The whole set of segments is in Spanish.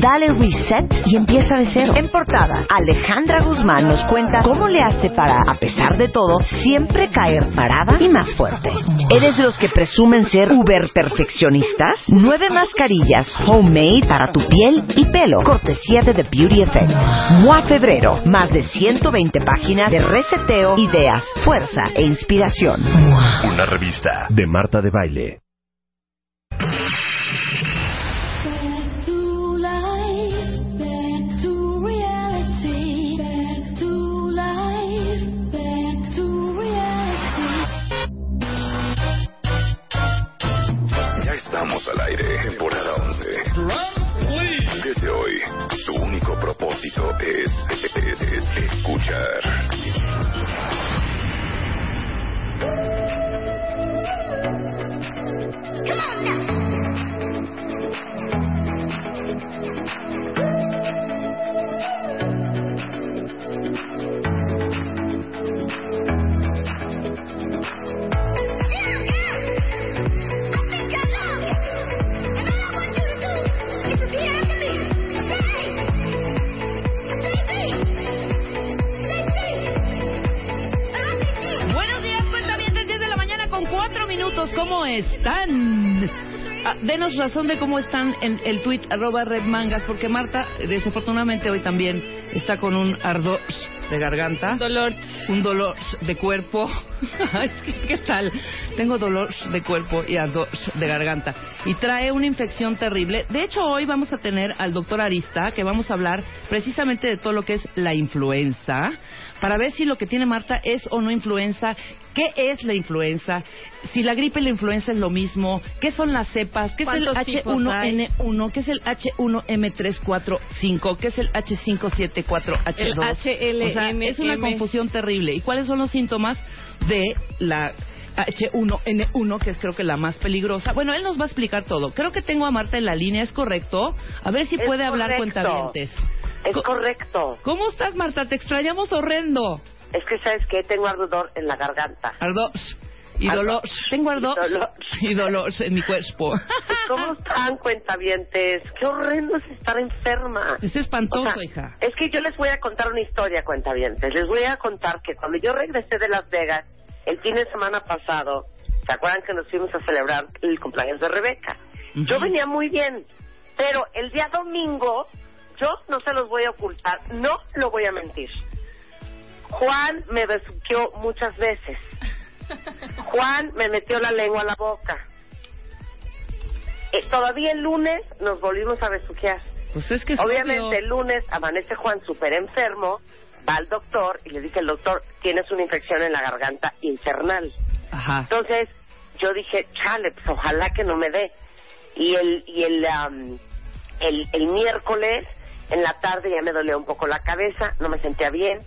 Dale reset y empieza de cero. En portada, Alejandra Guzmán nos cuenta cómo le hace para, a pesar de todo, siempre caer parada y más fuerte. ¿Eres de los que presumen ser uber perfeccionistas? Nueve mascarillas homemade para tu piel y pelo. Cortesía de The Beauty Effect. MOA Febrero. Más de 120 páginas de reseteo, ideas, fuerza e inspiración. Una revista de Marta de Baile. Estamos al aire, temporada 11. Desde hoy, tu único propósito es, es- es escuchar. Buenos ¿Cómo están? Ah, denos razón de cómo están en el tweet arroba redmangas, porque Marta, desafortunadamente hoy también está con un ardor de garganta. Dolor. Un dolor de cuerpo. ¿Qué, tal? Tengo dolor de cuerpo y ardor de garganta. Y trae una infección terrible. De hecho, hoy vamos a tener al doctor Arista, que vamos a hablar precisamente de todo lo que es la influenza, para ver si lo que tiene Marta es o no influenza, qué es la influenza, si la gripe y la influenza es lo mismo, qué son las cepas, qué es el ¿Cuántos tipos hay? H1N1, qué es el H1M345, qué es el H574H2. El HLMM. O sea, es una confusión terrible. ¿Y cuáles son los síntomas de la H1N1, que es creo que la más peligrosa? Bueno, él nos va a explicar todo. Creo que tengo a Marta en la línea, ¿es correcto? A ver si Es puede hablar correcto. cuentavientes. Es Co- correcto. ¿Cómo estás, Marta? Te extrañamos horrendo. Es que sabes que tengo ardor en la garganta. Ardos. Y Ardor. dolor. Tengo ardos Y dolor. y dolor en mi cuerpo. ¿Cómo están, cuentavientes? Qué horrendo es estar enferma. Es espantoso, O sea, hija. Es que yo les voy a contar una historia, cuentavientes. Les voy a contar que cuando yo regresé de Las Vegas el fin de semana pasado, ¿se acuerdan que nos fuimos a celebrar el cumpleaños de Rebeca? Yo venía muy bien, pero el día domingo, yo no se los voy a ocultar, no lo voy a mentir. Juan me besuqueó muchas veces. Juan me metió la lengua a la boca. Eh, todavía el lunes nos volvimos a besuquear. Pues es que es Obviamente el lunes amanece Juan súper enfermo, va al doctor y le dice el doctor, tienes una infección en la garganta infernal. Ajá. Entonces yo dije, chale, pues ojalá que no me dé. Y el, y el, am, el, el miércoles en la tarde ya me dolía un poco la cabeza, no me sentía bien.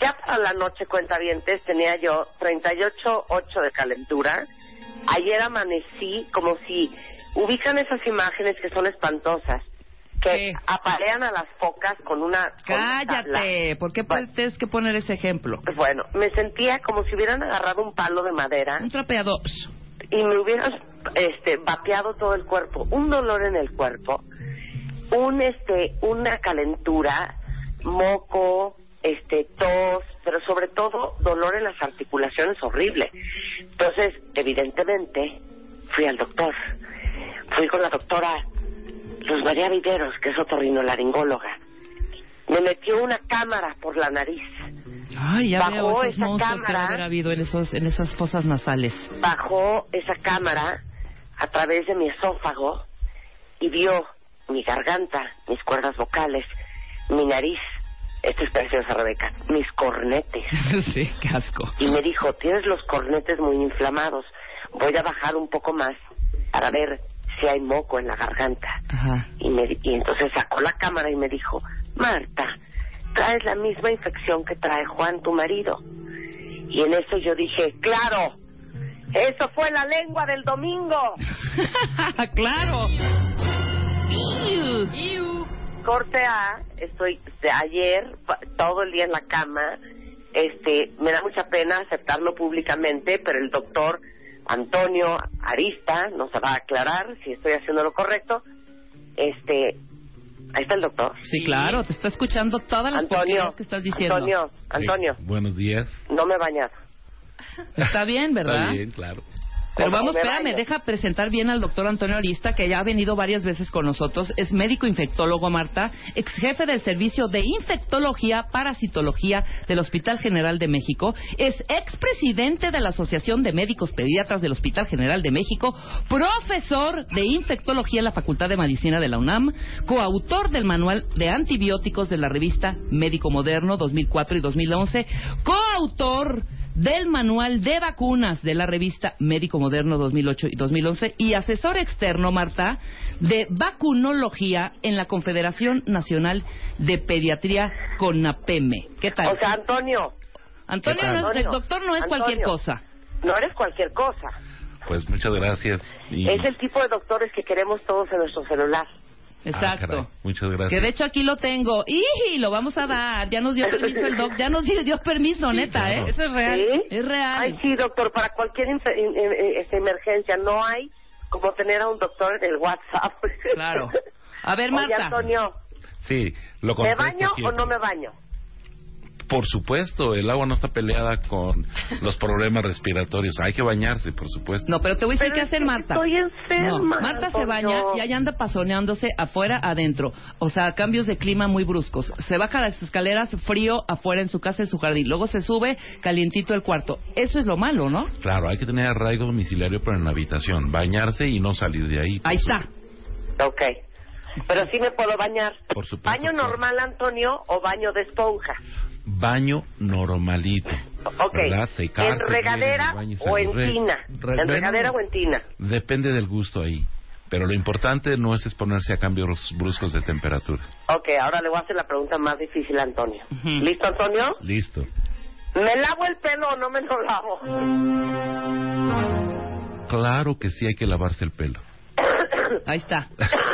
Ya para la noche, cuenta tenía yo 38.8 de calentura. Ayer amanecí como si ubican esas imágenes que son espantosas, que ¿Qué? aparean a las focas con una... con una. Cállate. ¿Por qué Bueno. tienes que poner ese ejemplo? Bueno, me sentía como si hubieran agarrado un palo de madera Un trapeador. y me hubieran este vapeado todo el cuerpo, un dolor en el cuerpo, un este una calentura, moco, este tos, pero sobre todo dolor en las articulaciones horrible. Entonces, evidentemente, fui al doctor. Fui con la doctora Luz María Videros, que es otorrinolaringóloga. Me metió una cámara por la nariz. Ay, ya Bajó veo esos esa que cámara. haber habido en, esos, en esas fosas nasales. bajó esa cámara a través de mi esófago y vio mi garganta, mis cuerdas vocales, mi nariz, esto es preciosa Rebeca, mis cornetes. sí, qué asco. Y me dijo, tienes los cornetes muy inflamados. voy a bajar un poco más para ver si hay moco en la garganta. Ajá. Y, me, y entonces sacó la cámara y me dijo, Marta, traes la misma infección que trae Juan, tu marido. Y en eso yo dije, claro, eso fue la lengua del domingo. claro. Corte A, estoy de ayer todo el día en la cama. Este, me da mucha pena aceptarlo públicamente, pero el doctor Antonio Arista nos va a aclarar si estoy haciendo lo correcto. Este, ahí está el doctor. Sí, claro, te está escuchando todas las Antonio, que estás diciendo. Antonio, Antonio, Sí, buenos días. no me he bañado. Está bien, ¿verdad? Está bien, claro. Pero ¿Cómo vamos, me espérame, deja presentar bien al doctor Antonio Arista, que ya ha venido varias veces con nosotros. Es médico infectólogo, Marta, ex jefe del servicio de infectología, parasitología del Hospital General de México. Es expresidente de la Asociación de Médicos Pediatras del Hospital General de México, profesor de infectología en la Facultad de Medicina de la UNAM, coautor del manual de antibióticos de la revista Médico Moderno 2004 y 2011, coautor del manual de vacunas de la revista Médico Moderno 2008 y 2011 y asesor externo, Marta, de vacunología en la Confederación Nacional de Pediatría CONAPEME. ¿Qué tal? O sea, Antonio, Antonio, no es- el doctor no es Antonio. cualquier cosa. no eres cualquier cosa. Pues muchas gracias. Y- Es el tipo de doctores que queremos todos en nuestro celular. Ah, Exacto. caray, muchas gracias. que de hecho aquí lo tengo. Y lo vamos a dar. Ya nos dio permiso el doc. Ya nos dio dio permiso, neta, claro. ¿eh? Eso es real. ¿Sí? Es real. Ay, sí, doctor, para cualquier eh, este, emergencia no hay como tener a un doctor en el WhatsApp. Claro. A ver, Oye, Marta. Antonio, Sí, lo ¿me baño o no me baño? Por supuesto, el agua no está peleada con los problemas respiratorios. Hay que bañarse, por supuesto. No, pero te voy a decir Pero qué que Marta. estoy enferma, No, Marta se baña y ahí anda pasoneándose afuera, adentro. O sea, cambios de clima muy bruscos. Se baja las escaleras frío afuera en su casa, en su jardín. Luego se sube calientito el cuarto. Eso es lo malo, ¿no? Claro, hay que tener arraigo domiciliario, pero en la habitación. Bañarse y no salir de ahí. Ahí está. Ok. Pero sí me puedo bañar. Por supuesto, ¿Baño normal, Antonio, o baño de esponja? Baño normalito. Ok. Secarse ¿En regadera o en tina? re- ¿En regadera o en tina? Depende del gusto ahí. Pero lo importante no es exponerse a cambios bruscos de temperatura. Ok, ahora le voy a hacer la pregunta más difícil a Antonio. ¿Listo, Antonio? Listo. ¿Me lavo el pelo o no me lo lavo? Claro que sí hay que lavarse el pelo. Ahí está.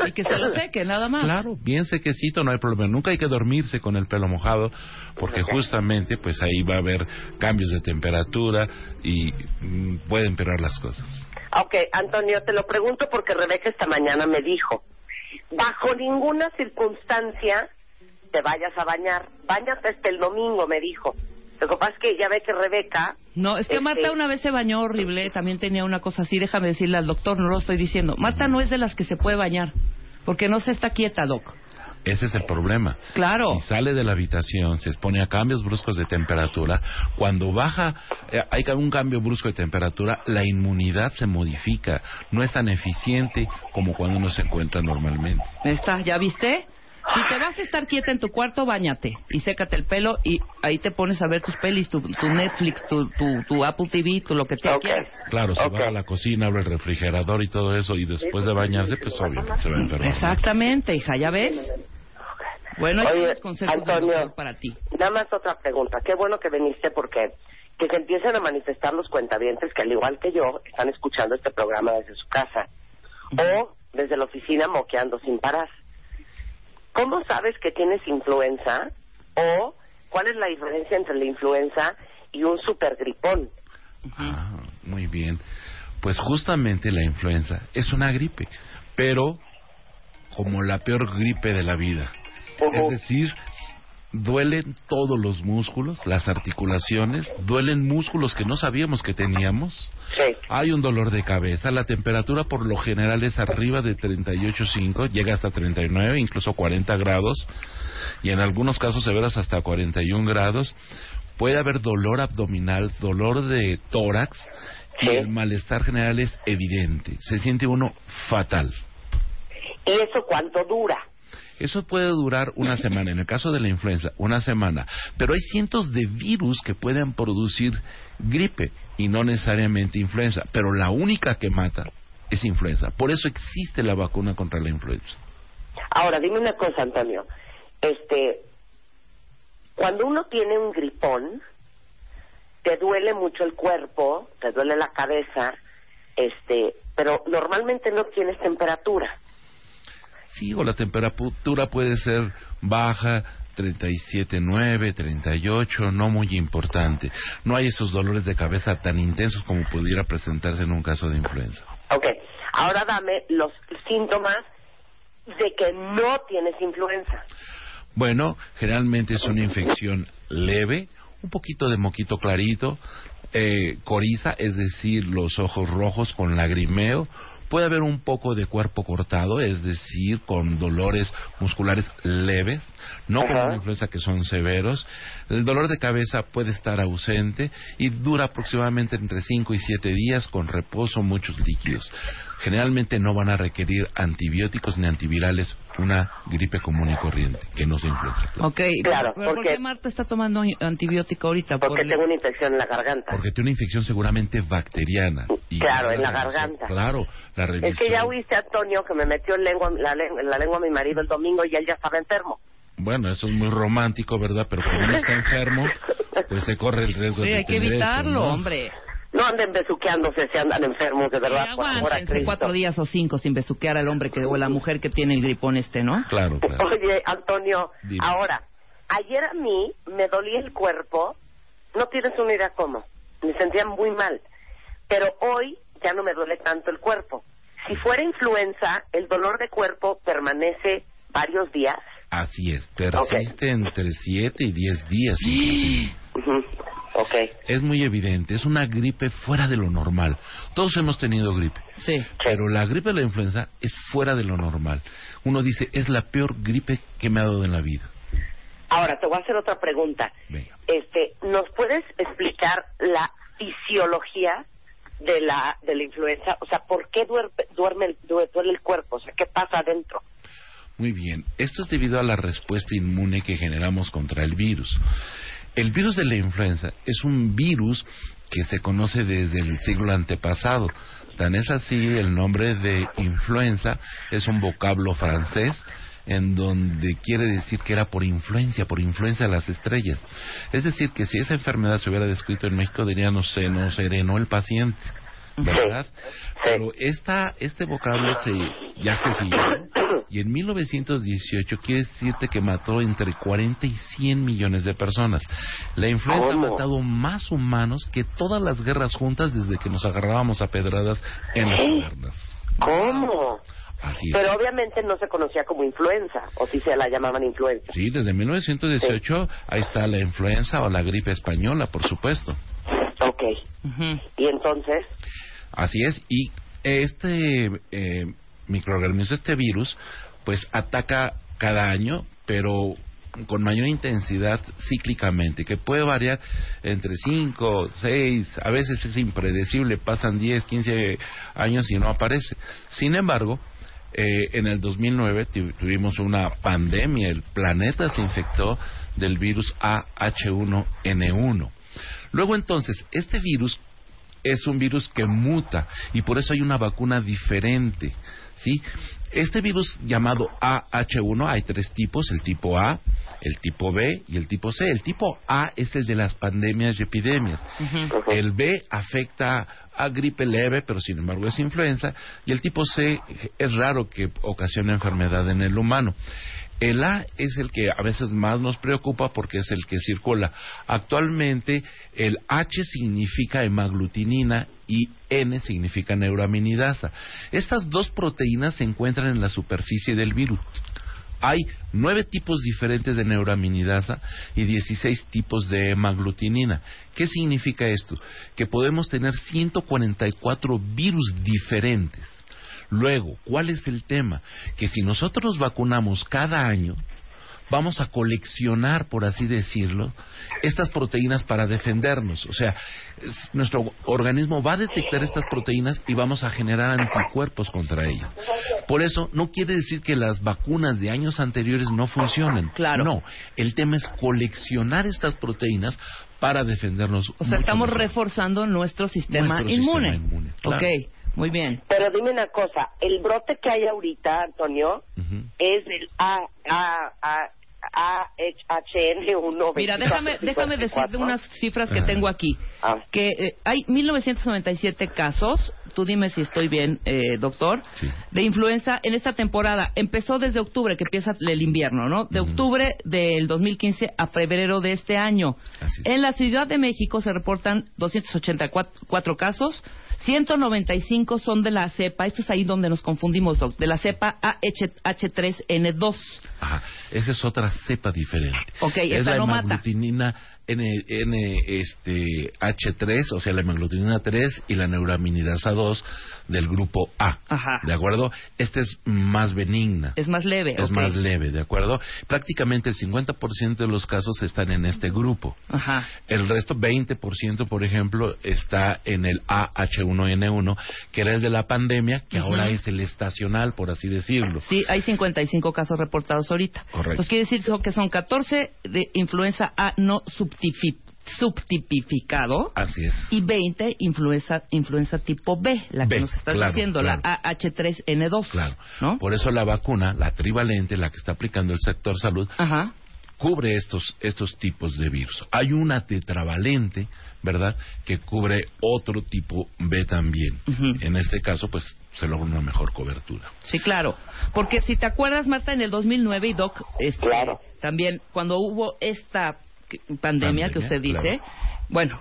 Y que se lo seque, nada más. Claro, bien sequecito, no hay problema. Nunca hay que dormirse con el pelo mojado, porque justamente pues ahí va a haber cambios de temperatura y mm, pueden empeorar las cosas. Ok, Antonio, te lo pregunto porque Rebeca esta mañana me dijo, bajo ninguna circunstancia te vayas a bañar, bañate hasta el domingo, me dijo. Lo que pasa es que ya ve que Rebeca... No, es que este, Marta una vez se bañó horrible, también tenía una cosa así, déjame decirle al doctor, no lo estoy diciendo. Marta no es de las que se puede bañar, porque no se está quieta, doc. Ese es el problema. Claro. Si sale de la habitación, se expone a cambios bruscos de temperatura, cuando baja, eh, hay un cambio brusco de temperatura, la inmunidad se modifica, no es tan eficiente como cuando uno se encuentra normalmente. Está, ¿ya viste? Si te vas a estar quieta en tu cuarto, bañate y sécate el pelo y ahí te pones a ver tus pelis, tu, tu Netflix, tu, tu, tu Apple TV, tu lo que te Ok. quieras. Claro, si Ok. va a la cocina, abre el refrigerador y todo eso, y después de bañarse, pues obviamente se va a enfermar. Exactamente, hija, ¿ya ves? Bueno, hay Oye, consejos Antonio. para ti. Nada más otra pregunta. Qué bueno que viniste porque que se empiecen a manifestar los cuentavientes que al igual que yo están escuchando este programa desde su casa o desde la oficina moqueando sin parar. ¿Cómo sabes que tienes influenza o cuál es la diferencia entre la influenza y un supergripón? Ah, muy bien. Pues justamente la influenza es una gripe, pero como la peor gripe de la vida. Es decir, duelen todos los músculos, las articulaciones, duelen músculos que no sabíamos que teníamos. Sí. Hay un dolor de cabeza, la temperatura por lo general es arriba de 38.5, llega hasta 39, incluso 40 grados, y en algunos casos severos hasta 41 grados. Puede haber dolor abdominal, dolor de tórax, y el malestar general es evidente. Se siente uno fatal. ¿Y eso cuánto dura? Eso puede durar una semana, en el caso de la influenza, una semana. Pero hay cientos de virus que pueden producir gripe y no necesariamente influenza. Pero la única que mata es influenza. Por eso existe la vacuna contra la influenza. Ahora, dime una cosa, Antonio. Este, cuando uno tiene un gripón, te duele mucho el cuerpo, te duele la cabeza, este, pero normalmente no tienes temperatura. Sí, o la temperatura puede ser baja, 37.9, 38, no muy importante. No hay esos dolores de cabeza tan intensos como pudiera presentarse en un caso de influenza. Ok, ahora dame los síntomas de que no tienes influenza. Bueno, generalmente es una infección leve, un poquito de moquito clarito, eh, coriza, es decir, los ojos rojos con lagrimeo, puede haber un poco de cuerpo cortado, es decir, con dolores musculares leves, no Ajá. una influenza que son severos. El dolor de cabeza puede estar ausente y dura aproximadamente entre 5 y 7 días con reposo, muchos líquidos. Generalmente no van a requerir antibióticos ni antivirales una gripe común y corriente, que no se influenza. claro. Ok, Claro, pero ¿por porque- qué Marta está tomando antibiótico ahorita? Porque Por- tengo una infección en la garganta. Porque tiene una infección seguramente bacteriana. Y Claro, en la garganta. Claro, la revisión. Es que ya oíste, Antonio, que me metió en lengua, la, la lengua a mi marido el domingo y él ya estaba enfermo. Bueno, eso es muy romántico, ¿verdad? Pero cuando uno está enfermo, pues se corre el riesgo Sí, de hay que tener esto, evitarlo, ¿no? hombre. No anden besuqueándose si andan enfermos, de verdad, por amor a Cristo. cuatro días o cinco sin besuquear al hombre que, o la mujer que tiene el gripón este, ¿no? Claro, claro. Oye, Antonio, Dime. ahora, ayer a mí me dolía el cuerpo, no tienes una idea cómo, me sentía muy mal, pero hoy ya no me duele tanto el cuerpo. Si fuera influenza, el dolor de cuerpo permanece varios días. Así es, persiste entre 7 y 10 días. inclusive. Ok. Es muy evidente, es una gripe fuera de lo normal. Todos hemos tenido gripe, Sí. pero la gripe de la influenza es fuera de lo normal. Uno dice, es la peor gripe que me ha dado en la vida. Ahora, te voy a hacer otra pregunta. Venga. Este, ¿Nos puedes explicar la fisiología de la, de la influenza? O sea, ¿por qué duerme, duerme el- due- duele el cuerpo? O sea, ¿qué pasa adentro? Muy bien, esto es debido a la respuesta inmune que generamos contra el virus. El virus de la influenza es un virus que se conoce desde el siglo antepasado. Tan es así el nombre de influenza, es un vocablo francés en donde quiere decir que era por influencia, por influencia de las estrellas. Es decir, que si esa enfermedad se hubiera descrito en México, diríamos se nos serenó el paciente. ¿Verdad? Pero esta, este vocablo se, ya se siguió y en 1918 quiere decirte que mató entre 40 y 100 millones de personas. La influenza ha ¿Cómo? matado más humanos que todas las guerras juntas desde que nos agarrábamos a pedradas en las cavernas. ¿Cómo? Así es. Pero obviamente no se conocía como influenza, o si se la llamaban influenza. Sí, desde 1918 ahí está la influenza o la gripe española, por supuesto. Ok. Y entonces, Así es, y este eh, microorganismo, este virus, pues ataca cada año, pero con mayor intensidad cíclicamente, que puede variar entre 5, 6, a veces es impredecible, pasan 10, 15 años y no aparece. Sin embargo, eh, en el 2009 tu- tuvimos una pandemia, el planeta se infectó del virus AH1N1. Luego entonces, este virus es un virus que muta y por eso hay una vacuna diferente, ¿sí? Este virus llamado AH1 hay tres tipos, el tipo A, el tipo B y el tipo C. El tipo A es el de las pandemias y epidemias. El B afecta a gripe leve, pero sin embargo es influenza. Y el tipo C es raro que ocasione enfermedad en el humano. El A es el que a veces más nos preocupa porque es el que circula. Actualmente el H significa hemaglutinina y N significa neuraminidasa. Estas dos proteínas se encuentran en la superficie del virus. Hay nueve tipos diferentes de neuraminidasa y 16 tipos de hemaglutinina. ¿Qué significa esto? Que podemos tener 144 virus diferentes. Luego, ¿cuál es el tema? Que si nosotros vacunamos cada año, vamos a coleccionar, por así decirlo, estas proteínas para defendernos. O sea, es- nuestro organismo va a detectar estas proteínas y vamos a generar anticuerpos contra ellas. Por eso, no quiere decir que las vacunas de años anteriores no funcionen. Claro. No, el tema es coleccionar estas proteínas para defendernos. O sea, estamos mejor. reforzando nuestro sistema Nuestro inmune. sistema inmune, claro. Ok, muy bien. Pero dime una cosa, el brote que hay ahorita, Antonio, es del A, A, A, AHN1. Mira, déjame, déjame decirte unas cifras que Ajá. tengo aquí. Ah. Que eh, hay 1997 casos, tú dime si estoy bien, eh, doctor, Sí. de influenza en esta temporada. Empezó desde octubre, que empieza el invierno, ¿no? De octubre del 2015 a febrero de este año. Es. En la Ciudad de México se reportan 284 casos. 195 son de la cepa, esto es ahí donde nos confundimos, doc, de la cepa AH3N2. Ajá, esa es otra cepa diferente. Ok, es la no mata. hemaglutinina N, N, este, H3, o sea, la hemaglutinina 3 y la neuraminidasa 2 del grupo A. Ajá. ¿De acuerdo? Esta es más benigna. Es más leve. Es más leve, ¿de acuerdo? Prácticamente el 50% de los casos están en este grupo. Ajá. El resto, 20%, por ejemplo, está en el AH1N1, que era el de la pandemia, que ahora es el estacional, por así decirlo. Sí, hay 55 casos reportados ahorita. Correcto. Entonces quiere decir que son 14 de influenza A no subtipificado Así es. y 20 influenza, influenza tipo B, la que B, nos estás claro, diciendo, claro. la AH3N2. Claro. ¿No? Por eso la vacuna, la trivalente, la que está aplicando el sector salud, Ajá. Cubre estos, estos tipos de virus. Hay una tetravalente, ¿verdad?, que cubre otro tipo B también. En este caso, pues, se logra una mejor cobertura. Sí, claro. Porque si te acuerdas, Marta, en el 2009 y Doc, este, Claro. también cuando hubo esta pandemia, que usted dice, claro. bueno,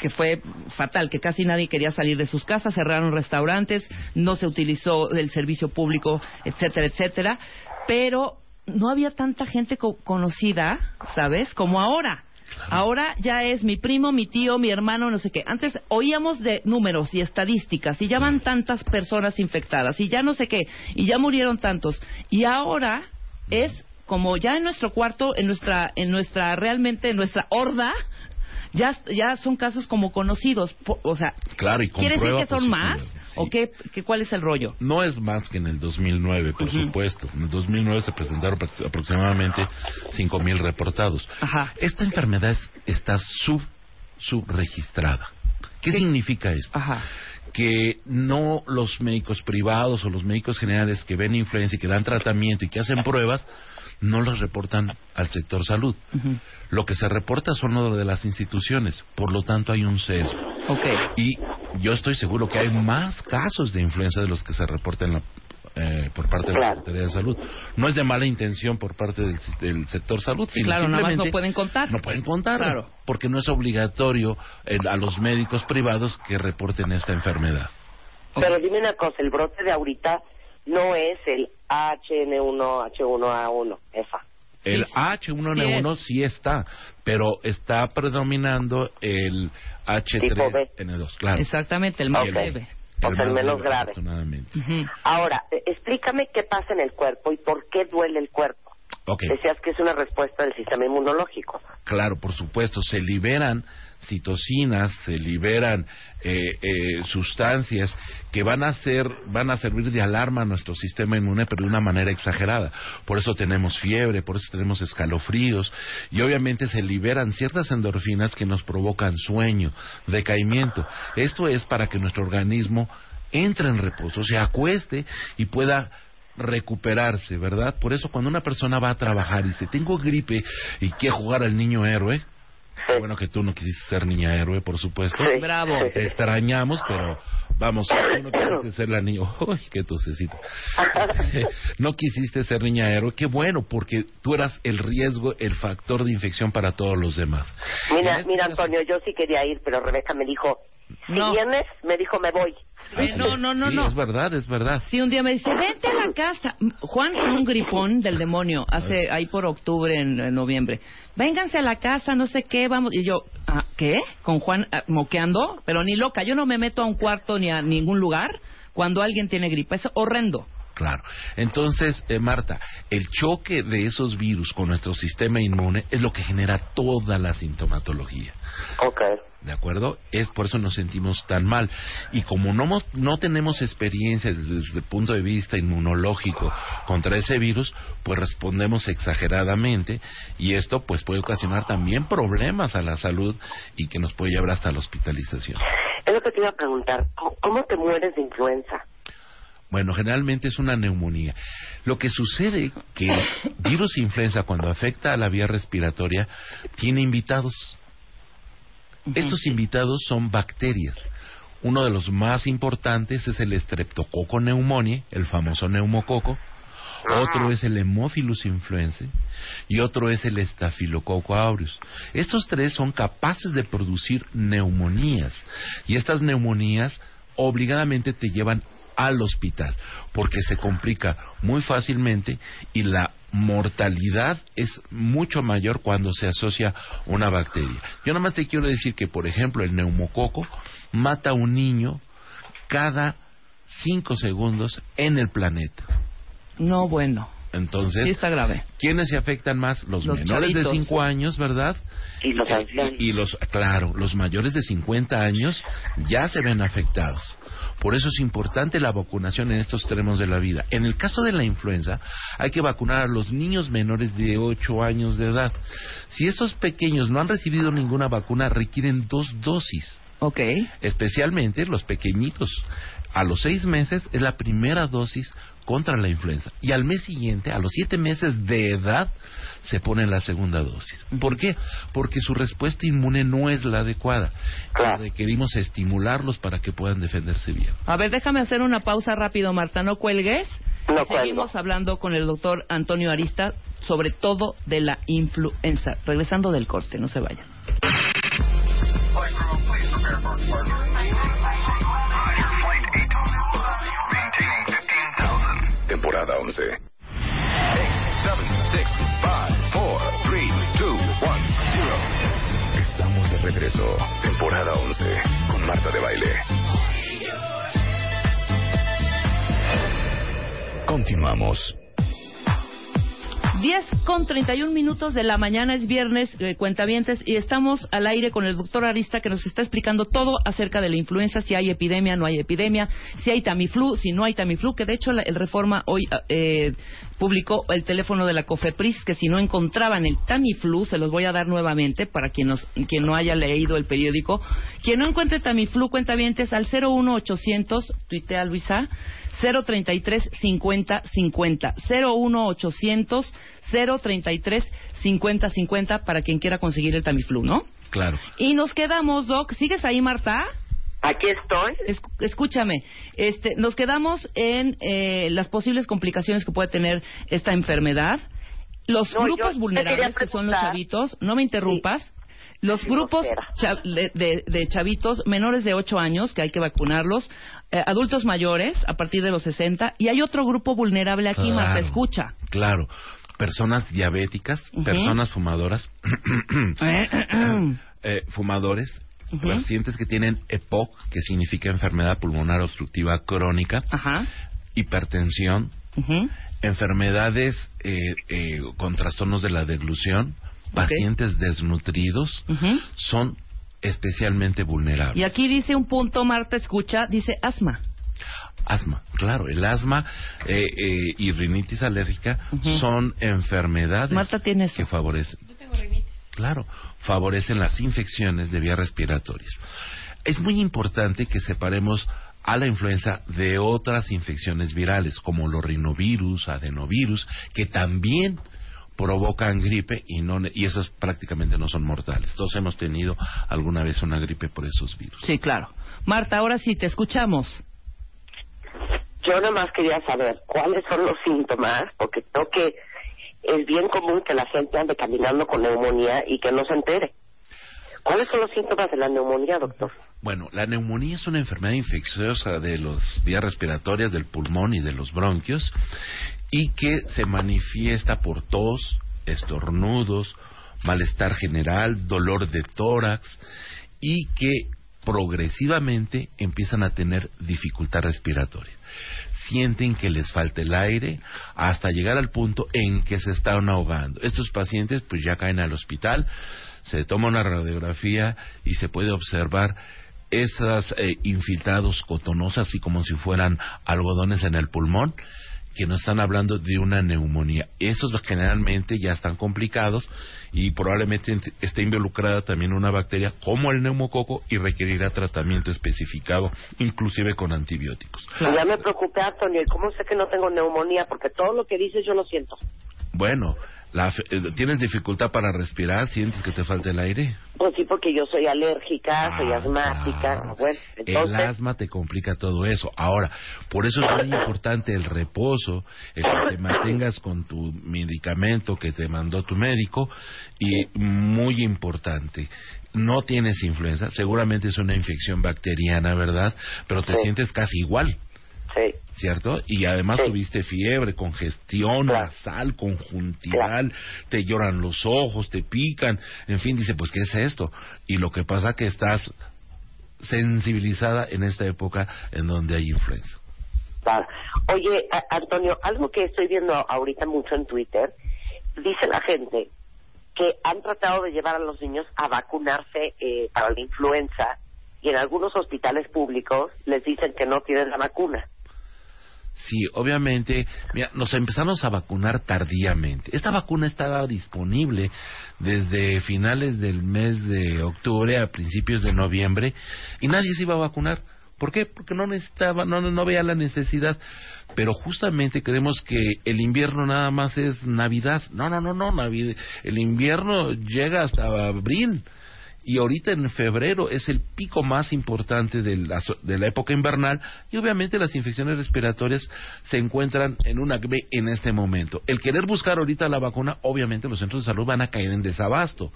que fue fatal, que casi nadie quería salir de sus casas, cerraron restaurantes, no se utilizó el servicio público, etcétera, etcétera, pero no había tanta gente co- conocida, ¿sabes? Como ahora. Ahora ya es mi primo, mi tío, mi hermano, no sé qué. Antes oíamos de números y estadísticas y ya van tantas personas infectadas y ya no sé qué y ya murieron tantos. Y ahora es como ya en nuestro cuarto, en nuestra, en nuestra realmente en nuestra horda, ya, ya son casos como conocidos. O sea, Claro, y con ¿quiere decir que son más sí. o qué, qué? ¿Cuál es el rollo? No es más que en el 2009, por Ujú. supuesto. En el 2009 se presentaron aproximadamente 5.000 reportados. Ajá. Esta enfermedad es- está sub, subregistrada. ¿Qué ¿Qué? significa esto? Ajá. que no los médicos privados o los médicos generales que ven influencia y que dan tratamiento y que hacen pruebas no los reportan al sector salud. Lo que se reporta son lo de las instituciones, por lo tanto hay un sesgo. Ok. Y yo estoy seguro que hay más casos de influenza de los que se reportan la- eh, por parte de la. Secretaría de Salud. No es de mala intención por parte del, sector salud, Sí, sino claro, nada más simplemente no pueden contar. No pueden contar, Claro. porque no es obligatorio eh, a los médicos privados que reporten esta enfermedad. Pero dime una cosa, el brote de ahorita no es el HN1, H1A1, esa. El Sí, H1N1 sí, está, pero está predominando el Tipo B. H3N2, claro. Exactamente, el más Ok. leve. O sea, el menos grave. afortunadamente. Ujú. Ahora, eh, explícame qué pasa en el cuerpo y por qué duele el cuerpo. Ok, Decías que es una respuesta del sistema inmunológico. claro, por supuesto, se liberan citocinas, se liberan eh, eh, sustancias que van a ser, van a servir de alarma a nuestro sistema inmune, pero de una manera exagerada. Por eso tenemos fiebre, por eso tenemos escalofríos y obviamente se liberan ciertas endorfinas que nos provocan sueño, decaimiento. Esto es para que nuestro organismo entre en reposo, se acueste y pueda recuperarse, ¿verdad? Por eso cuando una persona va a trabajar y dice, tengo gripe y quiere jugar al niño héroe, Sí. bueno que tú no quisiste ser niña héroe, por supuesto. Sí. Bravo. Sí. Te extrañamos, pero vamos, tú no quisiste ser la niña. Uy, qué tosecita. no quisiste ser niña héroe, qué bueno, porque tú eras el riesgo, el factor de infección para todos los demás. Mira, este mira caso- Antonio, yo sí quería ir, pero Rebeca me dijo, si No. vienes, me dijo, me voy. Eh, no, no, no, sí, no. es verdad, es verdad. Sí, un día me dice, vente a la casa. Juan con un gripón del demonio, hace ahí por octubre, en, en noviembre. Vénganse a la casa, no sé qué, vamos. Y yo, ah, ¿qué? Con Juan ah, moqueando, pero ni loca. Yo no me meto a un cuarto ni a ningún lugar cuando alguien tiene gripa. Es horrendo. Claro. Entonces, eh, Marta, el choque de esos virus con nuestro sistema inmune es lo que genera toda la sintomatología. Ok. ¿De acuerdo? Es por eso nos sentimos tan mal. Y como no, no tenemos experiencia desde, el punto de vista inmunológico contra ese virus, pues respondemos exageradamente y esto pues puede ocasionar también problemas a la salud y que nos puede llevar hasta la hospitalización. Es lo que te iba a preguntar. ¿Cómo, cómo te mueres de influenza? Bueno, generalmente es una neumonía. Lo que sucede que el virus influenza cuando afecta a la vía respiratoria tiene invitados. Estos invitados son bacterias. Uno de los más importantes es el Streptococcus pneumoniae, el famoso neumococo. Otro es el Hemophilus influenzae y otro es el Staphylococcus aureus. Estos tres son capaces de producir neumonías y estas neumonías obligadamente te llevan al hospital porque se complica muy fácilmente y la mortalidad es mucho mayor cuando se asocia una bacteria. Yo nada más te quiero decir que, por ejemplo, el neumococo mata a un niño cada cinco segundos en el planeta. No, bueno. Entonces, Sí está grave. ¿quiénes se afectan más? Los, Los menores de chavitos. 5 años, ¿verdad? Y los ancianos. Y los, claro, los mayores de 50 años ya se ven afectados. Por eso es importante la vacunación en estos extremos de la vida. En el caso de la influenza, hay que vacunar a los niños menores de 8 años de edad. Si estos pequeños no han recibido ninguna vacuna, requieren dos dosis Ok. especialmente los pequeñitos. A los seis meses es la primera dosis contra la influenza y al mes siguiente, a los siete meses de edad, se pone la segunda dosis. ¿Por qué? Porque su respuesta inmune no es la adecuada. Claro. Requerimos estimularlos para que puedan defenderse bien. A ver, déjame hacer una pausa rápido, Marta. No cuelgues. No Y Seguimos cuelgo. hablando con el doctor Antonio Arista sobre todo de la influenza. Regresando del corte, no se vayan. Temporada 11. 8, 7, 6, 5, 4, 3, 2, 1, 0. Estamos de regreso. Temporada 11. Con Marta de Baile. Continuamos. 10 con 31 minutos de la mañana, es viernes, eh, cuentavientes, y estamos al aire con el doctor Arista que nos está explicando todo acerca de la influenza, si hay epidemia, no hay epidemia, si hay Tamiflu, si no hay Tamiflu, que de hecho la- el Reforma hoy eh, publicó el teléfono de la COFEPRIS, que si no encontraban el Tamiflu, se los voy a dar nuevamente para quien, nos, quien no haya leído el periódico. Quien no encuentre Tamiflu, cuentavientes, al 01800, tuitea Luisa, 033 50 50 01800 033 50 50 para quien quiera conseguir el Tamiflu, ¿no? Claro. Y nos quedamos, Doc, ¿sigues ahí, Marta? Aquí estoy. Escúchame, este, nos quedamos en eh, las posibles complicaciones que puede tener esta enfermedad. Los No, grupos vulnerables que son los chavitos, no me interrumpas. Los grupos de, de- de chavitos menores de 8 años que hay que vacunarlos, eh, adultos mayores a partir de los 60 y hay otro grupo vulnerable aquí, Marta, Claro. escucha. Claro. Personas diabéticas, personas fumadoras, eh, fumadores, pacientes que tienen EPOC, que significa enfermedad pulmonar obstructiva crónica, Ajá. hipertensión, enfermedades eh, eh, con trastornos de la deglución, pacientes desnutridos, son especialmente vulnerables. Y aquí dice un punto, Marta, escucha, dice asma. Asma, claro, el asma eh, eh, y rinitis alérgica Ujú. son enfermedades Marta tiene eso. que favorecen. Claro, favorecen las infecciones de vías respiratorias. Es muy importante que separemos a la influenza de otras infecciones virales, como los rinovirus, adenovirus, que también provocan gripe y no y esos prácticamente no son mortales. Todos hemos tenido alguna vez una gripe por esos virus. Sí, claro. Marta, ahora sí, te escuchamos. Yo nomás quería saber cuáles son los síntomas, porque creo que es bien común que la gente ande caminando con neumonía y que no se entere. ¿Cuáles son los síntomas de la neumonía, doctor? Bueno, la neumonía es una enfermedad infecciosa de las vías respiratorias del pulmón y de los bronquios y que se manifiesta por tos, estornudos, malestar general, dolor de tórax y que progresivamente empiezan a tener dificultad respiratoria. Sienten que les falta el aire hasta llegar al punto en que se están ahogando. Estos pacientes pues ya caen al hospital, se toma una radiografía y se puede observar esas eh, infiltrados cotonosas, así como si fueran algodones en el pulmón, que nos están hablando de una neumonía. Esos generalmente ya están complicados y probablemente ent- esté involucrada también una bacteria como el neumococo y requerirá tratamiento especificado, inclusive con antibióticos. Ya me preocupé, Antonio, ¿y cómo sé que no tengo neumonía? Porque todo lo que dices yo lo siento. Bueno, la eh, ¿tienes dificultad para respirar? ¿Sientes que te falta el aire? Pues sí, porque yo soy alérgica, soy Ah, asmática. claro. El asma te complica todo eso. Ahora, por eso es muy importante el reposo, el que te mantengas con tu medicamento que te mandó tu médico y muy importante, no tienes influenza, seguramente es una infección bacteriana, ¿verdad? Pero te Sí. sientes casi igual. Sí. ¿Cierto? Y además Sí. tuviste fiebre, congestión Claro. nasal, conjuntival, te lloran los ojos, te pican, en fin, dice, pues, ¿qué es esto? Y lo que pasa que estás sensibilizada en esta época en donde hay influenza. Claro. Oye, a- Antonio, algo que estoy viendo ahorita mucho en Twitter, dice la gente que han tratado de llevar a los niños a vacunarse eh, para la influenza y en algunos hospitales públicos les dicen que no tienen la vacuna. Sí, obviamente, mira, nos empezamos a vacunar tardíamente. Esta vacuna estaba disponible desde finales del mes de octubre a principios de noviembre y nadie se iba a vacunar. ¿Por qué? Porque no necesitaba, no, no, no veía la necesidad. Pero justamente creemos que el invierno nada más es Navidad. No, no, no, no, Navidad. El invierno llega hasta abril. Y ahorita en febrero es el pico más importante de la, so- de la época invernal y obviamente las infecciones respiratorias se encuentran en una acme en este momento. El querer buscar ahorita la vacuna, obviamente los centros de salud van a caer en desabasto.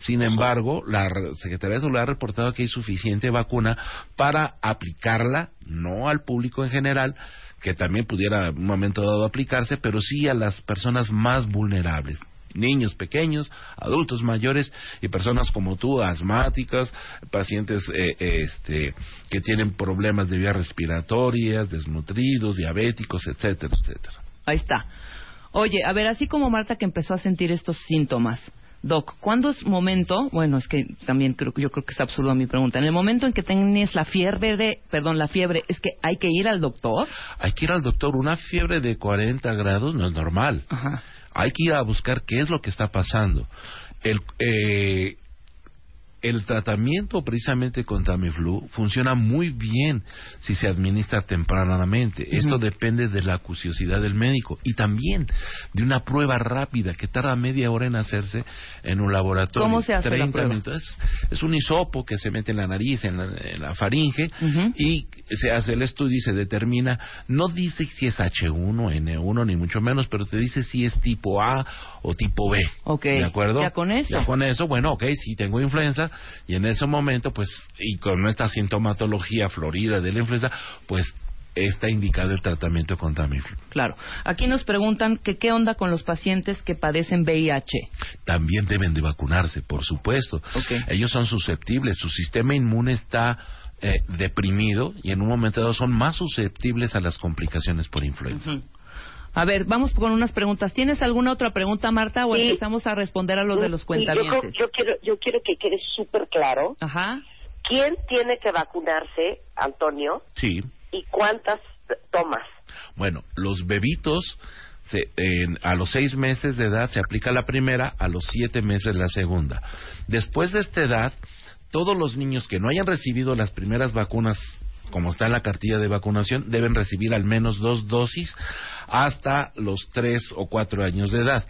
Sin embargo, la re- Secretaría de Salud ha reportado que hay suficiente vacuna para aplicarla, no al público en general, que también pudiera en un momento dado aplicarse, pero sí a las personas más vulnerables niños pequeños, adultos mayores y personas como tú, asmáticas, pacientes eh, este, que tienen problemas de vías respiratorias, desnutridos, diabéticos, etcétera, etcétera. Ahí está. Oye, a ver, así como Marta que empezó a sentir estos síntomas, Doc, ¿cuándo es momento? Bueno, es que también creo, yo creo que es absurdo mi pregunta. En el momento en que tienes la fiebre de, perdón, la fiebre, es que hay que ir al doctor. Hay que ir al doctor, una fiebre de 40 grados no es normal. Ajá. Hay que ir a buscar qué es lo que está pasando. El, eh, el tratamiento precisamente con Tamiflu funciona muy bien si se administra tempranamente. Esto depende de la acuciosidad del médico y también de una prueba rápida que tarda media hora en hacerse en un laboratorio. ¿Cómo se hace la 30 prueba? minutos. Es, un hisopo que se mete en la nariz, en la, en la faringe y se hace el estudio y se determina, no dice si es H1, N1, ni mucho menos, pero te dice si es tipo A o tipo B. Ok. ¿De acuerdo? Ya con eso. Ya con eso, bueno, ok, sí tengo influenza y en ese momento, pues, y con esta sintomatología florida de la influenza, pues está indicado el tratamiento con Tamiflu. Claro. Aquí nos preguntan que qué onda con los pacientes que padecen VIH. También deben de vacunarse, por supuesto. Ellos son susceptibles, su sistema inmune está eh, deprimido y en un momento dado son más susceptibles a las complicaciones por influenza. A ver, vamos con unas preguntas. ¿Tienes alguna otra pregunta, Marta, o Sí. empezamos a responder a los de los Sí, yo, yo quiero, yo quiero que quede súper claro Ajá. quién tiene que vacunarse, Antonio, Sí. y cuántas tomas. Bueno, los bebitos se- en- a los seis meses de edad se aplica la primera, a los siete meses la segunda. Después de esta edad, todos los niños que no hayan recibido las primeras vacunas, como está en la cartilla de vacunación, deben recibir al menos dos dosis hasta los tres o cuatro años de edad.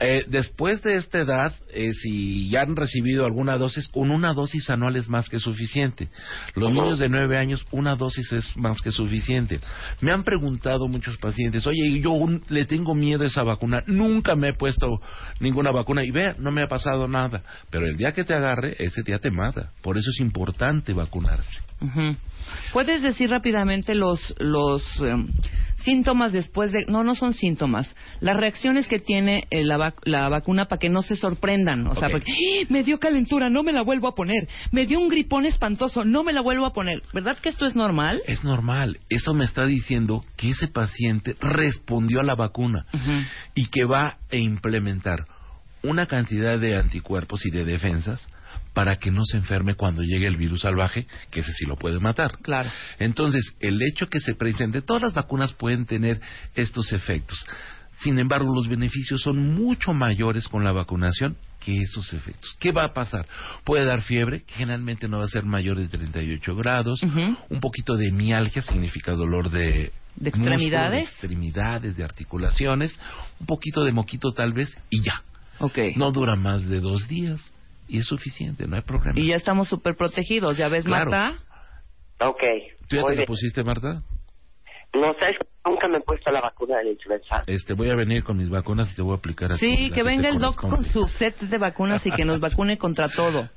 Eh, después de esta edad, eh, si ya han recibido alguna dosis, con una dosis anual es más que suficiente. Los niños de nueve años, una dosis es más que suficiente. Me han preguntado muchos pacientes, oye, yo un- le tengo miedo a esa vacuna, nunca me he puesto ninguna vacuna y vea, no me ha pasado nada. Pero el día que te agarre, ese día te mata. Por eso es importante vacunarse. Ujú. ¿Puedes decir rápidamente los, los em, síntomas después de... No, no son síntomas. Las reacciones que tiene eh, la, vac- la vacuna para que no se sorprendan. O sea, porque ¡Ah! me dio calentura, no me la vuelvo a poner. Me dio un gripón espantoso, no me la vuelvo a poner. ¿Verdad que esto es normal? Es normal. Eso me está diciendo que ese paciente respondió a la vacuna y que va a implementar una cantidad de anticuerpos y de defensas para que no se enferme cuando llegue el virus salvaje, que ese sí lo puede matar. Claro. Entonces, el hecho que se presente, todas las vacunas pueden tener estos efectos. Sin embargo, los beneficios son mucho mayores con la vacunación que esos efectos. ¿Qué va a pasar? Puede dar fiebre, que generalmente no va a ser mayor de 38 grados, un poquito de mialgia, significa dolor de... ¿De músculo, extremidades? de extremidades, de articulaciones, un poquito de moquito tal vez, y ya. Ok. No dura más de dos días, y es suficiente, no hay problema. Y ya estamos súper protegidos. ¿Ya ves, Claro. Marta? Ok. ¿Tú ya te la bien. pusiste, Marta? No sabes, nunca me he puesto la vacuna de la influenza. Este, voy a venir con mis vacunas y te voy a aplicar a ti Sí, que venga el doc con sus sets de vacunas y que nos vacune contra todo.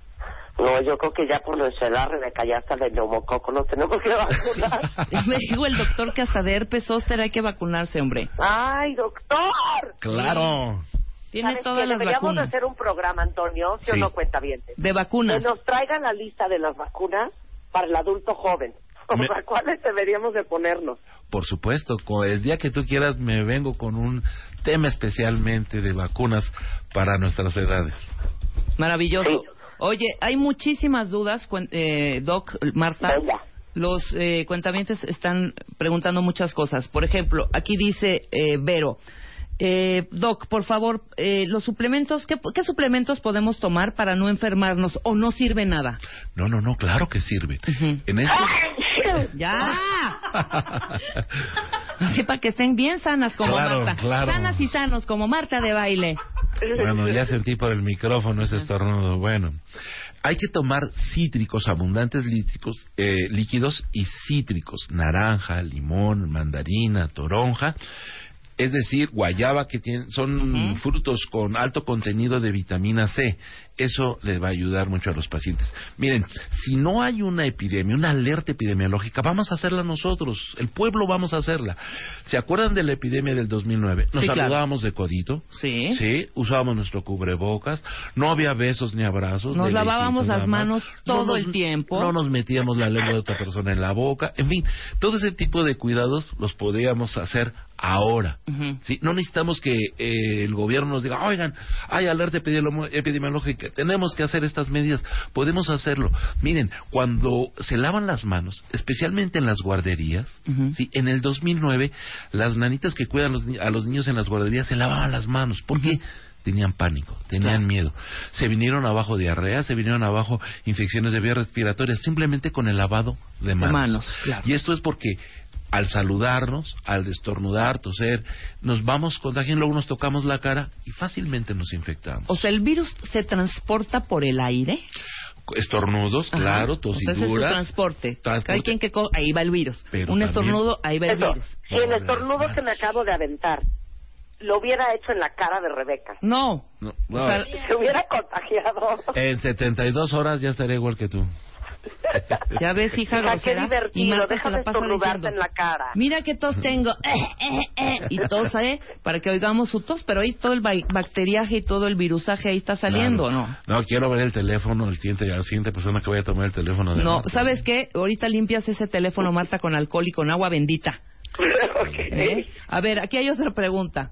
No, yo creo que ya por nuestra edad, Rebeca, ya hasta de neumococo nos tenemos que vacunar. Me dijo el doctor que hasta de herpes zóster hay que vacunarse, hombre. ¡Ay, doctor! Claro. Tiene ¿Sabes todas qué? las Deberíamos vacunas. hacer un programa, Antonio, si o Sí. no cuenta bien. De Que vacunas. nos traigan la lista de las vacunas para el adulto joven. O Me- ¿cuáles deberíamos de ponernos? Por supuesto, el día que tú quieras me vengo con un tema especialmente de vacunas para nuestras edades. Maravilloso. Sí. Oye, hay muchísimas dudas, cuen- eh, Doc, Marta. Venga. Los eh, cuentavientes están preguntando muchas cosas. Por ejemplo, aquí dice eh, Vero. Eh, Doc, por favor, eh, los suplementos, ¿qué, ¿qué suplementos podemos tomar para no enfermarnos o no sirve nada? No, no, no, claro que sirve. En estos... ¡Ya! Así para que estén bien sanas como Claro, Marta. claro. Sanas y sanos como Marta de baile. Bueno, ya sentí por el micrófono ese estornudo. Bueno, hay que tomar cítricos, abundantes lítricos, eh, líquidos y cítricos, naranja, limón, mandarina, toronja. Es decir, guayaba que tienen, son frutos con alto contenido de vitamina C. Eso les va a ayudar mucho a los pacientes. Miren, si no hay una epidemia, una alerta epidemiológica, vamos a hacerla nosotros. El pueblo vamos a hacerla. ¿Se acuerdan de la epidemia del 2009? Nos Sí, claro. saludábamos de codito. Sí. Sí, usábamos nuestro cubrebocas, no había besos ni abrazos. Nos lavábamos las manos todo nos- el tiempo. No nos metíamos la lengua de otra persona en la boca, en fin, todo ese tipo de cuidados los podíamos hacer ahora. ¿sí? No necesitamos que eh, el gobierno nos diga, oigan, hay alerta epidemiolo- tenemos que hacer estas medidas, podemos hacerlo. Miren, cuando se lavan las manos, especialmente en las guarderías. ¿sí? en el 2009, las nanitas que cuidan los a los niños en las guarderías se lavaban las manos. ¿Por qué? Tenían pánico, tenían miedo. Se vinieron abajo diarrea, se vinieron abajo infecciones de vías respiratorias, simplemente con el lavado de manos. manos, claro. Y esto es porque al saludarnos, al estornudar, toser, nos vamos contagiando, luego nos tocamos la cara y fácilmente nos infectamos. O sea, el virus se transporta por el aire. Estornudos, Ajá. claro, O sea, ese es su tosiduras. transporte. Transporte. Hay quien que co- ahí va el virus. Pero Un también- estornudo, ahí va el Eso, virus. si el estornudo que me acabo de aventar lo hubiera hecho en la cara de Rebeca, No. No, O no, sea, se hubiera contagiado. en 72 horas ya estaré igual que tú. Ya ves, hija qué grosera. y divertido, Marta se déjame la pasa estornudarte diciendo, en la cara. Mira qué tos tengo. Eh, eh, eh. Y tos, ¿eh? Para que oigamos su tos, pero ahí todo el ba- bacteriaje y todo el virusaje ahí está saliendo, Claro. ¿no? No, quiero ver el teléfono, el siguiente, la siguiente persona que vaya a tomar el teléfono de No, Marta. ¿sabes qué? Ahorita limpias ese teléfono, Marta, con alcohol y con agua bendita. Ok. ¿Eh? A ver, aquí hay otra pregunta.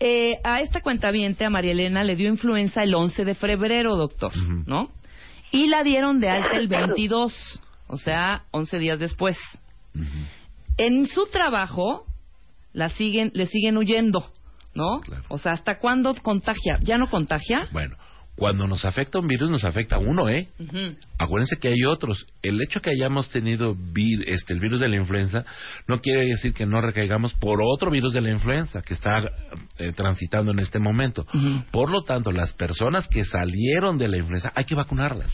Eh, a esta cuentaviente, a María Elena, le dio influenza el 11 de febrero, doctor. ¿no? Y la dieron de alta el 22, o sea, 11 días después. En su trabajo, la siguen, le siguen huyendo, ¿no? Claro. O sea, ¿hasta cuándo contagia? ¿Ya no contagia? Bueno, cuando nos afecta un virus, nos afecta a uno, ¿eh? Ujú. Acuérdense que hay otros. El hecho que hayamos tenido vir- este, el virus de la influenza no quiere decir que no recaigamos por otro virus de la influenza que está eh, transitando en este momento. Por lo tanto, las personas que salieron de la influenza hay que vacunarlas.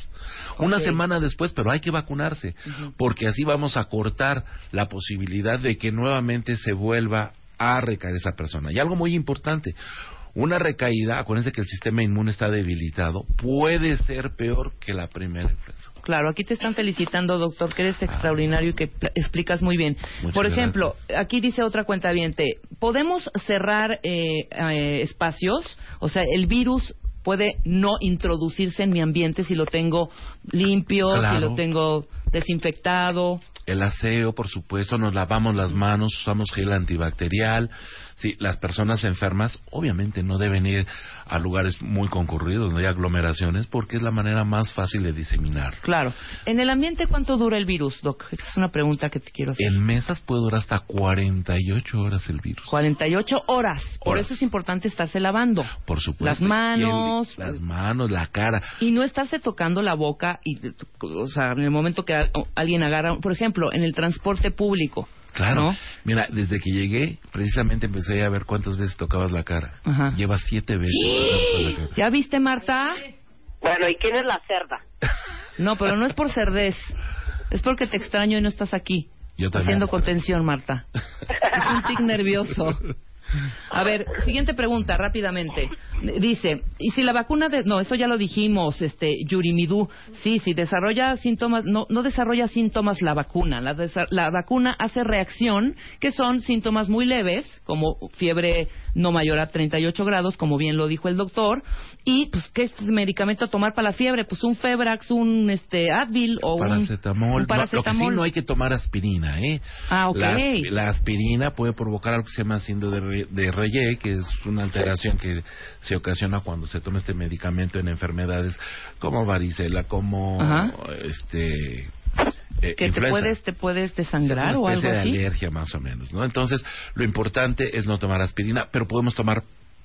Una semana después, pero hay que vacunarse, porque así vamos a cortar la posibilidad de que nuevamente se vuelva a recaer esa persona. Y algo muy importante, Una recaída, acuérdense que el sistema inmune está debilitado, puede ser peor que la primera influenza. Claro, aquí te están felicitando, doctor, que eres extraordinario y que pl- explicas muy bien. Por ejemplo, aquí dice otra cuenta ¿podemos cerrar eh, eh, espacios? O sea, el virus puede no introducirse en mi ambiente si lo tengo limpio, si lo tengo desinfectado. El aseo, por supuesto, nos lavamos las manos, usamos gel antibacterial. Sí, las personas enfermas obviamente no deben ir a lugares muy concurridos, donde hay aglomeraciones, porque es la manera más fácil de diseminar. Claro. En el ambiente, ¿cuánto dura el virus, doc? Esta es una pregunta que te quiero hacer. En mesas puede durar hasta 48 horas el virus. 48 horas. Por Horas. eso es importante estarse lavando. Por supuesto. Las el- manos. las manos, la cara. Y no estarse tocando la boca, y, o sea, en el momento que alguien agarra, por ejemplo, en el transporte público. Claro. ¿no? Mira, desde que llegué, precisamente empecé a ver cuántas veces tocabas la cara. Ajá. Lleva siete veces. tocando la cara. ¿Ya viste, Marta? Bueno, ¿y quién es la cerda? No, pero no es por cerdez. Es porque te extraño y no estás aquí. Yo también. Haciendo contención, Marta. Es un tic nervioso. A ver, siguiente pregunta, rápidamente. Dice, ¿y si la vacuna de... No, eso ya lo dijimos, este, Yurimidú. Sí, si desarrolla síntomas... No, no desarrolla síntomas la vacuna. La, desa- la vacuna hace reacción, que son síntomas muy leves, como fiebre no mayor a 38 grados, como bien lo dijo el doctor. Y, pues, ¿qué es medicamento a tomar para la fiebre? Pues un Febrax, un este, Advil o un- paracetamol. un No, lo que sí paracetamol. no hay que tomar aspirina, ¿eh? Ah, ok. La aspirina puede provocar algo que se llama síndrome de, De Reye, que es una alteración que se ocasiona cuando se toma este medicamento en enfermedades como varicela, como Ajá. este eh, que te puedes, te puedes desangrar es o algo especie de así. alergia más o menos, ¿no? Entonces, lo importante es no tomar aspirina, pero podemos tomar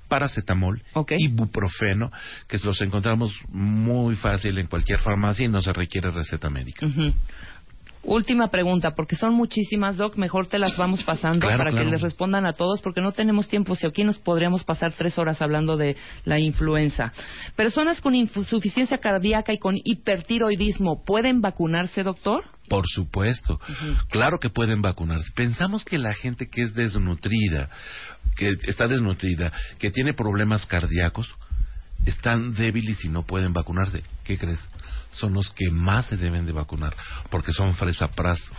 paracetamol, Ok. ibuprofeno, que los encontramos muy fácil en cualquier farmacia y no se requiere receta médica. Última pregunta, porque son muchísimas, Doc. Mejor te las vamos pasando Claro, para claro. que les respondan a todos, porque no tenemos tiempo. Si aquí nos podríamos pasar tres horas hablando de la influenza. Personas con insuficiencia cardíaca y con hipertiroidismo, ¿pueden vacunarse, doctor? Por supuesto, claro que pueden vacunarse. Pensamos que la gente que es desnutrida, que está desnutrida, que tiene problemas cardíacos, están débiles y no pueden vacunarse. ¿Qué crees? Son los que más se deben de vacunar, porque son fresa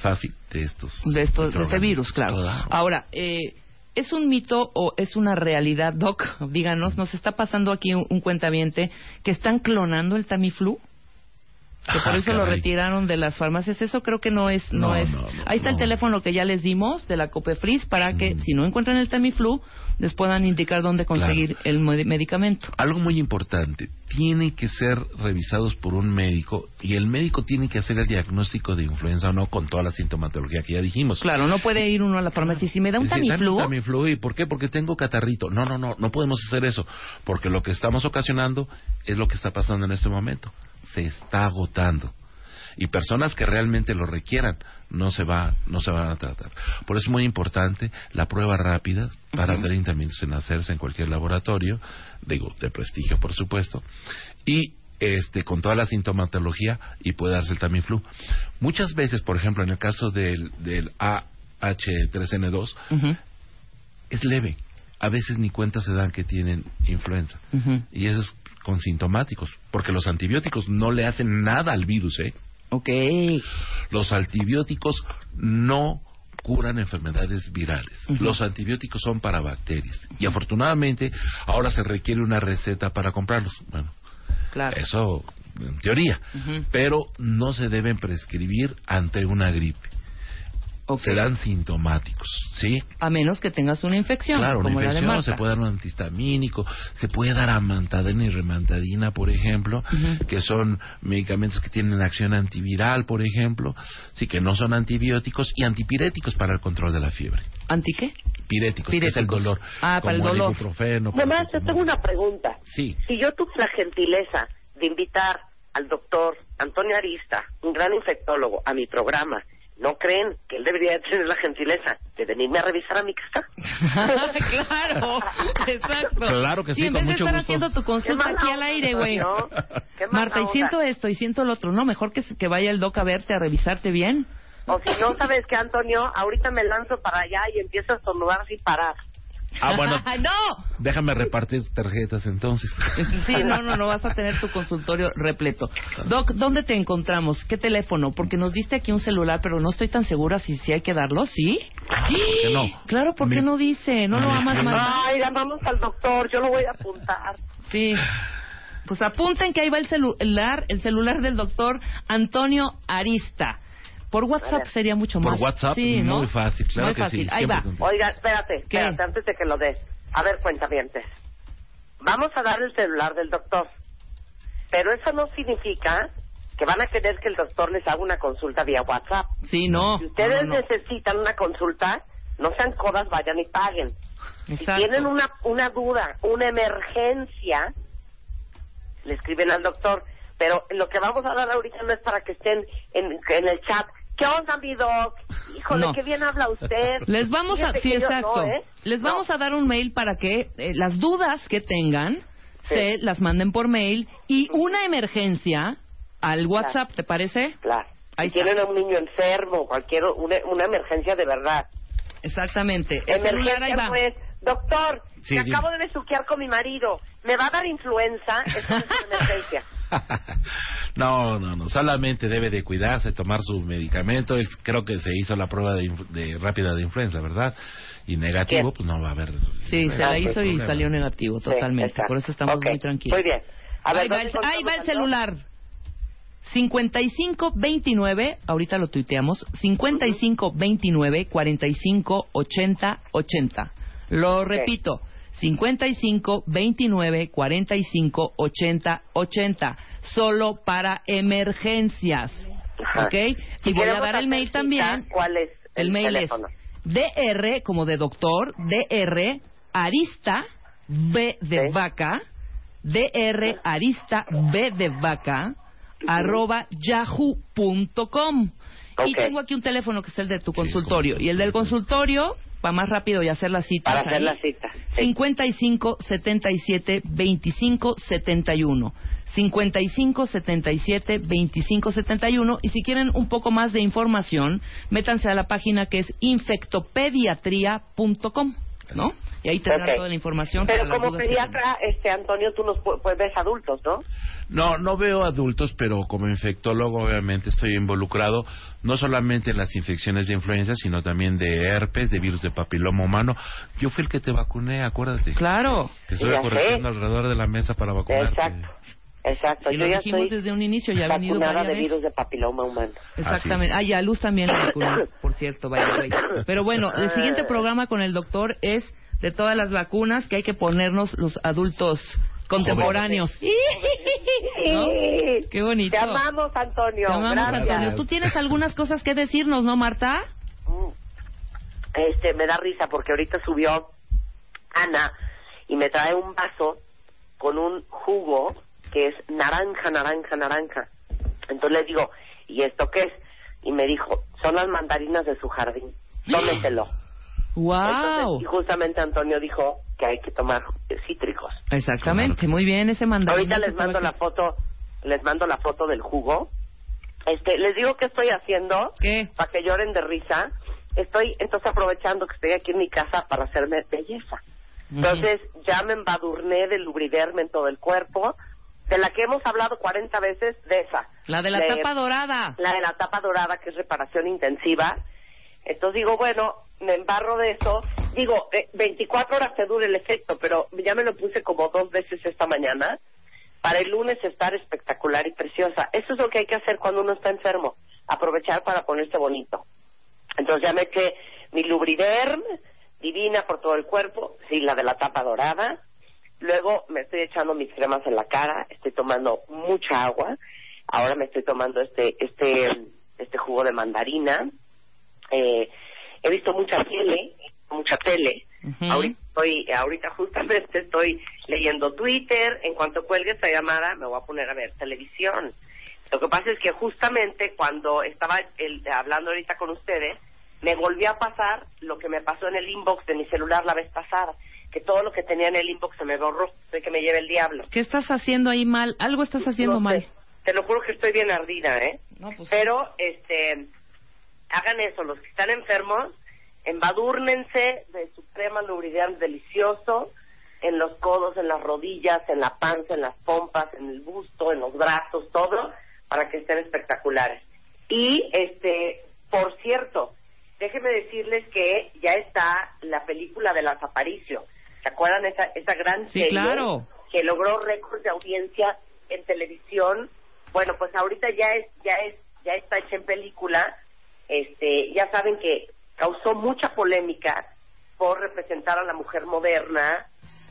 fácil de estos. De, esto, de este virus, claro. Ahora, eh, ¿es un mito o es una realidad, Doc? Díganos, nos está pasando aquí un, un cuentaviente que están clonando el Tamiflu. Que por eso lo retiraron de las farmacias. Eso creo que no es. No, No, es. no, no, Ahí está el no. teléfono que ya les dimos de la Copefris para que, Mm. si no encuentran el Tamiflu, les puedan indicar dónde conseguir el medicamento. Algo muy importante, tienen que ser revisados por un médico y el médico tiene que hacer el diagnóstico de influenza o no con toda la sintomatología que ya dijimos. Claro, no puede ir uno a la farmacia y si me da un "Dame Tamiflu. un Tamiflu, ¿y por qué? Porque tengo catarrito. No, no, no, no podemos hacer eso, porque lo que estamos ocasionando es lo que está pasando en este momento. Se está agotando. Y personas que realmente lo requieran no se va, no se van a tratar. Por eso es muy importante la prueba rápida para 30 minutos en hacerse en cualquier laboratorio, digo, de prestigio por supuesto, y este con toda la sintomatología y puede darse el Tamiflu. Muchas veces, por ejemplo, en el caso del, del AH3N2, Ujú, es leve. A veces ni cuenta se dan que tienen influenza. Y eso es con sintomáticos, porque los antibióticos no le hacen nada al virus, ¿eh? Ok. Los antibióticos no curan enfermedades virales. Los antibióticos son para bacterias. Y afortunadamente ahora se requiere una receta para comprarlos. Bueno, Claro. eso en teoría. Pero no se deben prescribir ante una gripe. Ok. Se dan sintomáticos, ¿sí? A menos que tengas una infección, Claro, una como la de infección, se puede dar un antihistamínico, se puede dar amantadina y remantadina, por ejemplo, Ujú. que son medicamentos que tienen acción antiviral, por ejemplo, sí que no son antibióticos y antipiréticos para el control de la fiebre. ¿Anti qué? Piréticos, que es el Piréticos. dolor. Ah, para el como dolor. ibuprofeno, Nomás te paracetamol. tengo una pregunta. Sí. Si yo tuve la gentileza de invitar al doctor Antonio Arista, un gran infectólogo, a mi programa, ¿no creen que él debería de tener la gentileza de venirme a revisar a mi casa? claro, exacto. Claro que sí, en con vez de mucho estar gusto. haciendo tu consulta aquí al onda, aire, güey. ¿no? Marta, y onda. siento esto y siento lo otro. No, mejor que, que vaya el doc a verte, a revisarte bien. O si no, ¿sabes qué, Antonio? Ahorita me lanzo para allá y empiezo a estornudar sin parar. Ah, bueno, ¡No! déjame repartir tarjetas entonces. Sí, no, no, no, vas a tener tu consultorio repleto. Doc, ¿dónde te encontramos? ¿Qué teléfono? Porque nos diste aquí un celular, pero no estoy tan segura si, si hay que darlo, ¿sí? que no? Claro, ¿por qué no dice? ¿No lo amas más? Ay, llamamos al doctor, yo lo voy a apuntar. Sí. Pues apunten que ahí va el celular, el celular del doctor Antonio Arista. Por WhatsApp sería mucho Por más. WhatsApp, sí, ¿no? muy fácil, claro Muy que fácil. sí. Ahí va. Oiga, espérate, ¿Qué? espérate, antes de que lo des. A ver, cuentavientes. Vamos a dar el celular del doctor. Pero eso no significa que van a querer que el doctor les haga una consulta vía WhatsApp. Sí, no. Si ustedes no, no, no. necesitan una consulta, no sean codas, vayan y paguen. Si Exacto. tienen una, una duda, una emergencia, le escriben al doctor. Pero lo que vamos a dar ahorita no es para que estén en, en el chat. ¿Qué onda, mi doc? Híjole, No. qué bien habla usted. Les vamos a, sí, exacto. no, ¿eh? Les No. vamos a dar un mail para que eh, las dudas que tengan Sí. se las manden por mail y una emergencia al WhatsApp, ¿te parece? Claro. Ahí si tienen a un niño enfermo, cualquier una, una emergencia de verdad. Exactamente. El celular ahí Emergencia va. no es, doctor, Sí, me acabo de besuquear con mi marido, me va a dar influenza, no es una emergencia. no, no, no. Solamente debe de cuidarse, tomar su medicamento. Él creo que se hizo la prueba de, inf- de rápida de influenza, ¿verdad? Y negativo, pues no va a haber. Sí, se la hizo y salió negativo, totalmente. Por eso estamos muy tranquilos. Muy bien. A ver, ahí, va ¿dónde el, ahí va el encontramos al celular. 5529, ahorita lo tuiteamos, 5529 45 80 80. Lo repito, 55 29 45 80 80. Solo para emergencias. Ajá. ¿Ok? Y voy a dar el mail también. ¿Cuál es el, El mail teléfono? es DR, como de doctor, DR, Arista, B de Sí. vaca, DR, Arista, B de vaca, arroba yahoo.com. Y Ok. tengo aquí un teléfono que es el de tu consultorio. Y el del consultorio, para más rápido y hacer la cita. Para hacer la cita. Sí. 55 77 25 71. 55 77 25 71 y si quieren un poco más de información, métanse a la página que es infectopediatría.com, ¿no? Y ahí tendrán Ok. toda la información. Pero para como pediatra, este Antonio, tú nos pu- pues ves adultos, ¿no? No, no veo adultos, pero como infectólogo obviamente estoy involucrado no solamente en las infecciones de influenza, sino también de herpes, de virus de papiloma humano. Yo fui el que te vacuné, acuérdate. Claro. Te estoy corriendo alrededor de la mesa para vacunarte. Exacto. Exacto. Y Yo lo ya dijimos estoy desde un inicio, ya ha venido varias de virus de papiloma humano. Exactamente. Ah, ya Luz también la vacunó, por cierto, the way. Pero bueno, el siguiente programa con el doctor es de todas las vacunas que hay que ponernos los adultos contemporáneos. ¿No? Qué bonito. Te amamos, Antonio. Te amamos, Gracias. Antonio. Tú tienes algunas cosas que decirnos, ¿no, Marta? Mm. Este, me da risa porque ahorita subió Ana y me trae un vaso con un jugo que es naranja, naranja, naranja. Entonces le digo, ¿y esto qué es? Y me dijo, son las mandarinas de su jardín. Tómetelo. Entonces, ¡Wow! y justamente Antonio dijo que hay que tomar cítricos. Exactamente, muy bien ese mandarín. Ahorita les mando la foto, les mando la foto del jugo. Este, les digo que estoy haciendo para que lloren de risa. Estoy entonces aprovechando que estoy aquí en mi casa para hacerme belleza. Entonces ya me embadurné de lubriderme en todo el cuerpo, de la que hemos hablado 40 veces, de esa. La de la tapa dorada. La de la tapa dorada, que es reparación intensiva. Entonces digo, bueno, me embarro de eso. Digo, eh, 24 horas te dura el efecto, pero ya me lo puse como dos veces esta mañana para el lunes estar espectacular y preciosa. Eso es lo que hay que hacer cuando uno está enfermo, aprovechar para ponerse bonito. Entonces ya me eché mi lubriderm, divina por todo el cuerpo, sí, la de la tapa dorada. Luego me estoy echando mis cremas en la cara, estoy tomando mucha agua. Ahora me estoy tomando este este este jugo de mandarina. Eh, he visto mucha tele, mucha tele. Ujú. Ahorita estoy, ahorita justamente estoy leyendo Twitter. En cuanto cuelgue esta llamada, me voy a poner a ver televisión. Lo que pasa es que justamente cuando estaba el- hablando ahorita con ustedes, me volvió a pasar lo que me pasó en el inbox de mi celular la vez pasada, que todo lo que tenía en el inbox se me borró, de que me lleve el diablo. ¿Qué estás haciendo ahí mal? Algo estás haciendo No sé. mal. Te lo juro que estoy bien ardida, ¿eh? No, pues, Pero, este, hagan eso, los que están enfermos, embadúrnense de su crema lubricante delicioso en los codos, en las rodillas, en la panza, en las pompas, en el busto, en los brazos, todo, para que estén espectaculares. Y, este, por cierto, déjenme decirles que ya está la película de las Aparicio. ¿Se acuerdan esa, esa gran Sí, serie claro. que logró récord de audiencia en televisión? Bueno, pues ahorita ya es, ya es, ya está hecha en película. Este, ya saben que causó mucha polémica por representar a la mujer moderna,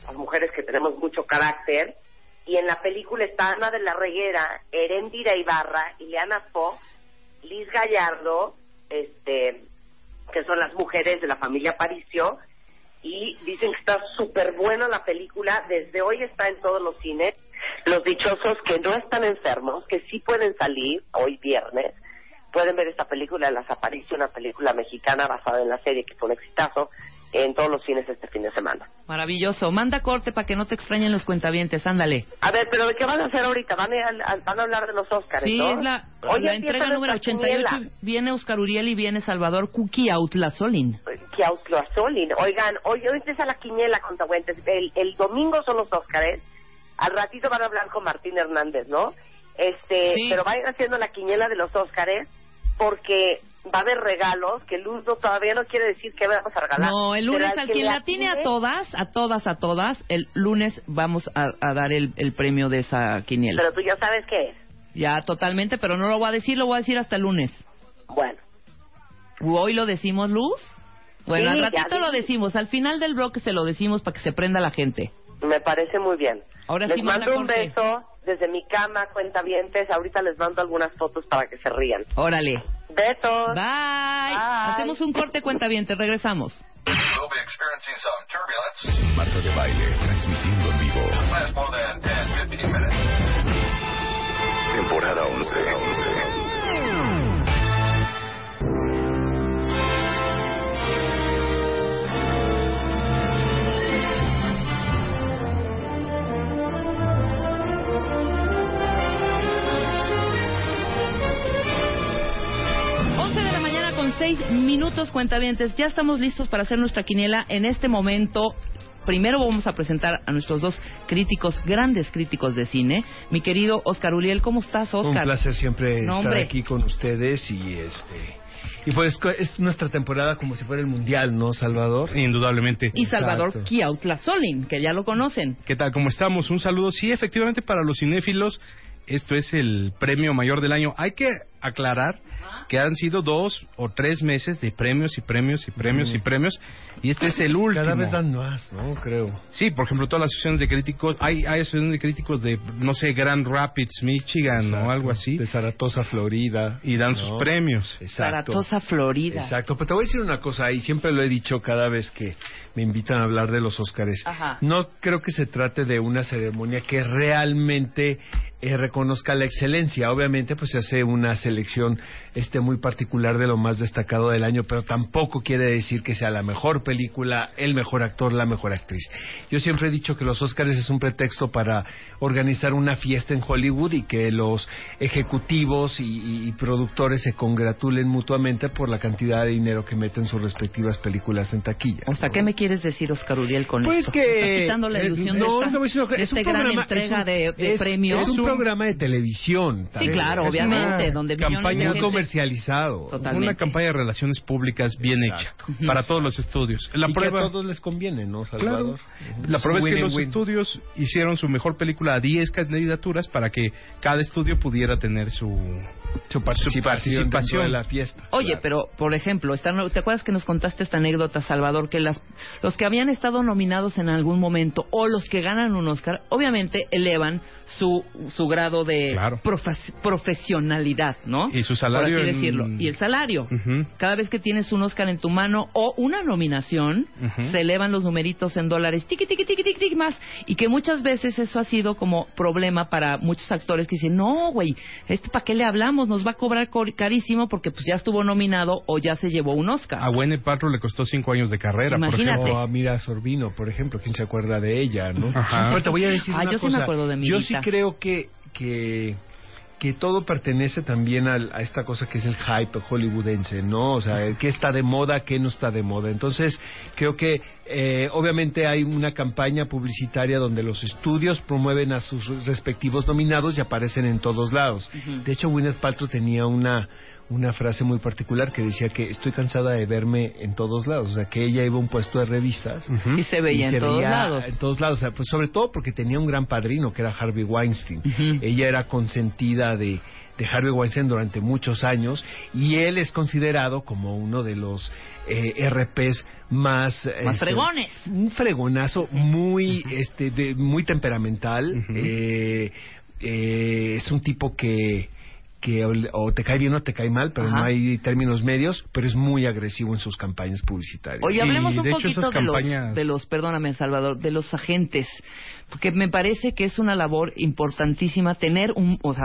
las mujeres que tenemos mucho carácter, y en la película está Ana de la Reguera, Erendira Ibarra, Ileana Fox, Liz Gallardo, este, que son las mujeres de la familia Paricio, y dicen que está súper buena la película, desde hoy está en todos los cines. Los dichosos que no están enfermos, que sí pueden salir hoy viernes, pueden ver esta película de las Aparicio, una película mexicana basada en la serie que fue un exitazo en todos los cines este fin de semana. Maravilloso. Manda corte para que no te extrañen los cuentavientes. Ándale. A ver, pero ¿de qué van a hacer ahorita? Van a, van a hablar de los Óscares, Sí, ¿no? es la, Hoy la entrega número nuestra 88. quiniela. Viene Oscar Uriel y viene Salvador que Auslazolin. Oigan, hoy, hoy empieza la quiniela con. El, el domingo son los Óscares. Al ratito van a hablar con Martín Hernández, ¿no? Este, Sí. pero vayan haciendo la quiniela de los Óscares porque va a haber regalos que Luz no- todavía no quiere decir que vamos a regalar. No, el lunes al quien la tiene a todas, a todas, a todas, el lunes vamos a, a dar el, el premio de esa quiniela. Pero tú ya sabes qué es. Ya, totalmente, pero no lo voy a decir, lo voy a decir hasta el lunes. Bueno, ¿Hoy lo decimos, Luz? Bueno, Sí, al ratito lo decimos, al final del bloque se lo decimos para que se prenda la gente. me parece muy bien. Ahora les sí mando un beso desde mi cama, cuentavientes. Ahorita les mando algunas fotos para que se rían. Órale. Besos. Bye. Bye. Hacemos un corte cuenta bien, te regresamos. We'll be experiencing some turbulence. Marta de baile, transmitiendo en vivo. Last more than 10, 15 minutes. Temporada 11. 11. 36 minutos, cuentavientes. Ya estamos listos para hacer nuestra quiniela. En este momento, primero vamos a presentar a nuestros dos críticos, grandes críticos de cine. Mi querido Oscar Uriel, ¿cómo estás, Oscar? Un placer siempre estar aquí con ustedes y este. Y pues es nuestra temporada como si fuera el mundial, ¿no, Salvador? Indudablemente. Y Salvador Kiautlazolin, que ya lo conocen. ¿Qué tal? ¿Cómo estamos? Un saludo. Sí, efectivamente, para los cinéfilos, esto es el premio mayor del año. Hay que aclarar que han sido dos o tres meses de premios y premios y premios y premios, y este es el último. Cada vez dan más, ¿no? Creo. Sí, por ejemplo, todas las asociaciones de críticos, hay, hay asociaciones de críticos de, no sé, Grand Rapids, Michigan Exacto. o algo así, De Saratoga, Florida. y dan ¿no? sus premios. Exacto. Saratosa, Florida. Exacto, pero te voy a decir una cosa, y siempre lo he dicho cada vez que me invitan a hablar de los Óscares. Ajá. No creo que se trate de una ceremonia que realmente eh, reconozca la excelencia. Obviamente, pues se hace una selección este muy particular de lo más destacado del año, pero tampoco quiere decir que sea la mejor película, el mejor actor, la mejor actriz. Yo siempre he dicho que los Óscares es un pretexto para organizar una fiesta en Hollywood y que los ejecutivos y, y- y productores se congratulen mutuamente por la cantidad de dinero que meten sus respectivas películas en taquilla. O sea, ¿no? ¿qué me quieres decir, Oscar Uriel, con Pues esto? que Estás quitando la eh, ilusión no, de esta, cosa, de este gran programa- entrega es un- de, de es- premios. Es un programa de televisión. Sí, también. claro, Es obviamente, una donde campaña de comercializado. Totalmente. Una campaña de relaciones públicas bien Exacto. hecha para todos los estudios. La y que prueba a todos les conviene, ¿no, Claro. Salvador? La prueba es que los estudios hicieron su mejor película a 10 candidaturas para que cada estudio pudiera tener su, su participación, participación. dentro de la fiesta. Oye, Claro. pero por ejemplo, están- ¿te acuerdas que nos contaste esta anécdota, Salvador? Que las, los que habían estado nominados en algún momento o los que ganan un Oscar, obviamente elevan su, su grado de Claro. profesionalidad, ¿no? Y su salario Por así en- decirlo. Y el salario. Cada vez que tienes un Oscar en tu mano o una nominación, se elevan los numeritos en dólares, tiqui, tiqui, tiqui, tiqui, tiqui, más. Y que muchas veces eso ha sido como problema para muchos actores que dicen, no, güey, este ¿para qué le hablamos? Nos va a cobrar carísimo porque pues ya estuvo nominado o ya se llevó un Oscar. A Gwyneth Paltrow le costó cinco años de carrera. por Imagínate. ejemplo. O a Mira Sorbino, por ejemplo, ¿quién se acuerda de ella, no? Ajá. Pero te voy a decir Ah, una yo sí me cosa. acuerdo de Yo sí Mirita. creo que, que que todo pertenece también al- a, esta cosa que es el hype hollywoodense, ¿no? O sea, qué está de moda, qué no está de moda. Entonces, creo que eh, obviamente hay una campaña publicitaria donde los estudios promueven a sus respectivos nominados y aparecen en todos lados. De hecho, Gwyneth Paltrow tenía una una frase muy particular que decía que estoy cansada de verme en todos lados, o sea, que ella iba a un puesto de revistas Y se veía en todos veía lados. en todos lados, o sea, pues sobre todo porque tenía un gran padrino que era Harvey Weinstein. Ella era consentida de, de Harvey Weinstein durante muchos años y él es considerado como uno de los eh, RPs más Más este, fregones. un fregonazo muy este de, muy temperamental eh, eh, es un tipo que que o, te cae bien o te cae mal, pero Ajá. no hay términos medios, pero es muy agresivo en sus campañas publicitarias. Oye, hablemos Y, un de hecho, poquito de, los, de los, perdóname, Salvador, de los agentes, porque me parece que es una labor importantísima tener un, o sea,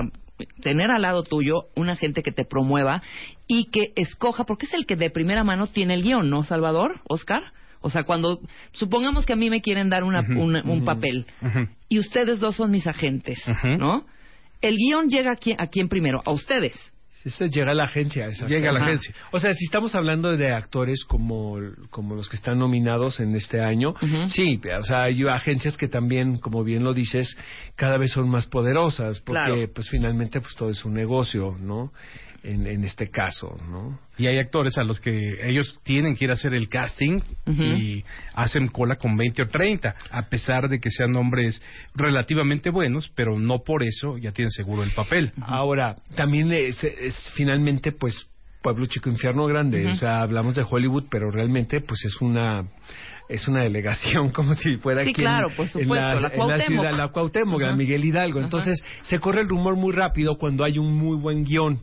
tener al lado tuyo un agente que te promueva y que escoja, porque es el que de primera mano tiene el guion, ¿no, Salvador? Oscar. O sea, cuando supongamos que a mí me quieren dar una- un papel y ustedes dos son mis agentes. ¿no? El guion llega a quién, a quién primero, a ustedes. Ese llega a la agencia. exacto. Llega a la Ajá. agencia. O sea, si estamos hablando de actores como, como los que están nominados en este año, sí, o sea, hay agencias que también, como bien lo dices, cada vez son más poderosas, porque Claro. pues finalmente pues todo es un negocio, ¿no? En, en este caso, ¿no? Y hay actores a los que ellos tienen que ir a hacer el casting y hacen cola con 20 o 30, a pesar de que sean hombres relativamente buenos, pero no por eso ya tienen seguro el papel. Ahora, también es, es finalmente, pues, pueblo chico, infierno grande. O sea, hablamos de Hollywood, pero realmente, pues, es una es una delegación como si fuera Sí, aquí en- claro, por en supuesto, la en la ciudad, la Cuauhtémoc, la Ajá. Miguel Hidalgo. Entonces, se corre el rumor muy rápido cuando hay un muy buen guion.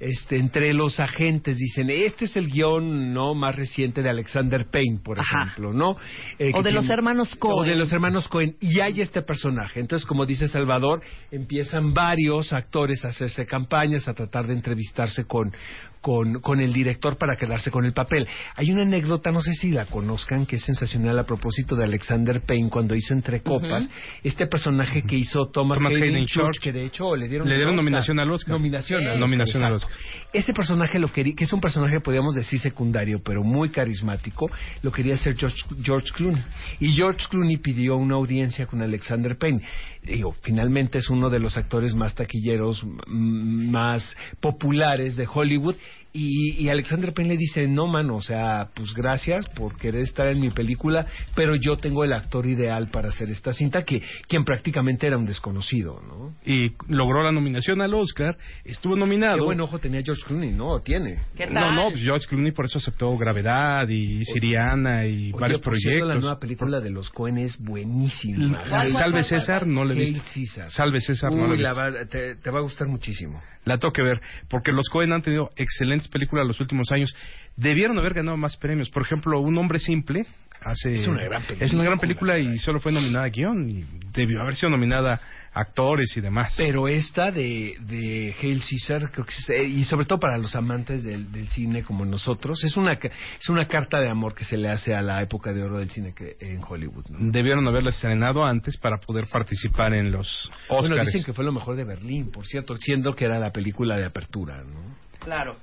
Este, entre los agentes dicen, este es el guion no más reciente de Alexander Payne, por Ajá. ejemplo, ¿no? Eh, O de los tiene- hermanos o Coen. de los hermanos Cohen. Y hay este personaje. Entonces, como dice Salvador, empiezan varios actores a hacerse campañas, a tratar de entrevistarse con, con, con el director para quedarse con el papel. Hay una anécdota, no sé si la conozcan, que es sensacional a propósito de Alexander Payne cuando hizo Entre Copas. Este personaje que hizo Thomas, Thomas Hayden Hayden Church, Church, que de hecho le dieron, le dieron Oscar. nominación al Oscar. Nominación, al Oscar, Nominación al exacto. Ese personaje lo quería, que es un personaje, podríamos decir, secundario, pero muy carismático, lo quería hacer George, George Clooney. Y George Clooney pidió una audiencia con Alexander Payne. Digo, finalmente es uno de los actores más taquilleros, más populares de Hollywood. Y, y Alexander Payne le dice, no, mano, o sea, pues gracias por querer estar en mi película, pero yo tengo el actor ideal para hacer esta cinta, que quien prácticamente era un desconocido, ¿no? Y logró la nominación al Oscar, estuvo nominado. Qué buen ojo tenía George Clooney, ¿no? Tiene. ¿Qué tal? No, no, pues George Clooney por eso aceptó Gravedad y Siriana y Oye, varios por cierto, proyectos. la nueva película de los Cohen es buenísima. ¿Cuál, cuál, Salve cuál, César, cuál? no le he Hail visto. Caesar. Salve César, no la visto. va- te, te va a gustar muchísimo. La tengo que ver, porque los Cohen han tenido excelentes películas los últimos años. Debieron haber ganado más premios. Por ejemplo, Un Hombre Simple hace... Es una gran película. Es una gran película y solo fue nominada a guion. Y debió haber sido nominada a actores y demás. Pero esta de, de Hail Caesar, creo que es, eh, y sobre todo para los amantes del, del cine como nosotros, es una, ca- es una carta de amor que se le hace a la época de oro del cine que, en Hollywood. ¿no? Debieron haberla estrenado antes para poder participar en los Oscars. Bueno, dicen que fue lo mejor de Berlín, por cierto, siendo que era la película de apertura, ¿no? Claro.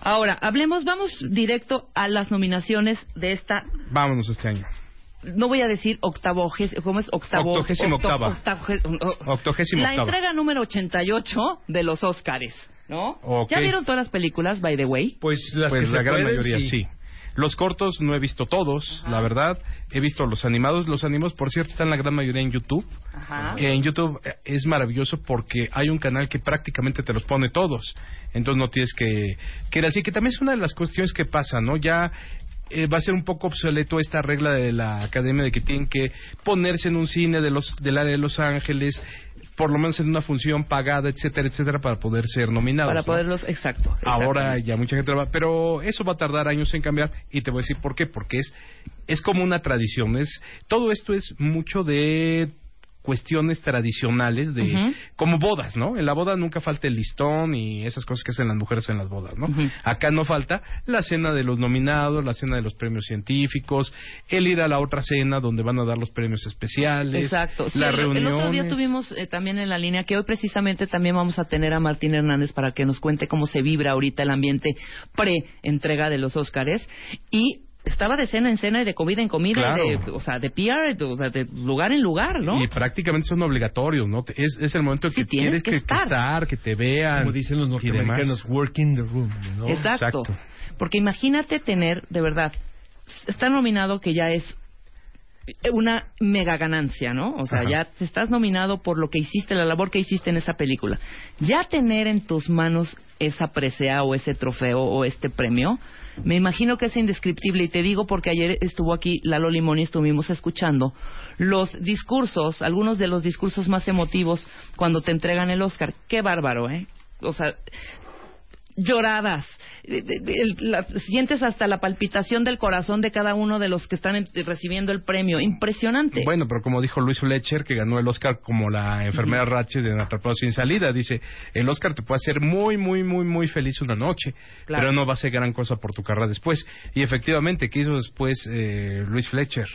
Ahora, hablemos, vamos directo a las nominaciones de esta, Vámonos este año. no voy a decir octavo, ¿cómo es? Octavo, Octogésimo octo- octava. Octogésimo la octava. entrega número 88 de los Óscares, ¿no? ¿Ya vieron todas las películas, by the way? Pues las pues que la se gran pueden, mayoría sí. Los cortos no he visto todos, la verdad. He visto los animados. Los animados, por cierto, están la gran mayoría en YouTube. Ajá. En YouTube eh, es maravilloso porque hay un canal que prácticamente te los pone todos. Entonces no tienes que, que ir así, que también es una de las cuestiones que pasa, ¿no? Ya eh, va a ser un poco obsoleto esta regla de la academia de que tienen que ponerse en un cine de los, del área de Los Ángeles, por lo menos en una función pagada, etcétera, etcétera, para poder ser nominados. Para ¿no? poderlos, exacto. Ahora ya mucha gente lo va, pero eso va a tardar años en cambiar y te voy a decir por qué, porque es es como una tradición, es todo esto es mucho de cuestiones tradicionales de como bodas, ¿no? En la boda nunca falta el listón y esas cosas que hacen las mujeres en las bodas, ¿no? Acá no falta la cena de los nominados, la cena de los premios científicos, el ir a la otra cena donde van a dar los premios especiales, Exacto. Sí, las el, el otro día tuvimos eh, también en la línea que hoy precisamente también vamos a tener a Martín Hernández para que nos cuente cómo se vibra ahorita el ambiente pre-entrega de los Óscares y estaba de cena en cena y de comida en comida, Claro. y de, o sea, de PR, de, o sea, de lugar en lugar, ¿no? Y prácticamente son obligatorios, ¿no? Es, es el momento en Sí, que tienes tienes que que, estar. estar, que te vean. Como dicen los norteamericanos, working the room, ¿no? Exacto. Porque imagínate tener, de verdad, está nominado que ya es una mega ganancia, ¿no? O sea, Ajá. ya te estás nominado por lo que hiciste, la labor que hiciste en esa película. Ya tener en tus manos esa presea o ese trofeo o este premio, me imagino que es indescriptible y te digo porque ayer estuvo aquí Lalo Limón y estuvimos escuchando los discursos, algunos de los discursos más emotivos cuando te entregan el Oscar. Qué bárbaro, ¿eh? O sea, lloradas. El- la- sientes hasta la palpitación del corazón de cada uno de los que están en- recibiendo el premio. Impresionante. Bueno, pero como dijo Luis Fletcher, que ganó el Oscar como la enfermera Ratchet de Atrapados sin salida, dice, el Oscar te puede hacer muy, muy, muy, muy feliz una noche, Claro. pero no va a ser gran cosa por tu carrera después. Y efectivamente, ¿qué hizo después eh, Luis Fletcher?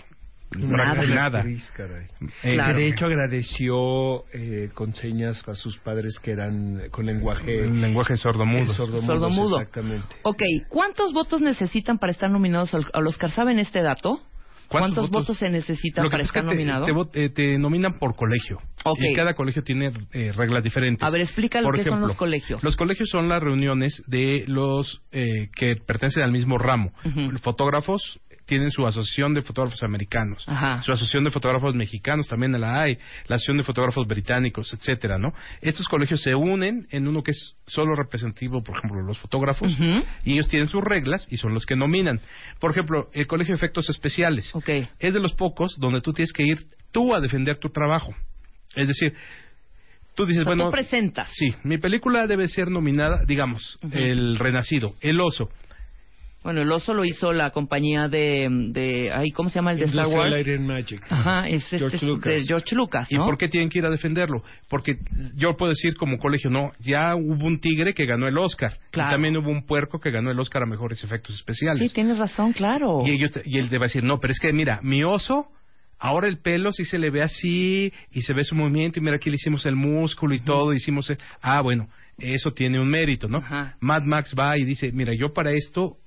Nada. Nada. Actriz, caray. Eh, Claro. Que de hecho agradeció eh, con señas a sus padres que eran con lenguaje El lenguaje sordomudo. Sordomudo. Exactamente. Ok, ¿cuántos votos necesitan para estar nominados al, al Oscar? ¿Saben este dato? ¿Cuántos, votos? se necesitan para estar es que te- nominado? Te, eh, te nominan por colegio. Ok. Y cada colegio tiene eh, reglas diferentes. A ver, explica lo Por que son ejemplo, los colegios. Los colegios son las reuniones de los eh, que pertenecen al mismo ramo. Fotógrafos tienen su asociación de fotógrafos americanos, Ajá. su asociación de fotógrafos mexicanos también la hay, la asociación de fotógrafos británicos, etcétera, ¿no? Estos colegios se unen en uno que es solo representativo, por ejemplo, los fotógrafos, y ellos tienen sus reglas y son los que nominan. Por ejemplo, el colegio de efectos especiales es de los pocos donde tú tienes que ir tú a defender tu trabajo. Es decir, tú dices, O sea, bueno, tú presentas. sí, mi película debe ser nominada, digamos. El Renacido, El Oso. Bueno, el oso lo hizo la compañía de... de ay, ¿Cómo se llama el de Star Wars? Light and Magic. Ajá, es este- George Lucas. de George Lucas, ¿Y ¿no? por qué tienen que ir a defenderlo? Porque yo puedo decir como colegio, no, ya hubo un tigre que ganó el Oscar. Claro. Y también hubo un puerco que ganó el Oscar a mejores efectos especiales. Sí, tienes razón, claro. Y, ellos y él te va a decir, no, pero es que mira, mi oso, ahora el pelo sí se le ve así, y se ve su movimiento, y mira, aquí le hicimos el músculo y todo, hicimos... el- Ah, bueno, eso tiene un mérito, ¿no? Ajá. Mad Max va y dice, mira, yo para esto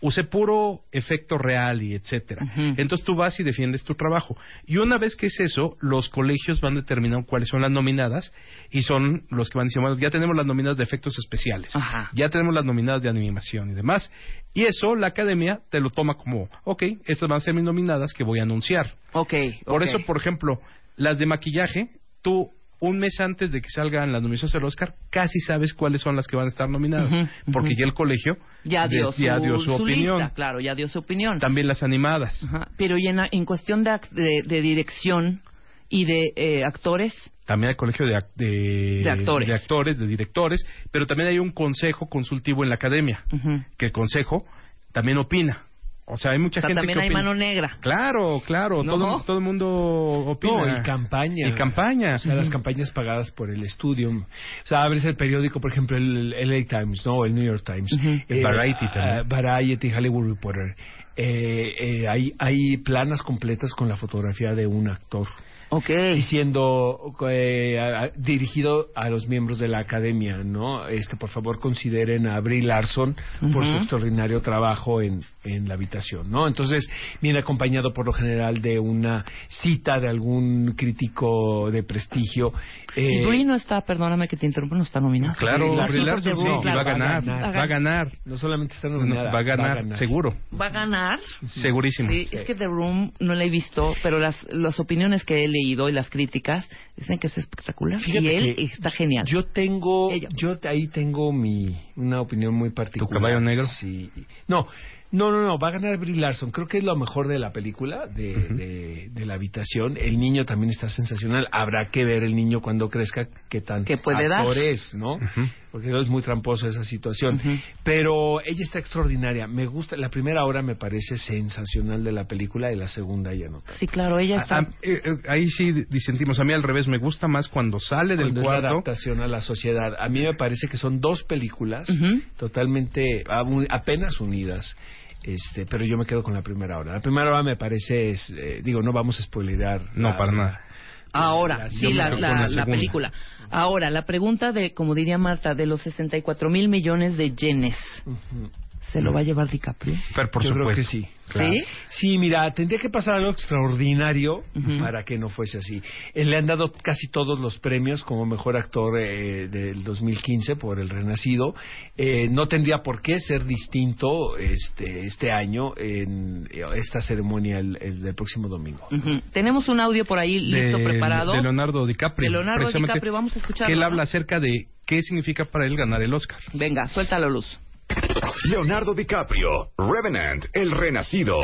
usé puro efecto real y etcétera. Entonces tú vas y defiendes tu trabajo. Y una vez que es eso, los colegios van determinando cuáles son las nominadas y son los que van diciendo, bueno, ya tenemos las nominadas de efectos especiales, ya tenemos las nominadas de animación y demás. Y eso la academia te lo toma como, ok, estas van a ser mis nominadas que voy a anunciar. Ok, Por eso, por ejemplo, las de maquillaje, tú un mes antes de que salgan las nominaciones del Oscar, casi sabes cuáles son las que van a estar nominadas, porque ya el colegio Ya dio, su, ya dio su, opinión. lista, claro, ya dio su opinión. También las animadas. Pero y en, cuestión de, de, de dirección y de eh, actores, También hay colegio de, de, actores. de actores, de directores, pero también hay un consejo consultivo en la academia, que el consejo también opina. O sea, hay mucha o sea, gente también que hay opina. mano negra. Claro, claro, ¿No? todo, todo el mundo opina. No, y campaña. Y campaña. O sea, las campañas pagadas por el estudio. O sea, abres el periódico, por ejemplo, el LA Times, ¿no? El New York Times. El Variety también. ah, Variety, Hollywood Reporter. Eh, eh, hay, hay planas completas con la fotografía de un actor. Ok. Y siendo eh, a- a- dirigido a los miembros de la academia, ¿no? Este, por favor, consideren a Brie Larson por su extraordinario trabajo en, en la habitación, ¿no? Entonces, viene acompañado por lo general de una cita de algún crítico de prestigio. y eh, Brie no está, perdóname que te interrumpa, no está nominada. Claro, Brie Brie Larson, Larson, sí, y claro. va a ganar, Va a va a ganar, no solamente está No, nominada, va a ganar, seguro, Va a ganar. segurísimo. Sí, es que The Room no la he visto, pero las, las opiniones que he leído y las críticas dicen que es espectacular. Fíjate y él que está genial. Yo tengo, Ella. yo ahí tengo mi una opinión muy particular. caballo negro? Sí. No, No, no, no, va a ganar Brie Larson. Creo que es lo mejor de la película, de, de, de la habitación. El niño también está sensacional. Habrá que ver el niño cuando crezca qué tan ¿Qué puede dar? actor es, ¿no? Porque es muy tramposo esa situación. Pero ella está extraordinaria. Me gusta, la primera hora me parece sensacional de la película y la segunda ya no. Sí, claro, ella está... Ah, ah, eh, eh, ahí sí disentimos. A mí al revés, me gusta más cuando sale del Cuando es la cuarto. adaptación a la sociedad. A mí me parece que son dos películas totalmente apenas unidas. Este, pero yo me quedo con la primera hora. La primera hora me parece, es, eh, digo, no vamos a spoilear. No, la- para nada. Ahora, la- sí, la, la- la película. Ahora, la pregunta de, como diría Marta, de los 64 mil millones de yenes, Ujú. ¿Se lo va a llevar DiCaprio? Pero por Yo creo supuesto. que sí. ¿Sí? Sí, mira, tendría que pasar algo extraordinario para que no fuese así. Eh, le han dado casi todos los premios como mejor actor eh, del 2015 por El Renacido. Eh, no tendría por qué ser distinto este, este año en eh, esta ceremonia el, el del próximo domingo. Tenemos un audio por ahí listo, de, preparado. de Leonardo DiCaprio. De Leonardo DiCaprio, vamos a escucharlo, Que él ¿no? habla acerca de qué significa para él ganar el Oscar. Venga, suéltalo, Luz. Leonardo DiCaprio, Revenant, El Renacido.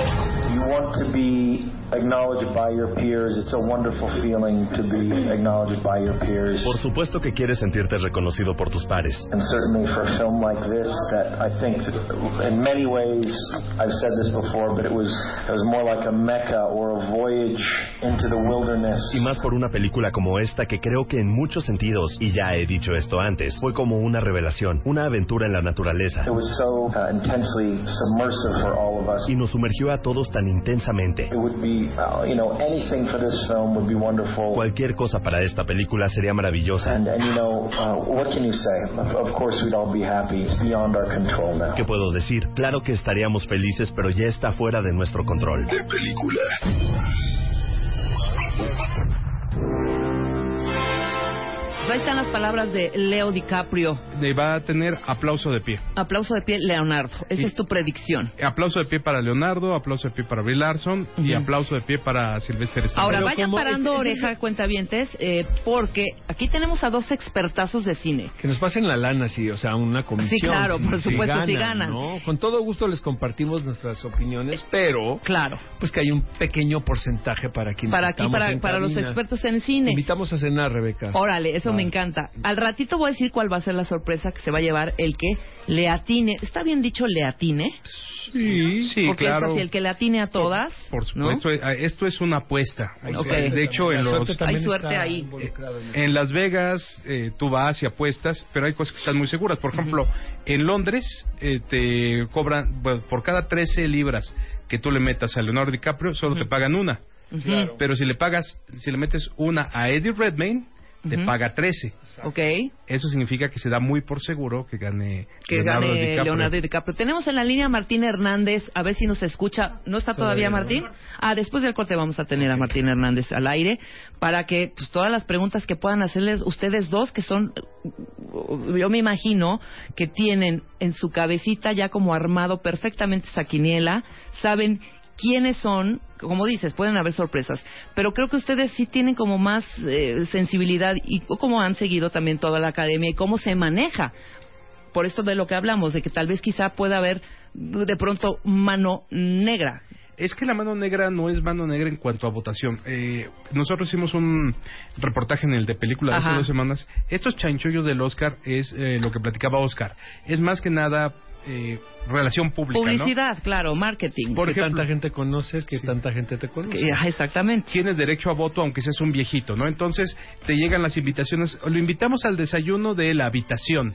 You want to be acknowledged by your peers. It's a wonderful feeling to be acknowledged by your peers. Por supuesto que quieres sentirte reconocido por tus pares. And certainly for a film like this, that I think in many ways, I've said this before, but it was it was more like a mecca or a voyage into the wilderness. Y más por una película como esta que creo que en muchos sentidos, y ya he dicho esto antes, fue como una revelación, una aventura en la naturaleza. It was so uh, intensely submersive for all of us. Y nos sumergió a todos tan intensamente. It would be, you know, anything for this film would be wonderful. Cualquier cosa para esta película sería maravillosa. And, and you know, what can you say? Of, of course, we'd all be happy. It's beyond our control now. ¿Qué puedo decir? Claro que estaríamos felices, pero ya está fuera de nuestro control. De película. Ahí están las palabras de Leo DiCaprio. Le va a tener aplauso de pie. Aplauso de pie, Leonardo. Esa es tu predicción. Aplauso de pie para Leonardo, aplauso de pie para Brie Larson y aplauso de pie para Sylvester Stallone. Ahora, Pero vayan como parando es- es- oreja, cuentavientes, eh, porque aquí tenemos a dos expertazos de cine. Que nos pasen la lana, sí, o sea, una comisión. Sí, claro, por supuesto, sí ganan. ¿no? Con todo gusto les compartimos nuestras opiniones, pero Claro. pues que hay un pequeño porcentaje para quienes Para aquí, para, en para los expertos en cine. Invitamos a cenar, Rebeca. Órale, eso me encanta. Al ratito voy a decir cuál va a ser la sorpresa que se va a llevar el que le atine. ¿Está bien dicho le atine? Sí, sí, Porque claro. es así, el que le atine a todas. Por supuesto, eh, esto es una apuesta. Hay Ok. suerte De hecho, en los- Hay suerte ahí. en Las Vegas eh, tú vas y apuestas, pero hay cosas que están muy seguras. Por ejemplo, en Londres eh, te cobran, bueno, por cada 13 libras que tú le metas a Leonardo DiCaprio, solo te pagan una. Pero si le pagas, si le metes una a Eddie Redmayne, te paga 13. Ok. Eso significa que se da muy por seguro que gane Que Leonardo gane DiCaprio. Leonardo DiCaprio. Tenemos en la línea a Martín Hernández, a ver si nos escucha. ¿No está todavía. Martín? Ah, después del corte vamos a tener a Martín Hernández al aire para que pues, todas las preguntas que puedan hacerles ustedes dos, que son, yo me imagino que tienen en su cabecita ya como armado perfectamente esa quiniela, saben quiénes son, como dices, pueden haber sorpresas, pero creo que ustedes sí tienen como más eh, sensibilidad y cómo han seguido también toda la academia y cómo se maneja por esto de lo que hablamos, de que tal vez quizá pueda haber de pronto mano negra. Es que la mano negra no es mano negra en cuanto a votación. Eh, nosotros hicimos un reportaje en el de película de hace dos semanas. Estos chanchullos del Oscar es eh, lo que platicaba Oscar. Es más que nada eh, relación pública, ¿no? Publicidad, claro, marketing. Por que ejemplo- tanta gente conoces, que tanta gente te conoce. Que- exactamente. Tienes derecho a voto aunque seas un viejito, ¿no? Entonces te llegan las invitaciones. Lo invitamos al desayuno de la habitación.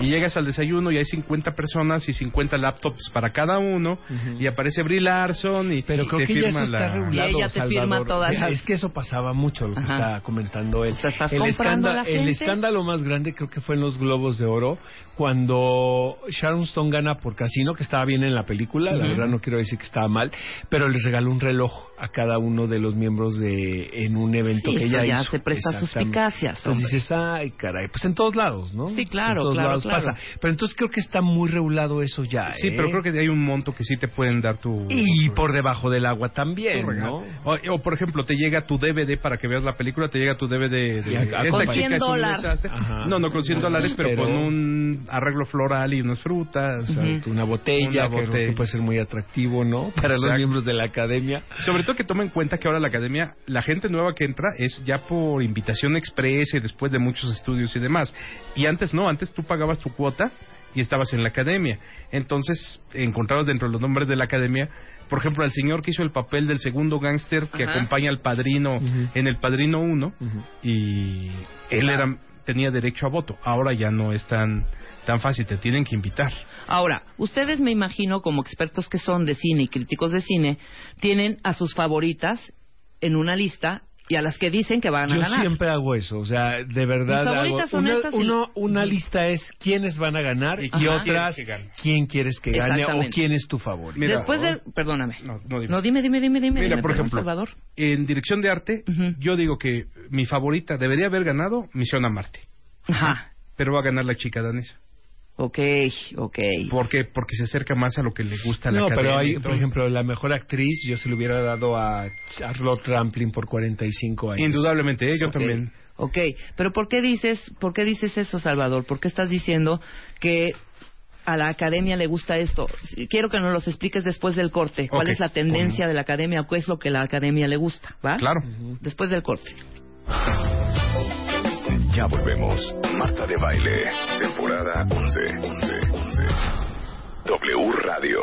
Y llegas al desayuno y hay 50 personas y 50 laptops para cada uno. Y aparece Brie Larson y Pero y creo te que ya firma eso está la- regulado, Y ella te Salvador. firma todas Mira, las- Es que eso pasaba mucho, lo que Ajá. está comentando él. O sea, estás el, comprando a la escándalo, el escándalo más grande creo que fue en los Globos de Oro, cuando Sharon Stone gana por Casino, que estaba bien en la película, la verdad no quiero decir que estaba mal, pero les regaló un reloj a cada uno de los miembros de en un evento Sí, que ella ya hizo. se presta suspicacias, Entonces hombre. dices, ay, caray, pues en todos lados, ¿no? Sí, claro, En todos claro, lados claro. pasa. Pero entonces creo que está muy regulado eso ya, Sí, ¿eh? pero creo que hay un monto que sí te pueden dar tu... Y por debajo del agua también, ¿no? O, o, por ejemplo, te llega tu DVD para que veas la película, te llega tu DVD de... Esta con chica 100 es un dólares. No, no con 100 dólares, pero, Pero- con un arreglo floral y unas frutas una botella, Una botella. que puede ser muy atractivo, ¿no? Para los miembros de la academia. Sobre todo que toma en cuenta que ahora la academia, la gente nueva que entra es ya por invitación expresa y después de muchos estudios y demás. Y antes no, antes tú pagabas tu cuota y estabas en la academia. Entonces, encontrabas dentro de los nombres de la academia, por ejemplo, al señor que hizo el papel del segundo gángster que Ajá. acompaña al padrino en el padrino 1 y él era tenía derecho a voto. Ahora ya no es tan tan fácil, te tienen que invitar. Ahora, ustedes me imagino, como expertos que son de cine y críticos de cine, tienen a sus favoritas en una lista y a las que dicen que van a Yo ganar. siempre hago eso, o sea, de verdad. Mis favoritas hago- son una, estas y- uno- una lista es quiénes van a ganar y, otras quién quieres que gane o quién es tu favorito. Mira, Después de... Perdóname. No, no, dime. No, dime, dime, dime, dime. Mira, dime, por ejemplo, Salvador. en dirección de arte, yo digo que mi favorita debería haber ganado Misión a Marte, Ajá. pero va a ganar la chica danesa. Ok, ok. ¿Por qué? Porque se acerca más a lo que le gusta a la No, pero academia hay, por ejemplo, la mejor actriz yo se lo hubiera dado a Charlotte Rampling por 45 años. Indudablemente, ¿eh? yo Ok, también. Ok, pero ¿por qué dices, por qué dices eso, Salvador? ¿Por qué estás diciendo que a la academia le gusta esto? Quiero que nos los expliques después del corte. ¿Cuál Ok, es la tendencia de la academia o qué es lo que a la academia le gusta? ¿Va? Claro. Después del corte. Ya volvemos. Marta de Baile, temporada 11. 11, 11. W Radio.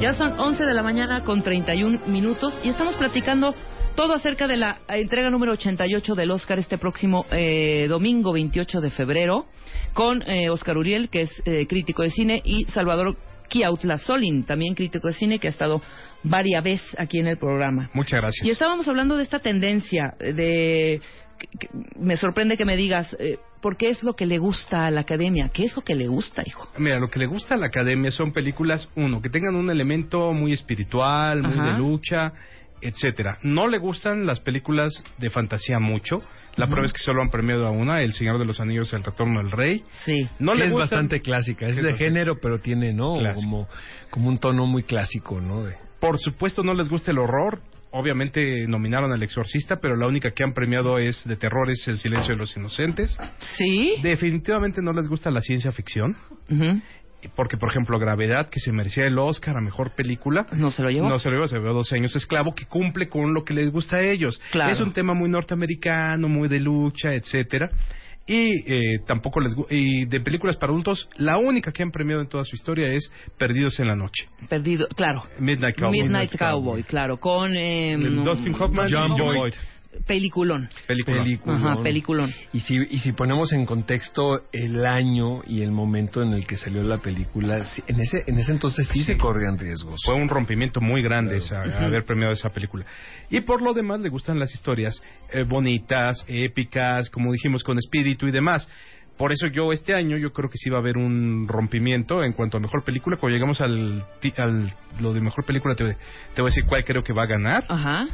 Ya son 11 de la mañana con 31 minutos y estamos platicando todo acerca de la entrega número 88 del Oscar este próximo eh, domingo 28 de febrero con eh, Oscar Uriel, que es eh, crítico de cine, y Salvador Kiautla Solin, también crítico de cine, que ha estado varias veces aquí en el programa. Muchas gracias. Y estábamos hablando de esta tendencia de... que- que- me sorprende que me digas, eh, ¿por qué es lo que le gusta a la academia? ¿Qué es lo que le gusta, hijo? Mira, lo que le gusta a la academia son películas, uno, que tengan un elemento muy espiritual, muy Ajá. de lucha, etcétera. No le gustan las películas de fantasía mucho. La prueba es que solo han premiado a una, El Señor de los Anillos, El Retorno del Rey. Sí. No que le es gustan- bastante clásica, es de género, pero tiene, ¿no? Clásico. Como, como un tono muy clásico, ¿no? De- Por supuesto no les gusta el horror. Obviamente nominaron al Exorcista, pero la única que han premiado es de terror es El Silencio de los Inocentes. ¿Sí? Definitivamente no les gusta la ciencia ficción, Ujú. Porque por ejemplo Gravedad, que se merecía el Oscar a Mejor Película, no se lo llevó. No se lo llevó, se llevó 12 años esclavo que cumple con lo que les gusta a ellos. Claro. Es un tema muy norteamericano, muy de lucha, etcétera. Y eh, tampoco les y de películas para adultos, la única que han premiado en toda su historia es Perdidos en la noche. Perdido, claro. Midnight Cowboy. Midnight Cowboy, claro, con eh, Dustin Hoffman, John John Boyd. Peliculón. Película. Peliculón. Ajá, peliculón. Y si, y si ponemos en contexto el año y el momento en el que salió la película, sí, en ese, en ese entonces sí, se corrían riesgos. Fue un rompimiento muy grande esa- haber premiado esa película. Y por lo demás le gustan las historias eh, bonitas, épicas, como dijimos, con espíritu y demás. Por eso yo este año yo creo que sí va a haber un rompimiento en cuanto a mejor película. Cuando llegamos al, ti- al lo de mejor película te, te voy a decir cuál creo que va a ganar. Ajá.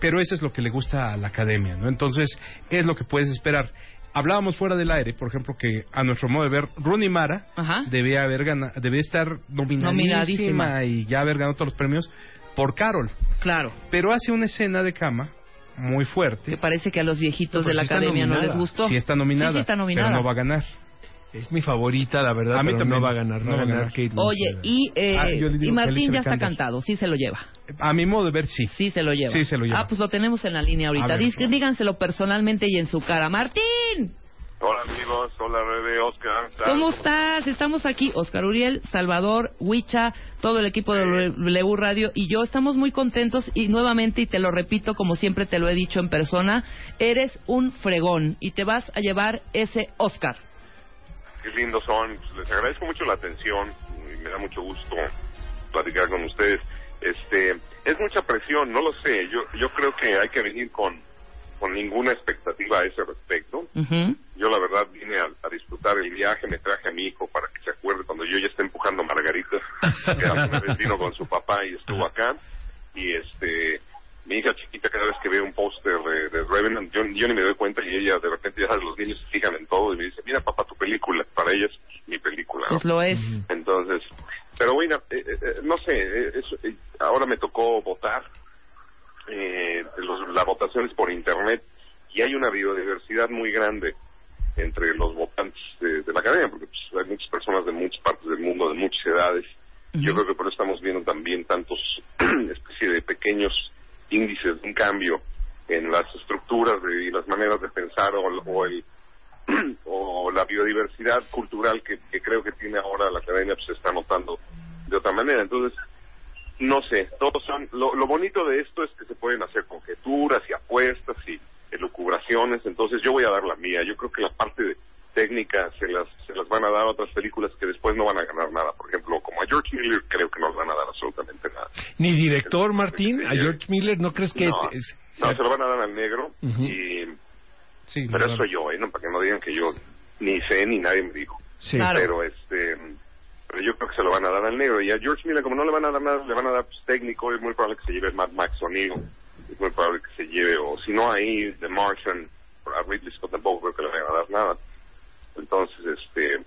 Pero eso es lo que le gusta a la academia, ¿no? Entonces es lo que puedes esperar. Hablábamos fuera del aire, por ejemplo, que a nuestro modo de ver, Rooney Mara Ajá. debía haber ganado, debía estar nominadísima, y ya haber ganado todos los premios por Carol. Claro. Pero hace una escena de cama muy fuerte. Que parece que a los viejitos No, de la está academia no les gustó. Sí está nominada, Sí, sí está nominada. pero no va a ganar. Es mi favorita, la verdad, A mí pero también. no va a ganar, No va a va a ganar ganar. Kate Oye, y, eh, Ah, y Martín ya está cantado, sí se lo lleva. A mi modo de ver, sí. Sí se lo lleva. Sí, se lo lleva. Ah, pues lo tenemos en la línea ahorita. Ver. Dí- díganselo personalmente y en su cara. Martín, Hola amigos, hola Rebe, Oscar. ¿cómo estás? Estamos aquí, Oscar Uriel, Salvador, Huicha, todo el equipo de W Radio y yo estamos muy contentos y nuevamente, y te lo repito como siempre te lo he dicho en persona, eres un fregón y te vas a llevar ese Oscar. Qué lindos son. Pues, Les agradezco mucho la atención y me da mucho gusto platicar con ustedes. Este, es mucha presión, no lo sé. Yo, yo creo que hay que venir con, con ninguna expectativa a ese respecto. Ujú. Yo la verdad vine a, a disfrutar el viaje, me traje a mi hijo para que se acuerde cuando yo ya esté empujando margaritas, que alguna vez vino con su papá y estuvo acá. Y este, mi hija chiquita cada vez que ve un póster de, de Revenant, yo, yo ni me doy cuenta y ella de repente ya los niños se fijan en todo y me dice, mira papá tu película, para ella es mi película. ¿no? Pues lo es. Entonces, pero bueno, eh, eh, eh, no sé, eh, eso, eh, ahora me tocó votar eh, los- la votación es por internet y hay una biodiversidad muy grande entre los votantes de, de la academia, porque pues, hay muchas personas de muchas partes del mundo, de muchas edades. Yo creo que por eso estamos viendo también tantos especie de pequeños índices de un cambio en las estructuras de- y las maneras de pensar o, o el o la biodiversidad cultural que, que creo que tiene ahora la academia pues se está notando de otra manera. Entonces, no sé, todos son, lo, lo bonito de esto es que se pueden hacer conjeturas y apuestas y elucubraciones, entonces yo voy a dar la mía, yo creo que la parte de técnica se las, se las van a dar a otras películas que después no van a ganar nada, por ejemplo, como a George Miller creo que no les van a dar absolutamente nada. Ni director, Martín, a George Miller, ¿no crees que...? No, es- no, se lo van a dar al negro y... Sí, pero eso soy yo, ¿eh? No, para que no digan que yo ni sé ni nadie me dijo. Sí. Claro. Pero este... Pero yo creo que se lo van a dar al negro. Y a George Miller, como no le van a dar nada, le van a dar pues, técnico. Es muy probable que se lleve Mad Max O'Neill. Es muy probable que se lleve, o si no ahí, The Martian. A Ridley Scott tampoco creo que le vayan a dar nada. Entonces, este...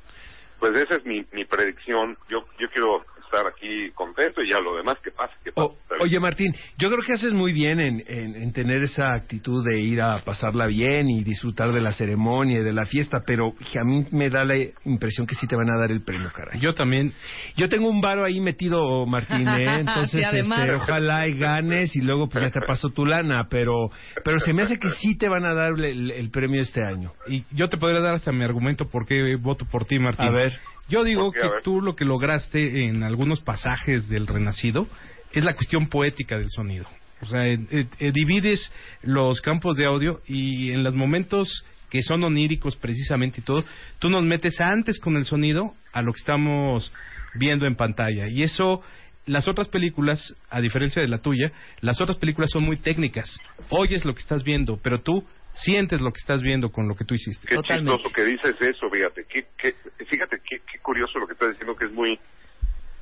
Pues esa es mi, mi predicción. Yo yo quiero estar aquí contento y ya lo demás que pase, que pase. Oye, Martín, yo creo que haces muy bien en, en- en tener esa actitud de ir a pasarla bien y disfrutar de la ceremonia y de la fiesta, pero que a mí me da la impresión que sí te van a dar el premio, caray. Yo también. Yo tengo un varo ahí metido, Martín, ¿eh? entonces Sí, este, ojalá y ganes y luego pues ya te paso tu lana, pero pero se me hace que sí te van a dar el, el premio este año. Y yo te podría dar hasta mi argumento por qué voto por ti, Martín. A ver. Yo digo que tú lo que lograste en algunos pasajes del Renacido es la cuestión poética del sonido. O sea, eh, eh, divides los campos de audio y en los momentos que son oníricos precisamente y todo, tú nos metes antes con el sonido a lo que estamos viendo en pantalla. Y eso, las otras películas, a diferencia de la tuya, las otras películas son muy técnicas. Oyes lo que estás viendo, pero tú sientes lo que estás viendo con lo que tú hiciste. Qué chistoso que dices eso, fíjate. Qué, qué- fíjate qué, qué curioso lo que estás diciendo, que es muy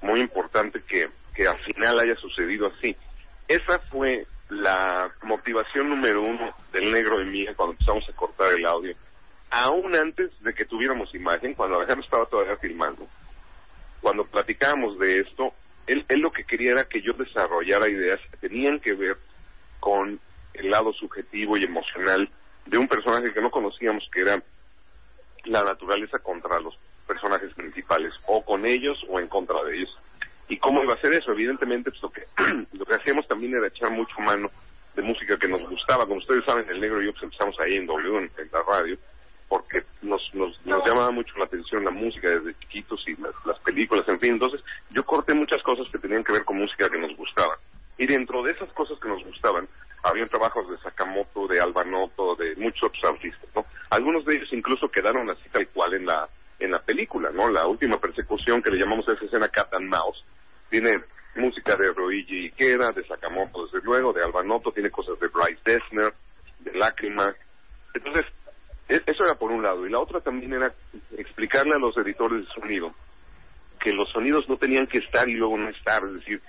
muy importante que, que al final haya sucedido así. Esa fue la motivación número uno del negro de mía cuando empezamos a cortar el audio. Aún antes de que tuviéramos imagen, cuando Alejandro estaba todavía filmando, cuando platicábamos de esto, él, él lo que quería era que yo desarrollara ideas que tenían que ver con el lado subjetivo y emocional de un personaje que no conocíamos, que era la naturaleza contra los personajes principales, o con ellos o en contra de ellos. ¿Y cómo iba a ser eso? Evidentemente, pues, lo que lo que hacíamos también era echar mucho mano de música que nos gustaba. Como ustedes saben, el negro y yo pues, empezamos ahí en W, en, en la radio, porque nos, nos, nos llamaba mucho la atención la música desde chiquitos y las, las películas, en fin. Entonces, yo corté muchas cosas que tenían que ver con música que nos gustaba. Y dentro de esas cosas que nos gustaban, habían trabajos de Sakamoto, de Albanoto, de muchos otros artistas, ¿no? Algunos de ellos incluso quedaron así tal cual en la en la película, ¿no? La última persecución que le llamamos a esa escena Cat and Mouse tiene música de Roigi Ikeda, de Sakamoto desde luego, de Albanoto, tiene cosas de Bryce Dessner, de Lágrima. Entonces, e- eso era por un lado. Y la otra también era explicarle a los editores de sonido que los sonidos no tenían que estar y luego no estar, es decir,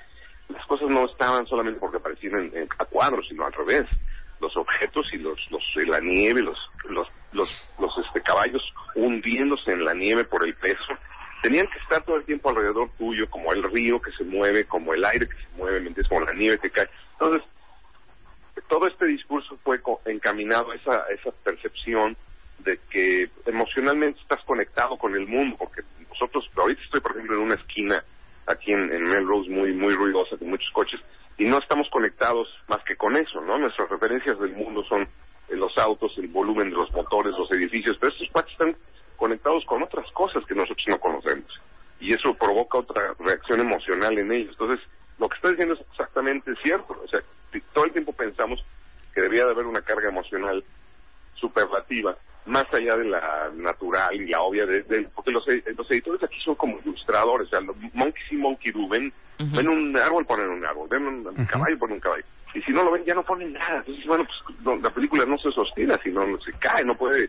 las cosas no estaban solamente porque aparecían en, a cuadros, sino al revés. Los objetos y los, los la nieve, los, los, los, los este, caballos hundiéndose en la nieve por el peso, tenían que estar todo el tiempo alrededor tuyo, como el río que se mueve, como el aire que se mueve, ¿me como la nieve que cae. Entonces, todo este discurso fue encaminado a esa, a esa percepción de que emocionalmente estás conectado con el mundo, porque nosotros, ahorita estoy por ejemplo en una esquina aquí en, en Melrose muy, muy ruidosa, con muchos coches, y no estamos conectados más que con eso, ¿no? Nuestras referencias del mundo son los autos, el volumen de los motores, los edificios, pero estos cuates están conectados con otras cosas que nosotros no conocemos. Y eso provoca otra reacción emocional en ellos. Entonces, lo que está diciendo es exactamente cierto. O sea, todo el tiempo pensamos que debía de haber una carga emocional superlativa, más allá de la natural y la obvia, de, de- porque los, los editores aquí son como ilustradores, o sea, monkey see, monkey do, ven, ven un árbol, ponen un árbol, ven un, un caballo, ponen un caballo. Y si no lo ven, ya no ponen nada. Entonces, bueno, pues no, la película no se sostiene, sino no se cae, no puede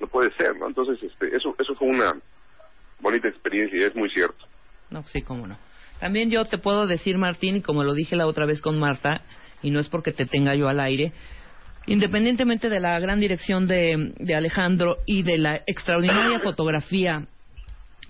no puede ser, ¿no? Entonces, este, eso eso fue una bonita experiencia y es muy cierto. No, sí, cómo no. También yo te puedo decir, Martín, como lo dije la otra vez con Marta, y no es porque te tenga yo al aire, independientemente de la gran dirección de, de Alejandro y de la extraordinaria fotografía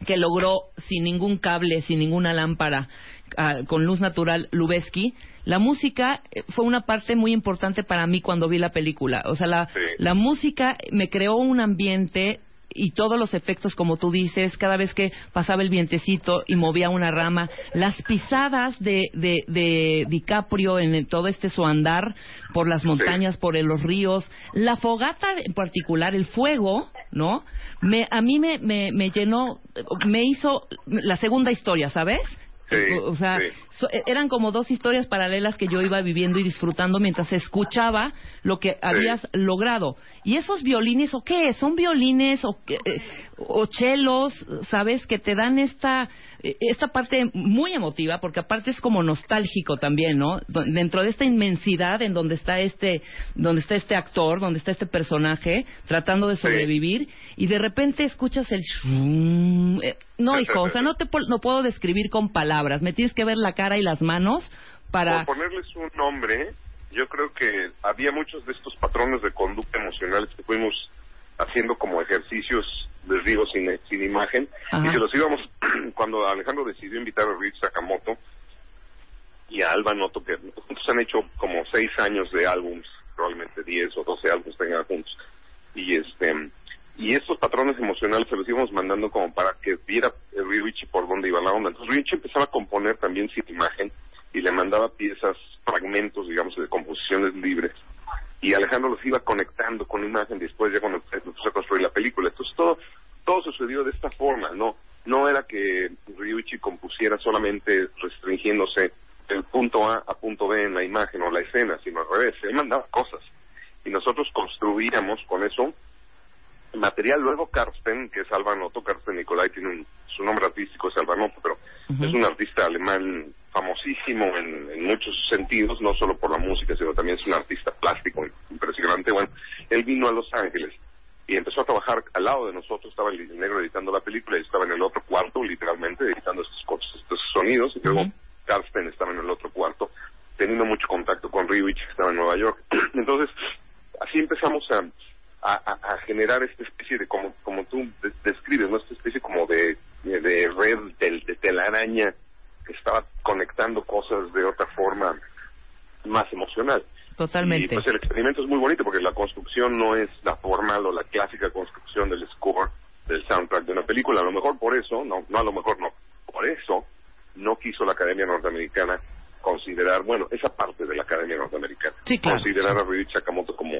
que logró sin ningún cable, sin ninguna lámpara, ah, con luz natural, Lubeski, la música eh, fue una parte muy importante para mí cuando vi la película. O sea, la, Sí. la música me creó un ambiente y todos los efectos, como tú dices, cada vez que pasaba el vientecito y movía una rama, las pisadas de, de, de DiCaprio en el- todo este su andar por las montañas, por el- los ríos, la fogata en particular, el fuego, ¿no? Me, a mí me, me, me llenó, me hizo la segunda historia, ¿sabes? Sí, o sea, sí. so- e- eran como dos historias paralelas que yo iba viviendo y disfrutando mientras escuchaba lo que habías logrado. Y esos violines, ¿o qué? ¿Son violines o? Eh, o chelos, sabes? Que te dan esta, eh, esta parte muy emotiva, porque aparte es como nostálgico también, ¿no? Dentro de esta inmensidad en donde está este, donde está este actor, donde está este personaje, tratando de sobrevivir, y de repente escuchas el shum. No, hijo, o sea, no te no puedo describir con palabras. Me tienes que ver la cara y las manos para. Por ponerles un nombre, yo creo que había muchos de estos patrones de conducta emocionales que fuimos haciendo como ejercicios de Rigo sin, sin imagen Ajá. y se los íbamos cuando Alejandro decidió invitar a Rich Sakamoto y a Alba Noto que juntos han hecho como seis años de álbums probablemente 10 o 12 álbumes tengan juntos y este y estos patrones emocionales se los íbamos mandando como para que viera Richie por dónde iba la onda. Entonces Richie empezaba a componer también sin imagen y le mandaba piezas, fragmentos, digamos, de composiciones libres. Y Alejandro los iba conectando con imagen después ya cuando empezó a construir la película. Entonces todo, todo sucedió de esta forma, ¿no? No era que Ryuichi compusiera solamente restringiéndose del punto A a punto B en la imagen o la escena, sino al revés. Él mandaba cosas. Y nosotros construíamos con eso material. Luego Karsten, que es Albanoto, Karsten Nicolai tiene un, su nombre artístico es Albanoto, pero es un artista alemán famosísimo en, en muchos sentidos, no solo por la música, sino también es un artista plástico impresionante. Bueno, él vino a Los Ángeles y empezó a trabajar al lado de nosotros, estaba el negro editando la película y estaba en el otro cuarto, literalmente, editando estos, estos sonidos, y luego Karsten estaba en el otro cuarto, teniendo mucho contacto con Rivich, que estaba en Nueva York. Entonces, así empezamos a, a, a- a generar esta especie de, como, como tú de- describes, ¿no? Esta especie como de, de, red, de, de telaraña que estaba conectando cosas de otra forma más emocional. Totalmente. Y pues el experimento es muy bonito porque la construcción no es la formal o la clásica construcción del score del soundtrack de una película. A lo mejor por eso, no, no a lo mejor no, por eso no quiso la Academia Norteamericana considerar, bueno, esa parte de la Academia Norteamericana, Sí, claro. considerar a Ryuichi Sakamoto como,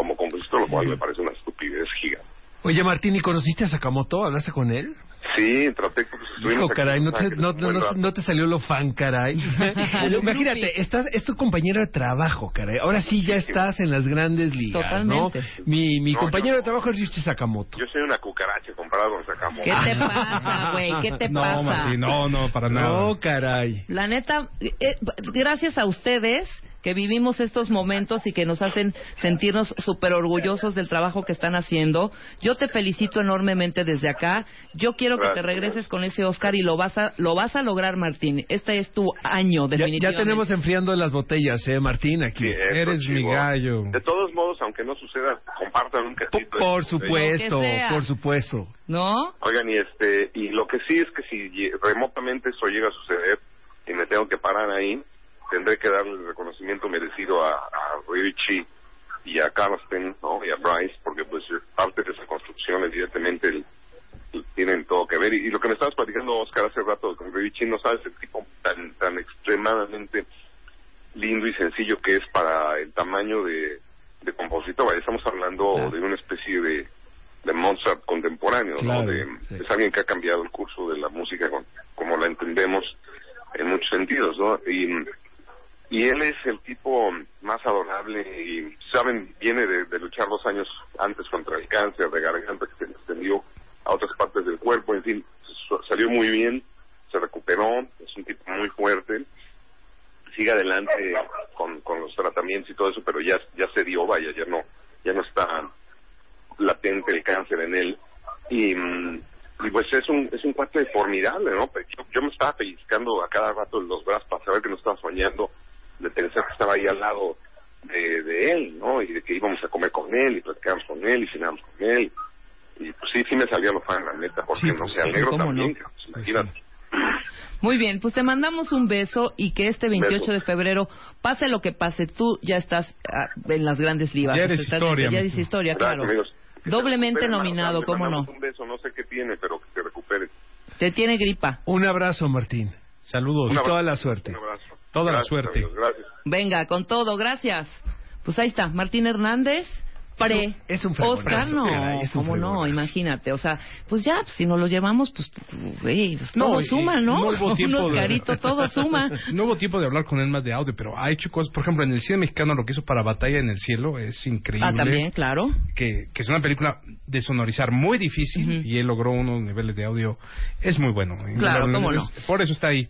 como compositor, lo cual me parece una estupidez gigante. Oye, Martín, ¿y conociste a Sakamoto? ¿Hablaste con él? Sí, traté, pues Hijo, caray, no te, no, no- no te salió lo fan, caray. Imagínate, estás, es tu compañero de trabajo, caray. Ahora sí ya estás en las grandes ligas, Totalmente. ¿no? Mi, mi No, compañero de trabajo es Ryuichi Sakamoto. Yo soy una cucaracha comparado con Sakamoto. ¿Qué te pasa, güey? ¿Qué te no, pasa? Martín, no, no, para nada. No, caray. La neta, eh, gracias a ustedes que vivimos estos momentos y que nos hacen sentirnos súper orgullosos del trabajo que están haciendo. Yo te felicito enormemente desde acá. Yo quiero que te regreses con ese Oscar y lo vas a, lo vas a lograr, Martín. Este es tu año, Ya, definitivamente. ya tenemos enfriando las botellas, ¿eh, Martín? Aquí. Sí, eso, Eres mi gallo. De todos modos, aunque no suceda, compartan un Por, cachito. por supuesto, por supuesto. ¿No? Oigan, y este, y lo que sí es que si remotamente eso llega a suceder y me tengo que parar ahí, tendré que darle el reconocimiento merecido a, a Richie y a Carsten, ¿no? Y a Bryce, porque pues parte de esa construcción evidentemente el- el- tienen todo que ver. Y, y lo que me estabas platicando, Oscar, hace rato con Richie, no sabes el tipo tan, tan extremadamente lindo y sencillo que es para el tamaño de, de compositor. Estamos hablando Claro. de una especie de, de Mozart contemporáneo, Claro, ¿no? De- sí. Es alguien que ha cambiado el curso de la música con- como la entendemos en muchos sentidos, ¿no? Y, y él es el tipo más adorable y, saben, viene de, de luchar dos años antes contra el cáncer de garganta que se extendió a otras partes del cuerpo, en fin, salió muy bien, se recuperó, es un tipo muy fuerte, sigue adelante con, los tratamientos y todo eso, pero ya, ya se dio, vaya, ya no, ya no está latente el cáncer en él. Y, mm, pues es un, es un cuate formidable, ¿no? Yo, yo me estaba pellizcando a cada rato en los brazos para saber que no estaba soñando, de pensar que estaba ahí al lado de, de él, ¿no? Y de que íbamos a comer con él y platicábamos con él y cenábamos con él. Y pues sí, sí me salía lo fan, la neta, porque Sí, no pues, sé, al sí, negro cómo también, no. cabrón, pues, imagínate. Muy bien, pues te mandamos un beso y que este 28 Beso. de febrero, pase lo que pase, tú ya estás ah, en las grandes divas. Ya eres Estás- historia, Ya eres historia, claro. amigos. Se Doblemente recupere, nominado, ¿cómo no? mandamos Un beso, no sé qué tiene, pero que se recupere. Te tiene gripa. Un abrazo, Martín. Saludos. Y toda la suerte. Un abrazo. Toda la suerte. amigos, gracias. Venga, con todo, gracias. Pues ahí está, Martín Hernández, pre. Es un- es un Oscar, no, es un cómo no, imagínate. O sea, pues ya, pues, si nos lo llevamos, pues, güey, pues, No, todo suma, ¿no? no hubo tiempo Un de- todo suma. No hubo tiempo de hablar con él más de audio, pero ha hecho cosas. Por ejemplo, en el cine mexicano lo que hizo para Batalla en el Cielo es increíble. Ah, también, claro. Que, que es una película de sonorizar muy difícil y él logró unos niveles de audio. Es muy bueno. Claro, cómo no. Por eso está ahí.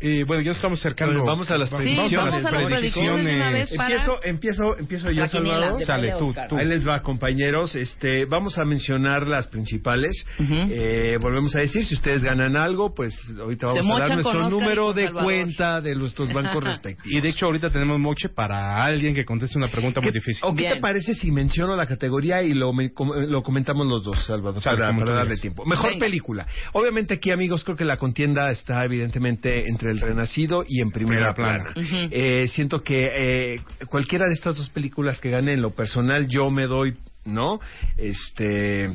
Eh, bueno, ya estamos acercando. Bueno, vamos a las predicciones. vamos a las predicciones de una vez para... Empiezo, empiezo, empiezo yo, Salvador. Sale, tú, tú. Ahí les va, compañeros. Este, vamos a mencionar las principales. Eh, volvemos a decir, si ustedes ganan algo, pues ahorita Se vamos a dar nuestro Oscar número de Salvador. cuenta de nuestros bancos respectivos. Y de hecho, ahorita tenemos moche para alguien que conteste una pregunta muy ¿Qué- difícil. ¿O qué Bien. te parece si menciono la categoría y lo, me- com- lo comentamos los dos, Salvador, para, darle tiempo? Mejor Venga. película. Obviamente aquí, amigos, creo que la contienda está evidentemente entre El Renacido y En Primera, Primera plana. Eh, siento que eh, cualquiera de estas dos películas que gane en lo personal, yo me doy, ¿no? Este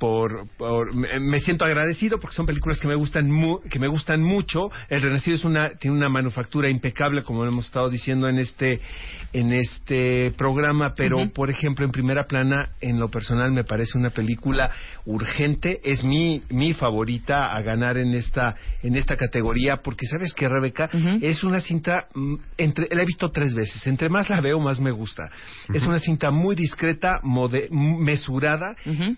por, por- me, me siento agradecido porque son películas que me gustan mu- que me gustan mucho. El Renacido es una tiene una manufactura impecable como hemos estado diciendo en este en este programa pero por ejemplo en primera plana en lo personal me parece una película urgente. Es mi mi favorita a ganar en esta en esta categoría porque sabes que Rebeca es una cinta mm, entre la he visto tres veces. Entre más la veo más me gusta. Es una cinta muy discreta mode- mesurada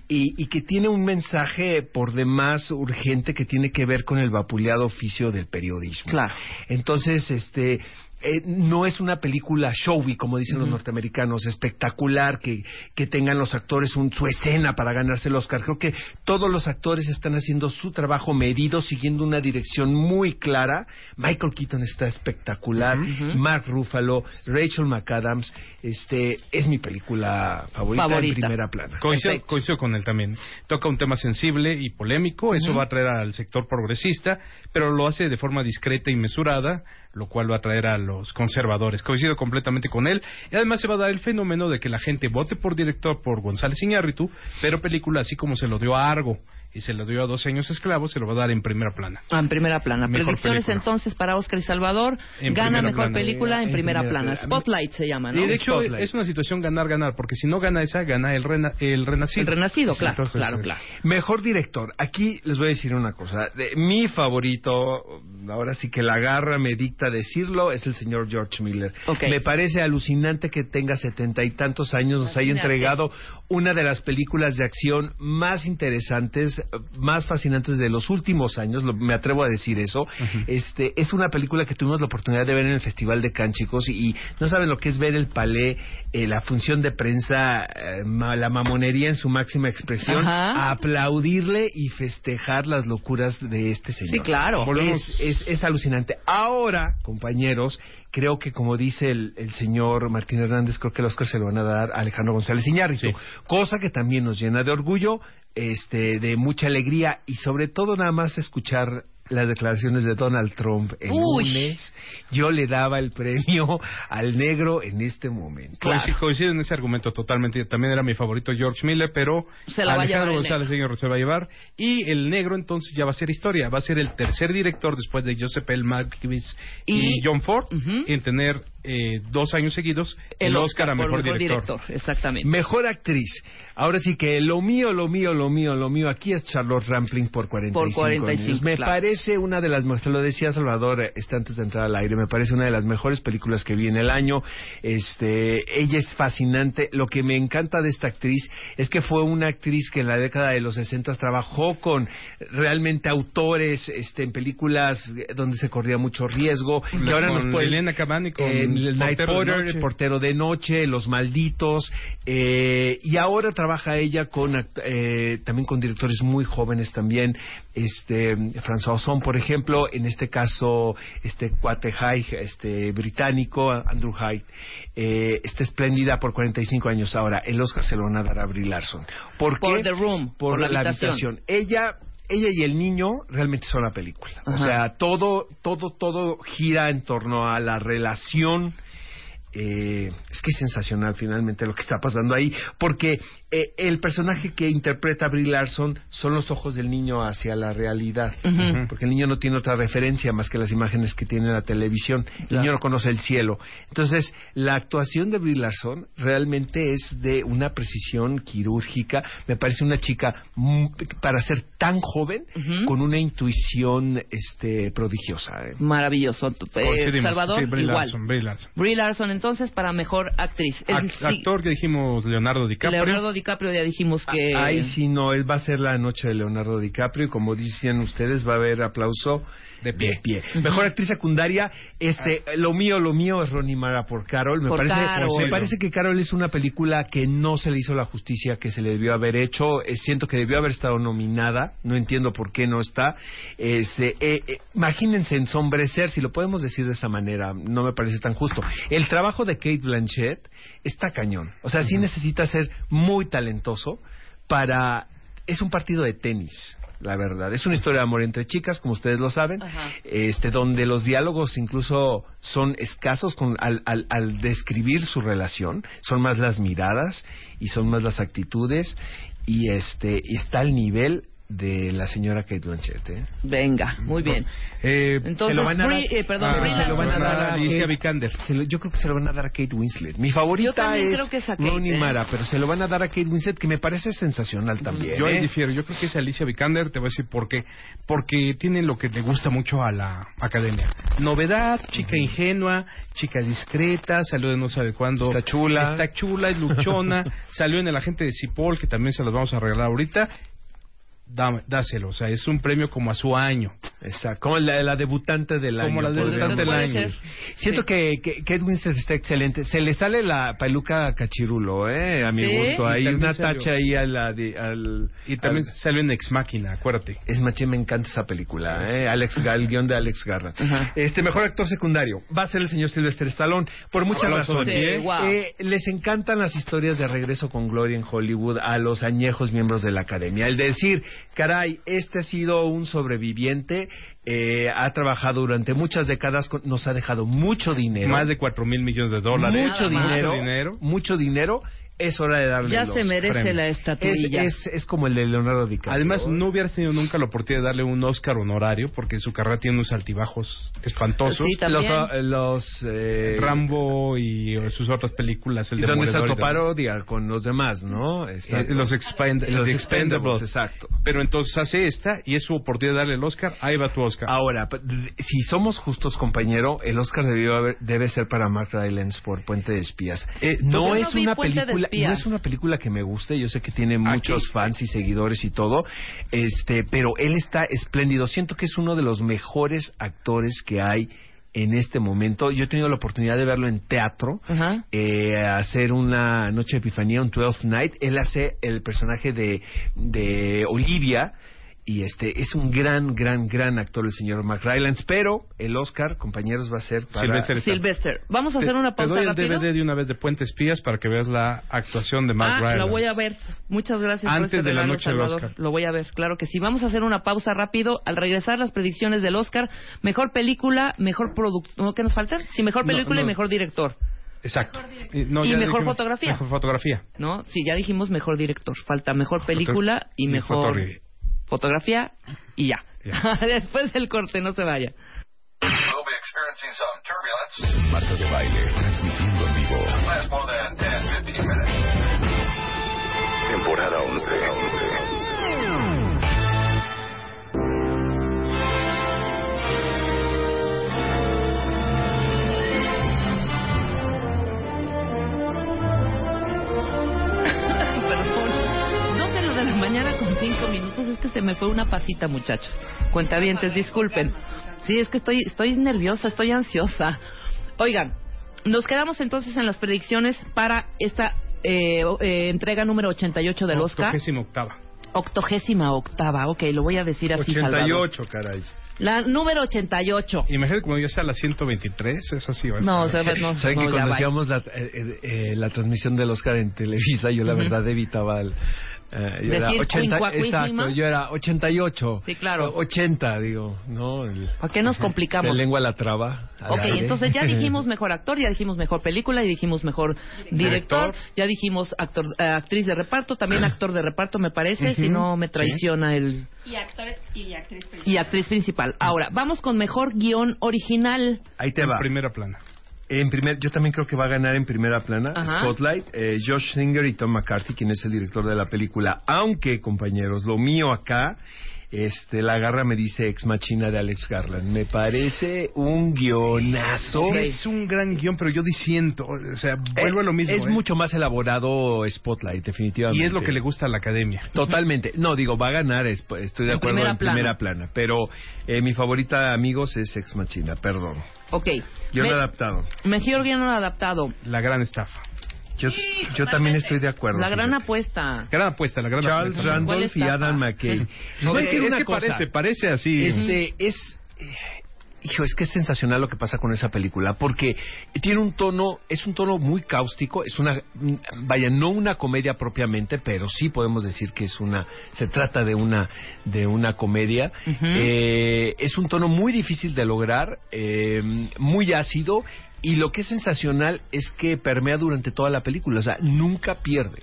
y, y que tiene un mensaje por demás urgente que tiene que ver con el vapuleado oficio del periodismo. Claro. Entonces, este, eh, no es una película showy, como dicen los norteamericanos, espectacular, que, que tengan los actores un, su escena para ganarse el Oscar. Creo que todos los actores están haciendo su trabajo medido, siguiendo una dirección muy clara. Michael Keaton está espectacular. Mark Ruffalo, Rachel McAdams, este, es mi película favorita, Favorita. en primera plana. Coincido, coincido con él también. Toca un tema sensible y polémico, eso va a atraer al sector progresista, pero lo hace de forma discreta y mesurada, lo cual va a atraer a los conservadores. Coincido completamente con él. Y además se va a dar el fenómeno de que la gente vote por director por González Iñárritu, pero película así como se lo dio a Argo y se lo dio a 12 años esclavos, se lo va a dar en primera plana. Ah, en primera plana. Mejor Predicciones película. entonces para Oscar y Salvador. En Gana mejor plana. película en, En primera, primera plana. plana. Spotlight se llama, ¿no? Y de hecho Spotlight. es una situación ganar-ganar, porque si no gana esa, gana el, rena- el renacido. El renacido, claro, Entonces, claro, claro. Mejor director. Aquí les voy a decir una cosa. De- mi favorito, ahora sí que la garra me dicta decirlo, es el señor George Miller. Me parece alucinante que tenga setenta y tantos años, nos haya entregado una de las películas de acción más interesantes, más fascinantes de los últimos años, lo- me atrevo a decir eso. Este Es una película que tuvimos la oportunidad de ver en el Festival de Cannes, chicos, y no saben lo que es ver el palé, eh, la función de prensa, eh, ma- la mamonería en su máxima expresión, aplaudirle y festejar las locuras de este señor. Sí, claro. Es, es, es alucinante. Ahora, compañeros, creo que como dice el, el señor Martín Hernández, creo que el Oscar se lo van a dar a Alejandro González Iñárritu, Sí. cosa que también nos llena de orgullo, este, de mucha alegría y sobre todo nada más escuchar las declaraciones de Donald Trump el Uy. lunes, yo le daba el premio al negro en este momento. Coincido, coincido en ese argumento totalmente. También era mi favorito George Miller, pero Se la Alejandro González Iñárritu se va a llevar. Y el negro entonces ya va a ser historia. Va a ser el tercer director después de Joseph L. Mankiewicz y, Y- John Ford en tener eh, dos años seguidos el, Oscar, a mejor, director. Exactamente. Mejor actriz. Ahora sí que lo mío, lo mío, lo mío, lo mío aquí es Charlotte Rampling por 45, Por 45, años. Me claro. parece una de las, se lo decía Salvador eh, este antes de entrar al aire, me parece una de las mejores películas que vi en el año. Este, ella es fascinante. Lo que me encanta de esta actriz es que fue una actriz que en la década de los 60 trabajó con realmente autores este, en películas donde se corría mucho riesgo. Que ahora Con nos puede Elena con en el Night Portero Porter, el portero de noche, Los Malditos, eh, y ahora trabaja ella con act- eh, también con directores muy jóvenes también, este François Ozon, por ejemplo, en este caso este cuate Hyde, este británico Andrew Hyde, eh, está espléndida por 45 años ahora. El Oscar se lo van a dar a Brie Larson. ¿Por Por qué? The Room, por la habitación. Ella ella y el niño realmente son la película. O sea, todo, todo, todo gira en torno a la relación. Eh, es que es sensacional finalmente lo que está pasando ahí, porque eh, el personaje que interpreta Brie Larson son los ojos del niño hacia la realidad, porque el niño no tiene otra referencia más que las imágenes que tiene en la televisión, el niño no conoce el cielo. Entonces, la actuación de Brie Larson realmente es de una precisión quirúrgica, me parece una chica para ser tan joven con una intuición este prodigiosa. ¿eh? Maravilloso. Eh. Salvador, Sí, Brie igual. Larson, Brie Larson. Brie Larson, entonces, para mejor actriz. El- Actor que dijimos Leonardo DiCaprio. Leonardo DiCaprio ya dijimos que... Ahí sí no, él va a ser la noche de Leonardo DiCaprio y como dicen ustedes va a haber aplauso de pie. Mejor actriz secundaria, este, lo mío, lo mío es Ronnie Mara por Carol. Me Por parece, Carol. me parece que Carol es una película que no se le hizo la justicia que se le debió haber hecho. Eh, siento que debió haber estado nominada. No entiendo por qué no está. Este, eh, eh, imagínense ensombrecer, si lo podemos decir de esa manera, no me parece tan justo. El trabajo de Kate Blanchett está cañón. O sea, sí necesita ser muy talentoso para es un partido de tenis la verdad. Es una historia de amor entre chicas como ustedes lo saben este donde los diálogos incluso son escasos con, al, al, al describir su relación. Son más las miradas y son más las actitudes. Y este y está al nivel de la señora Kate Blanchett ¿eh? Venga, muy bien. Eh, Entonces, se lo van a dar- Brie- eh, perdón, Ah, se lo van a Larson. dar a Alicia Vikander. se lo- yo creo que se lo van a dar a Kate Winslet. Mi favorita es creo que es a Kate, Rooney ¿eh? Mara, pero se lo van a dar a Kate Winslet, que me parece sensacional también. Yo ahí difiero, yo creo que es Alicia Vikander, te voy a decir por qué. Porque tiene lo que le gusta mucho a la academia. Novedad, chica ingenua, chica discreta, salió de no sabe cuándo. Está chula. Está chula, es luchona, salió en el agente de Cipoll, que también se los vamos a regalar ahorita. Dame- dáselo, o sea, es un premio como a su año. Exacto, como la, la debutante del Como año. la podríamos debutante del año. ser. Siento Sí. que, que Kate Winslet está excelente. Se le sale la peluca cachirulo, ¿eh? A mi Sí. gusto. Hay una salió- tacha ahí a la de- al... Y también al- salió en Ex Máquina, acuérdate. es maché, me encanta esa película, ¿eh? Alex el guion de Alex. Ajá. Este mejor actor secundario va a ser el señor Sylvester Stallone por muchas razones. Sí, wow. Eh, les encantan las historias de regreso con gloria en Hollywood a los añejos miembros de la academia. El decir, caray, este ha sido un sobreviviente, eh, ha trabajado durante muchas décadas, con- nos ha dejado mucho dinero. Más de cuatro mil millones de dólares. mucho dinero, Mucho dinero. mucho dinero. Es hora de darle Ya el se merece premio. la Es, estatuilla. es, es como el de Leonardo DiCaprio. Además, no hubieras tenido nunca la oportunidad de darle un Oscar honorario, porque su carrera tiene unos altibajos espantosos. Sí, los, también. los eh, Rambo y eh, sus otras películas, el y donde está Demoledor y parodia con los demás, ¿no? Eh, Exacto. los, expend- los Expendables, Expendables. exacto. Pero entonces hace esta y es su oportunidad de darle el Oscar. Ahí va tu Oscar. Ahora, si somos justos, compañero, el Oscar debió haber- debe ser para Mark Rylance por Puente de Espías. Eh, no es una película, No es una película que me guste. Yo sé que tiene muchos fans y seguidores y todo, este, pero él está espléndido. Siento que es uno de los mejores actores que hay en este momento. Yo he tenido la oportunidad de verlo en teatro. Ajá. eh, hacer una noche de epifanía, un 12 night. Él hace el personaje de, de Olivia y este es un gran, gran, gran actor el señor Mark Rylance, pero el Oscar, compañeros, va a ser para Sylvester. Vamos a hacer Te- una Te pausa doy el rápido. DVD de una vez de Puente Espías para que veas la actuación de Mark Ah, Rylance. lo voy a ver. Muchas gracias por Antes este de la noche del Salvador. Oscar. Lo voy a ver, claro que sí. Vamos a hacer una pausa rápido. Al regresar las predicciones del Oscar, mejor película, mejor producto, ¿qué nos faltan? Sí, mejor película no. y mejor director, Exacto. Y, no, Y ya mejor dijimos- fotografía. Mejor fotografía. ¿no? Sí, ya dijimos mejor director. Falta mejor película y mejor fotorri- fotografía y ya. Después del corte, no se vaya. We'll be experiencing some turbulence. Marta de baile, transmitiendo en vivo. Last more than 10, 15 minutes. Temporada 11. Mañana con 5 minutos. Es que se me fue una pasita, muchachos. Cuentavientes, disculpen. Sí, es que estoy, estoy nerviosa, estoy ansiosa. Oigan, nos quedamos entonces en las predicciones para esta eh, o- eh, entrega número 88 del Oscar. Octogésima octava. Octogésima octava. Ok, lo voy a decir así, Salvador. 88, caray. La número 88. Imagínate como ya sea la 123, eso sí va a No, estar. se ve- no, Saben no, que cuando hacíamos la, eh, eh, eh, la transmisión del Oscar en Televisa, yo la verdad evitaba al, Eh, yo era Decir 80, cuincuacuísima. exacto, yo era 88. Sí, claro. 80, digo, ¿no? El- ¿Para qué nos complicamos? De lengua a la traba. Ok, aire. entonces ya dijimos mejor actor, ya dijimos mejor película, y dijimos mejor director, Director. ya dijimos actor, eh, actriz de reparto, también actor de reparto me parece, si Ujú, no me traiciona el Y actor y actriz principal. y actriz principal. Ahora, vamos con mejor guion original. Ahí te va. primera plana. En primer, yo también creo que va a ganar en primera plana Ajá. Spotlight, eh, Josh Singer y Tom McCarthy, quien es el director de la película. Aunque, compañeros, lo mío acá, este, la garra me dice Ex Machina de Alex Garland. Me parece un guionazo. Sí, es un gran guion, pero yo disiento. O sea, vuelvo a lo mismo. Es ¿eh? mucho más elaborado Spotlight, definitivamente. Y es lo que le gusta a la academia. Totalmente. No, digo, va a ganar, es- estoy de En acuerdo primera en plana. primera plana. Pero eh, mi favorita, amigos, es Ex Machina, perdón. Ok. Yo Me- adaptado. Mejor guion adaptado. La gran estafa. Yo, yo también estoy de acuerdo. La gran fíjate. apuesta. Gran apuesta, la gran Charles apuesta. Randolph y Adam McKay. No, es, decir es una que cosa. parece, parece así. Este es eh, hijo, es que es sensacional lo que pasa con esa película porque tiene un tono, es un tono muy cáustico, es una vaya, no una comedia propiamente, pero sí podemos decir que es una se trata de una de una comedia. Eh, es un tono muy difícil de lograr, eh, muy ácido y lo que es sensacional es que permea durante toda la película, o sea, nunca pierde.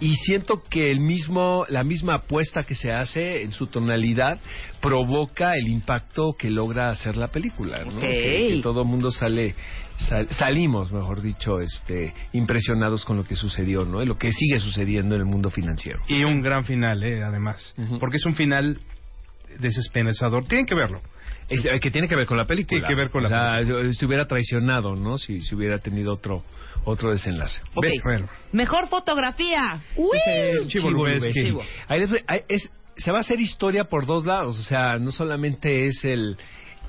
Y siento que el mismo, la misma apuesta que se hace en su tonalidad provoca el impacto que logra hacer la película, ¿no? Ok. Que, que todo el mundo sale, sal- salimos, mejor dicho, este, impresionados con lo que sucedió, ¿no? Y lo que sigue sucediendo en el mundo financiero. Y un gran final, eh, además. Porque es un final desesperanzador. Tienen que verlo. Es- eh, que tiene que ver con la película. Tiene que ver con o la sea, yo- se hubiera traicionado, ¿no? Si, si hubiera tenido otro otro desenlace. Ok. Mejor fotografía. Uy. Chivo es- se va a hacer historia por dos lados. O sea, no solamente es el,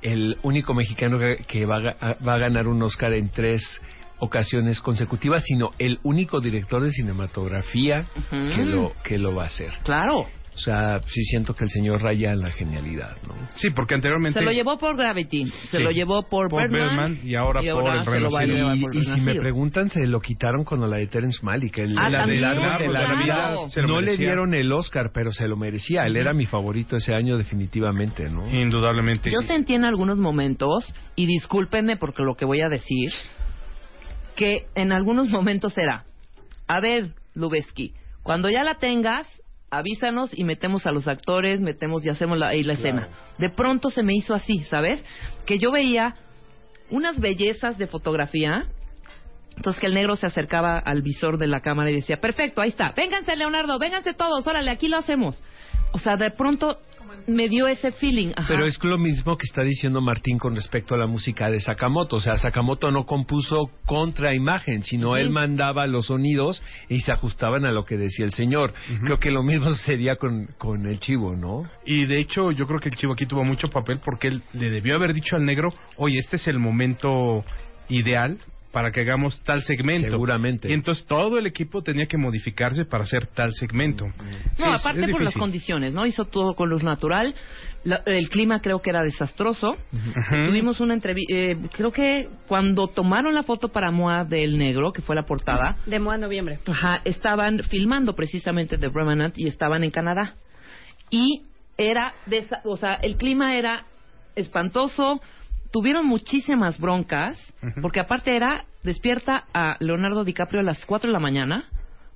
el único mexicano que, que va, a, va a ganar un Oscar en tres ocasiones consecutivas, sino el único director de cinematografía que, lo, que lo va a hacer. Claro. O sea, sí siento que el señor raya en la genialidad, ¿no? Sí, porque anteriormente... Se lo llevó por Gravity, se Sí. lo llevó por, Por Birdman, Birdman y ahora por El Renacido. Y, si me preguntan, se lo quitaron con la de Terence Malick. El, Ah, la de la claro. vida. Lo no le dieron el Oscar, pero se lo merecía. Él era mi favorito ese año definitivamente, ¿no? Indudablemente. Yo sentí en algunos momentos, y discúlpenme porque lo que voy a decir, que en algunos momentos era, a ver, Lubeski, cuando ya la tengas, avísanos y metemos a los actores, metemos y hacemos la, ahí la escena. De pronto se me hizo así, ¿sabes? Que yo veía unas bellezas de fotografía. Entonces que el negro se acercaba al visor de la cámara y decía, perfecto, ahí está, vénganse Leonardo, vénganse todos, órale, aquí lo hacemos. O sea, de pronto me dio ese feeling. Ajá. Pero es lo mismo que está diciendo Martín con respecto a la música de Sakamoto. O sea, Sakamoto no compuso contra imagen, sino él mandaba los sonidos y se ajustaban a lo que decía el señor. Creo que lo mismo sucedía con, con el chivo, ¿no? Y de hecho, yo creo que el chivo aquí tuvo mucho papel porque él le debió haber dicho al negro, oye, este es el momento ideal para que hagamos tal segmento. Seguramente. Y entonces todo el equipo tenía que modificarse para hacer tal segmento. Sí, No, aparte es por las condiciones, ¿no? Hizo todo con luz natural. La- el clima creo que era desastroso. Tuvimos una entrevista, creo que cuando tomaron la foto para Moa del Negro, que fue la portada, De Moa Noviembre. ajá, estaban filmando precisamente The Revenant y estaban en Canadá. Y era, o sea, el clima era espantoso. Tuvieron muchísimas broncas, porque aparte era despierta a Leonardo DiCaprio a las 4 de la mañana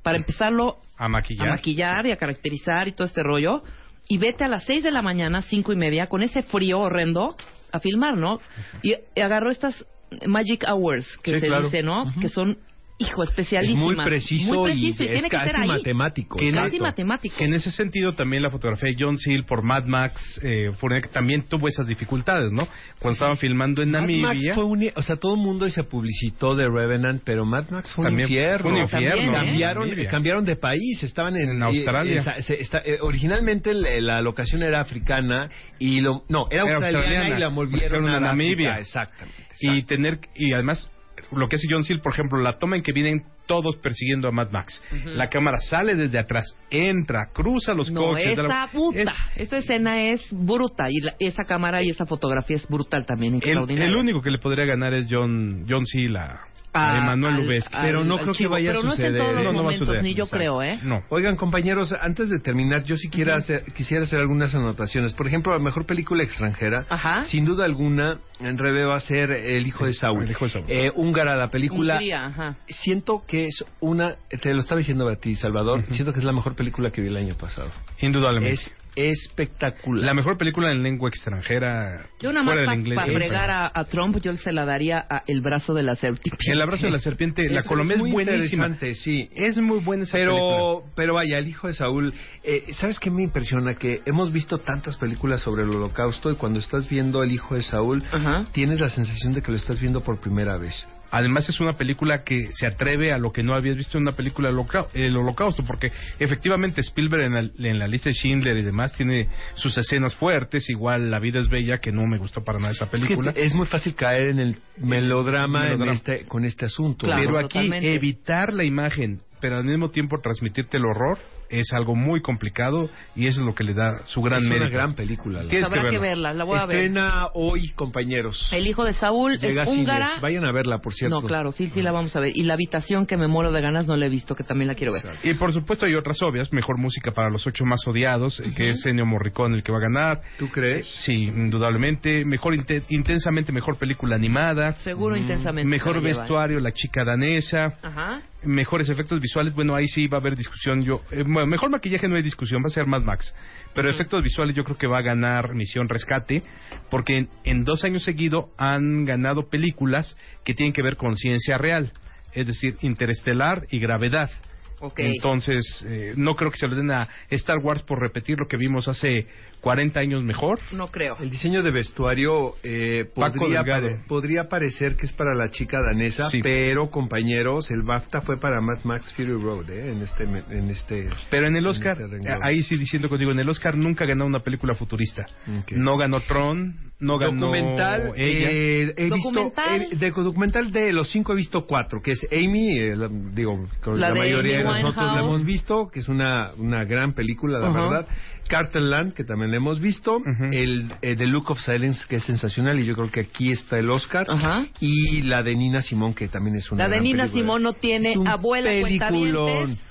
para empezarlo A maquillar. a maquillar y a caracterizar y todo este rollo. Y vete a las 6 de la mañana, cinco y media, con ese frío horrendo, a filmar, ¿no? Y, y agarró estas Magic Hours, que Sí, se claro. dice, ¿no? Que son, hijo, Es especialísimas. muy preciso, Muy preciso y, y, tiene es que casi ser matemático. Que exacto. casi matemático. Que en ese sentido también la fotografía de John Seal por Mad Max eh, también tuvo esas dificultades, ¿no? Cuando estaban filmando en Mad Max Namibia. fue un, o sea, todo el mundo se publicitó de Revenant, pero Mad Max fue También un infierno. fue un infierno, También, ¿eh? cambiaron, de país, estaban en, En Australia. eh, esa- se- está- eh, originalmente la, la locación era africana y lo, no, era, Era australiana, australiana. y la volvieron a Namibia. Namibia. Exactamente. y tener y además lo que hace John Seal, por ejemplo, la toma en que vienen todos persiguiendo a Mad Max. La cámara sale desde atrás, entra, cruza los No, coches. esa la- puta. es Esta escena es bruta. Y la- esa cámara y esa fotografía es brutal también. el, el único que le podría ganar es John John Seal a, a Emanuel al- Lubezki. Pero no creo que vaya a Pero no es en suceder. todos los No, no va a momentos, suceder, ni yo exacto. creo, ¿eh? No. Oigan, compañeros, antes de terminar, yo sí quiera hacer, quisiera hacer algunas anotaciones. Por ejemplo, la mejor película extranjera, Ajá. sin duda alguna, en breve va a ser El hijo de Saúl. El hijo de Saúl. Eh, húngara, la película. Hungría, ajá. Siento que es una, te lo estaba diciendo a ti, Salvador, siento que es la mejor película que vi el año pasado. Indudablemente. Es espectacular. La mejor película en lengua extranjera Yo nada más fuera para del inglés. fregar a, a Trump, yo se la daría a El brazo de la serpiente. El abrazo de la serpiente, la Colombia es es, muy buenísima. interesante, sí. Es muy buena esa Pero, película. pero vaya, el hijo de Saúl, eh, ¿sabes qué me impresiona? Que hemos visto tantas películas sobre el holocausto y cuando estás viendo el hijo de Saúl, Ajá. tienes la sensación de que lo estás viendo por primera vez. Además es una película que se atreve a lo que no habías visto en una película el holocausto, porque efectivamente Spielberg en la, en la lista de Schindler y demás tiene sus escenas fuertes, igual La vida es bella, que no me gustó para nada esa Es, que película. es muy fácil caer en el melodrama, este, con este asunto. Claro, pero aquí totalmente. evitar la imagen, pero al mismo tiempo transmitirte el horror, es algo muy complicado y eso es lo que le da su gran es mérito. una gran película. la Tienes Habrá que que verla. la voy a ver. Estrena hoy, compañeros. El hijo de Saúl Llega es cines. húngara. Vayan a verla, por cierto. No, claro, sí, sí la vamos a ver. Y la habitación que me muero de ganas no la he visto, que también la quiero ver. Y por supuesto hay otras obvias, mejor música para los ocho más odiados, eh, que es Ennio Morricone el que va a ganar. ¿Tú crees? Sí, indudablemente. Mejor inte- intensamente mejor película animada. Seguro intensamente. Mejor ¿eh? vestuario, La chica danesa. Ajá. Mejores efectos visuales, bueno, ahí sí va a haber discusión. Yo, eh, mejor maquillaje no hay discusión, va a ser Mad Max. Pero efectos visuales yo creo que va a ganar Misión Rescate, porque en, en dos años seguidos han ganado películas que tienen que ver con ciencia real, es decir, Interestelar y Gravedad. Ok. Entonces, eh, no creo que se lo den a Star Wars por repetir lo que vimos hace 40 años mejor. No creo. El diseño de vestuario eh, podría, pare- podría parecer que es para la chica danesa, Sí. pero compañeros, el BAFTA fue para Mad Max Fury Road, ¿eh? En este, en este. Pero en el Oscar, este eh, ahí sí diciendo contigo, en el Oscar nunca ganó una película futurista. Ok. No ganó Tron, no ganó documental, ella. eh, he Documental. visto, eh, de documental de los cinco he visto cuatro, que es Amy, eh, la- digo, con La la, mayoría nosotros la hemos visto, que es una, una gran película, la Ajá. verdad. Carterland, que también la hemos visto, el eh, The Look of Silence, que es sensacional, y yo creo que aquí está el Oscar, y la de Nina Simón, que también es una La de gran Nina película. Simón no tiene Es un abuela peliculón. cuentavientes.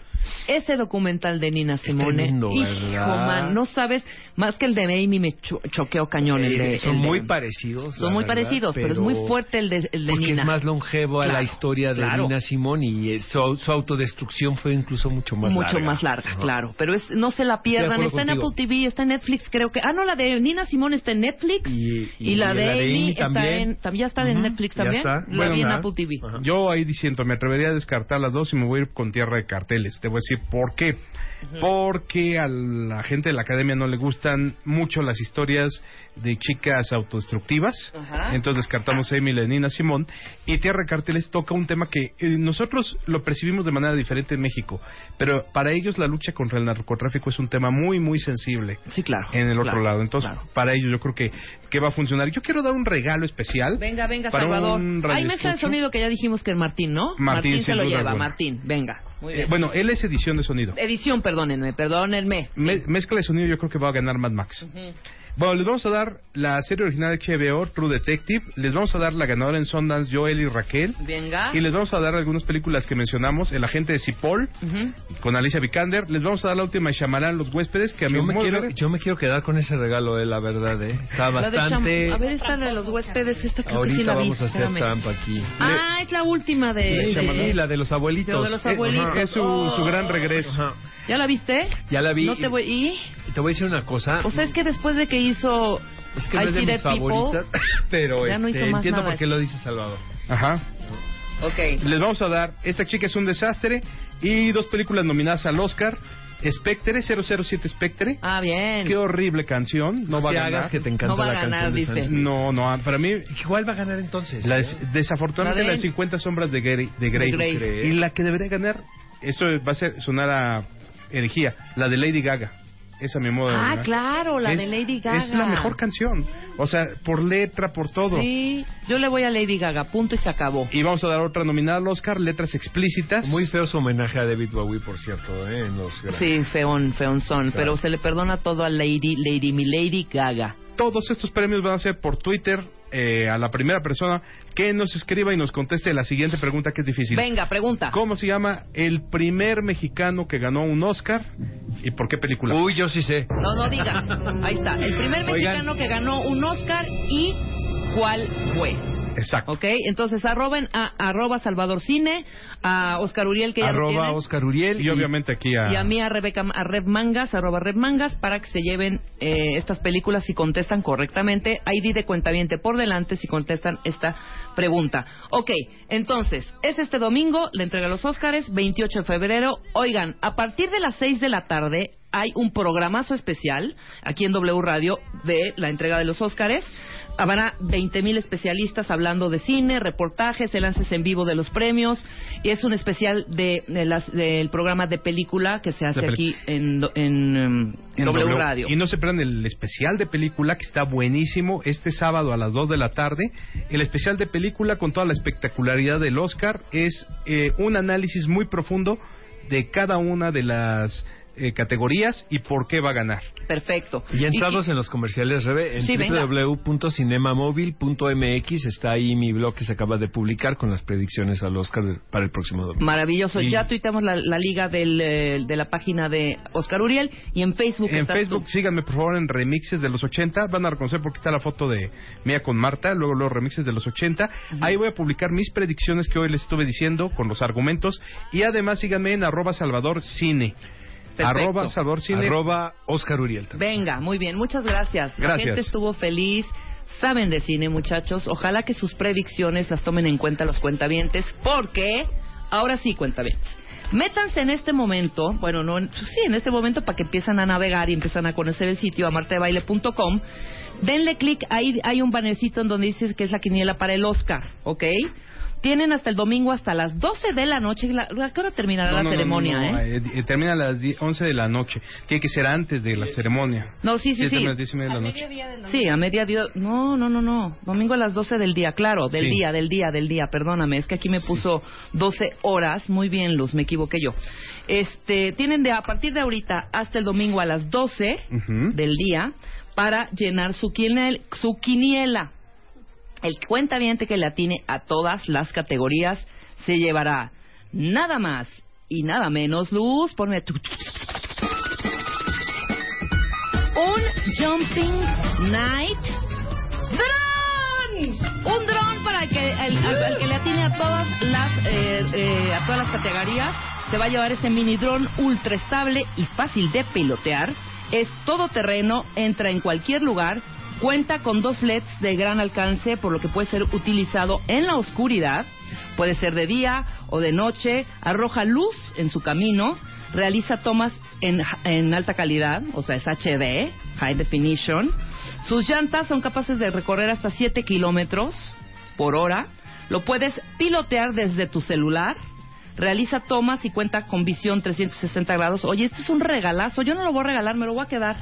Ese documental de Nina Simone, tremendo, hijo, ¿verdad? man, no sabes, más que el de Amy me cho- choqueó cañón el de... Eh, son el de- muy parecidos. Son la muy verdad, parecidos, pero, es muy fuerte el de, el de porque Nina. es más longevo a la Claro, historia de claro. Nina Simón y eh, su, su autodestrucción fue incluso mucho más mucho larga. más larga, Ajá. claro. Pero es, no se la pierdan. Está en contigo. Apple TV, está en Netflix, creo que. Ah, no, la de Nina Simón está en Netflix. Y, Y, la, de Amy está también. en. ¿También está en Ujú, Netflix ya también? está. La Bueno, vi en. Apple TV. Ajá. Yo ahí diciendo, me atrevería a descartar las dos y me voy a ir con tierra de carteles. Te voy a decir por qué. Porque a la gente de la academia no le gustan mucho las historias de chicas autodestructivas. Ajá. Entonces descartamos a Emily Nina Simón. Y Tierra Carteles toca un tema que eh, nosotros lo percibimos de manera diferente en México. Pero para ellos la lucha contra el narcotráfico es un tema muy, muy sensible. Sí, claro. En el otro claro, lado. Entonces, claro. para ellos yo creo que, que va a funcionar. Yo quiero dar un regalo especial. Venga, venga, para Salvador. Hay mezcla de sonido que ya dijimos que es Martín, ¿no? Martín, se lo lleva, alguna. Martín. Venga. Muy Eh, bueno, él es edición de sonido. Edición, perdónenme, perdónenme. Me- mezcla de sonido yo creo que va a ganar Mad Max. Bueno, les vamos a dar la serie original de HBO, True Detective. Les vamos a dar la ganadora en Sundance, Joel y Raquel. Venga. Y les vamos a dar algunas películas que mencionamos. El agente de Cipoll, Ujú. con Alicia Vikander. Les vamos a dar la última de Shyamalan, Los Huéspedes, que a mí Yo me, quiero, ver- yo me quiero quedar con ese regalo, eh, la verdad, eh. Está La de bastante... A ver, esta de los huéspedes, esta creo que Ahorita sí la vi. vamos a hacer espérame. trampa aquí. Ah, es la última de... Sí, sí, la de los abuelitos. De los Eh, abuelitos. ajá. Es su, su gran regreso. Ajá. ¿Ya la viste? Ya la vi. No te voy... ¿Y? Te voy a decir una cosa. O sea, es que después de que hizo... Es que no I es de mis favoritas, pero Ya no este, hizo más entiendo nada. por qué lo dice Salvador. Ajá. Ok. Les vamos a dar Esta chica es un desastre y dos películas nominadas al Oscar. Spectre, 007 Spectre. Ah, bien. Qué horrible canción. No va a ganar. hagas que te encanta No va a la ganar, canción de dice. No, no, para mí Igual va a ganar entonces. La ¿eh? des- desafortunadamente La de- las 50 sombras de Grey, de Grey. De Grey. Y la que debería ganar, eso va a ser sonar a herejía, la de Lady Gaga. Esa mi modo de Ah, claro, la Es- de Lady Gaga. Es la mejor canción. O sea, por letra, por todo. Sí, yo le voy a Lady Gaga, punto y se acabó. Y vamos a dar otra nominada al Oscar, letras explícitas. Muy feo su homenaje a David Bowie, por cierto, ¿eh? en los. Sí, feón, feón son, O sea- pero se le perdona todo a Lady, Lady, mi Lady Gaga. Todos estos premios van a ser por Twitter, eh, a la primera persona que nos escriba y nos conteste la siguiente pregunta que es difícil. Venga, pregunta. ¿Cómo se llama el primer mexicano que ganó un Oscar y por qué película? Uy, yo sí sé. No, no diga. Ahí está. El primer Oigan. mexicano que ganó un Oscar y cuál fue. Exacto. Ok, entonces arroben a arroba Salvador Cine, a Oscar Uriel que ya lo Arroba tiene, Oscar Uriel. Y obviamente aquí a... y a mí a Rebeca a Reb Mangas, arroba Reb Mangas, para que se lleven eh, estas películas si contestan correctamente. ID de cuentaviente por delante si contestan esta pregunta. Ok, entonces, es este domingo, la entrega de los Óscares, 28 de febrero. Oigan, a partir de las 6 de la tarde hay un programazo especial aquí en W Radio de la entrega de los Óscares. Habrá 20.000 especialistas hablando de cine, reportajes, el lances en vivo de los premios. Y es un especial de, de las- del programa de película que se hace aquí en, en, em, en W, Radio. Y no se pierdan el especial de película que está buenísimo este sábado a las 2 de la tarde. El especial de película con toda la espectacularidad del Oscar es eh, un análisis muy profundo de cada una de las eh, categorías y por qué va a ganar. Perfecto. Y entrados en los comerciales, Rebe, en Sí, www.cinemamóvil.mx está ahí mi blog que se acaba de publicar con las predicciones al Oscar de- para el próximo domingo. Maravilloso. Y- Ya tuiteamos la, la liga del, eh, de la página de Oscar Uriel y en Facebook En estás Facebook, tú. síganme por favor en remixes de los 80. Van a reconocer porque está la foto de Mía con Marta, luego los remixes de los 80. Ahí voy a publicar mis predicciones que hoy les estuve diciendo con los argumentos. Y además síganme en arroba Salvador Cine. Perfecto. Arroba Salvador Cine. Arroba Oscar Uriel también. Venga, muy bien. Muchas gracias. La Gracias. gente estuvo feliz. Saben de cine, muchachos. Ojalá que sus predicciones las tomen en cuenta los cuentavientes, porque ahora sí, cuentavientes. Métanse en este momento, bueno, no, en- sí, en este momento para que empiezan a navegar y empiezan a conocer el sitio a martadebaile.com. Denle clic, ahí hay un bannercito en donde dice que es la quiniela para el Oscar, ¿ok? Tienen hasta el domingo, hasta las 12 de la noche. La- ¿A qué hora terminará No, la no, no, ceremonia, no, no, eh? eh, eh, termina a las 10 11 de la noche. Tiene que ser antes de la ceremonia. No, sí, sí, sí. termina a las 10 y media de la noche. Sí, a mediodía. No, no, no, no. Domingo a las 12 del día, claro. Del Sí. día, del día, del día. Perdóname, es que aquí me puso 12 horas. Muy bien, Luz, me equivoqué yo. Este, tienen de a partir de ahorita hasta el domingo a las 12 Ujú. del día para llenar su, quiniel- su quiniela. El cuentaviente que le atine a todas las categorías se llevará nada más y nada menos, Luz, ponme tu- un Jumping Night Drone. Un dron para que el, al, al que le atine a todas las eh, eh, a todas las categorías se va a llevar este mini dron ultra estable y fácil de pilotear. Es todoterreno, entra en cualquier lugar, cuenta con dos LEDs de gran alcance, por lo que puede ser utilizado en la oscuridad. Puede ser de día o de noche, arroja luz en su camino, realiza tomas en, en alta calidad, o sea, es HD, High Definition. Sus llantas son capaces de recorrer hasta 7 kilómetros por hora. Lo puedes pilotear desde tu celular. Realiza tomas y cuenta con visión 360 grados. Oye, esto es un regalazo. Yo no lo voy a regalar, me lo voy a quedar.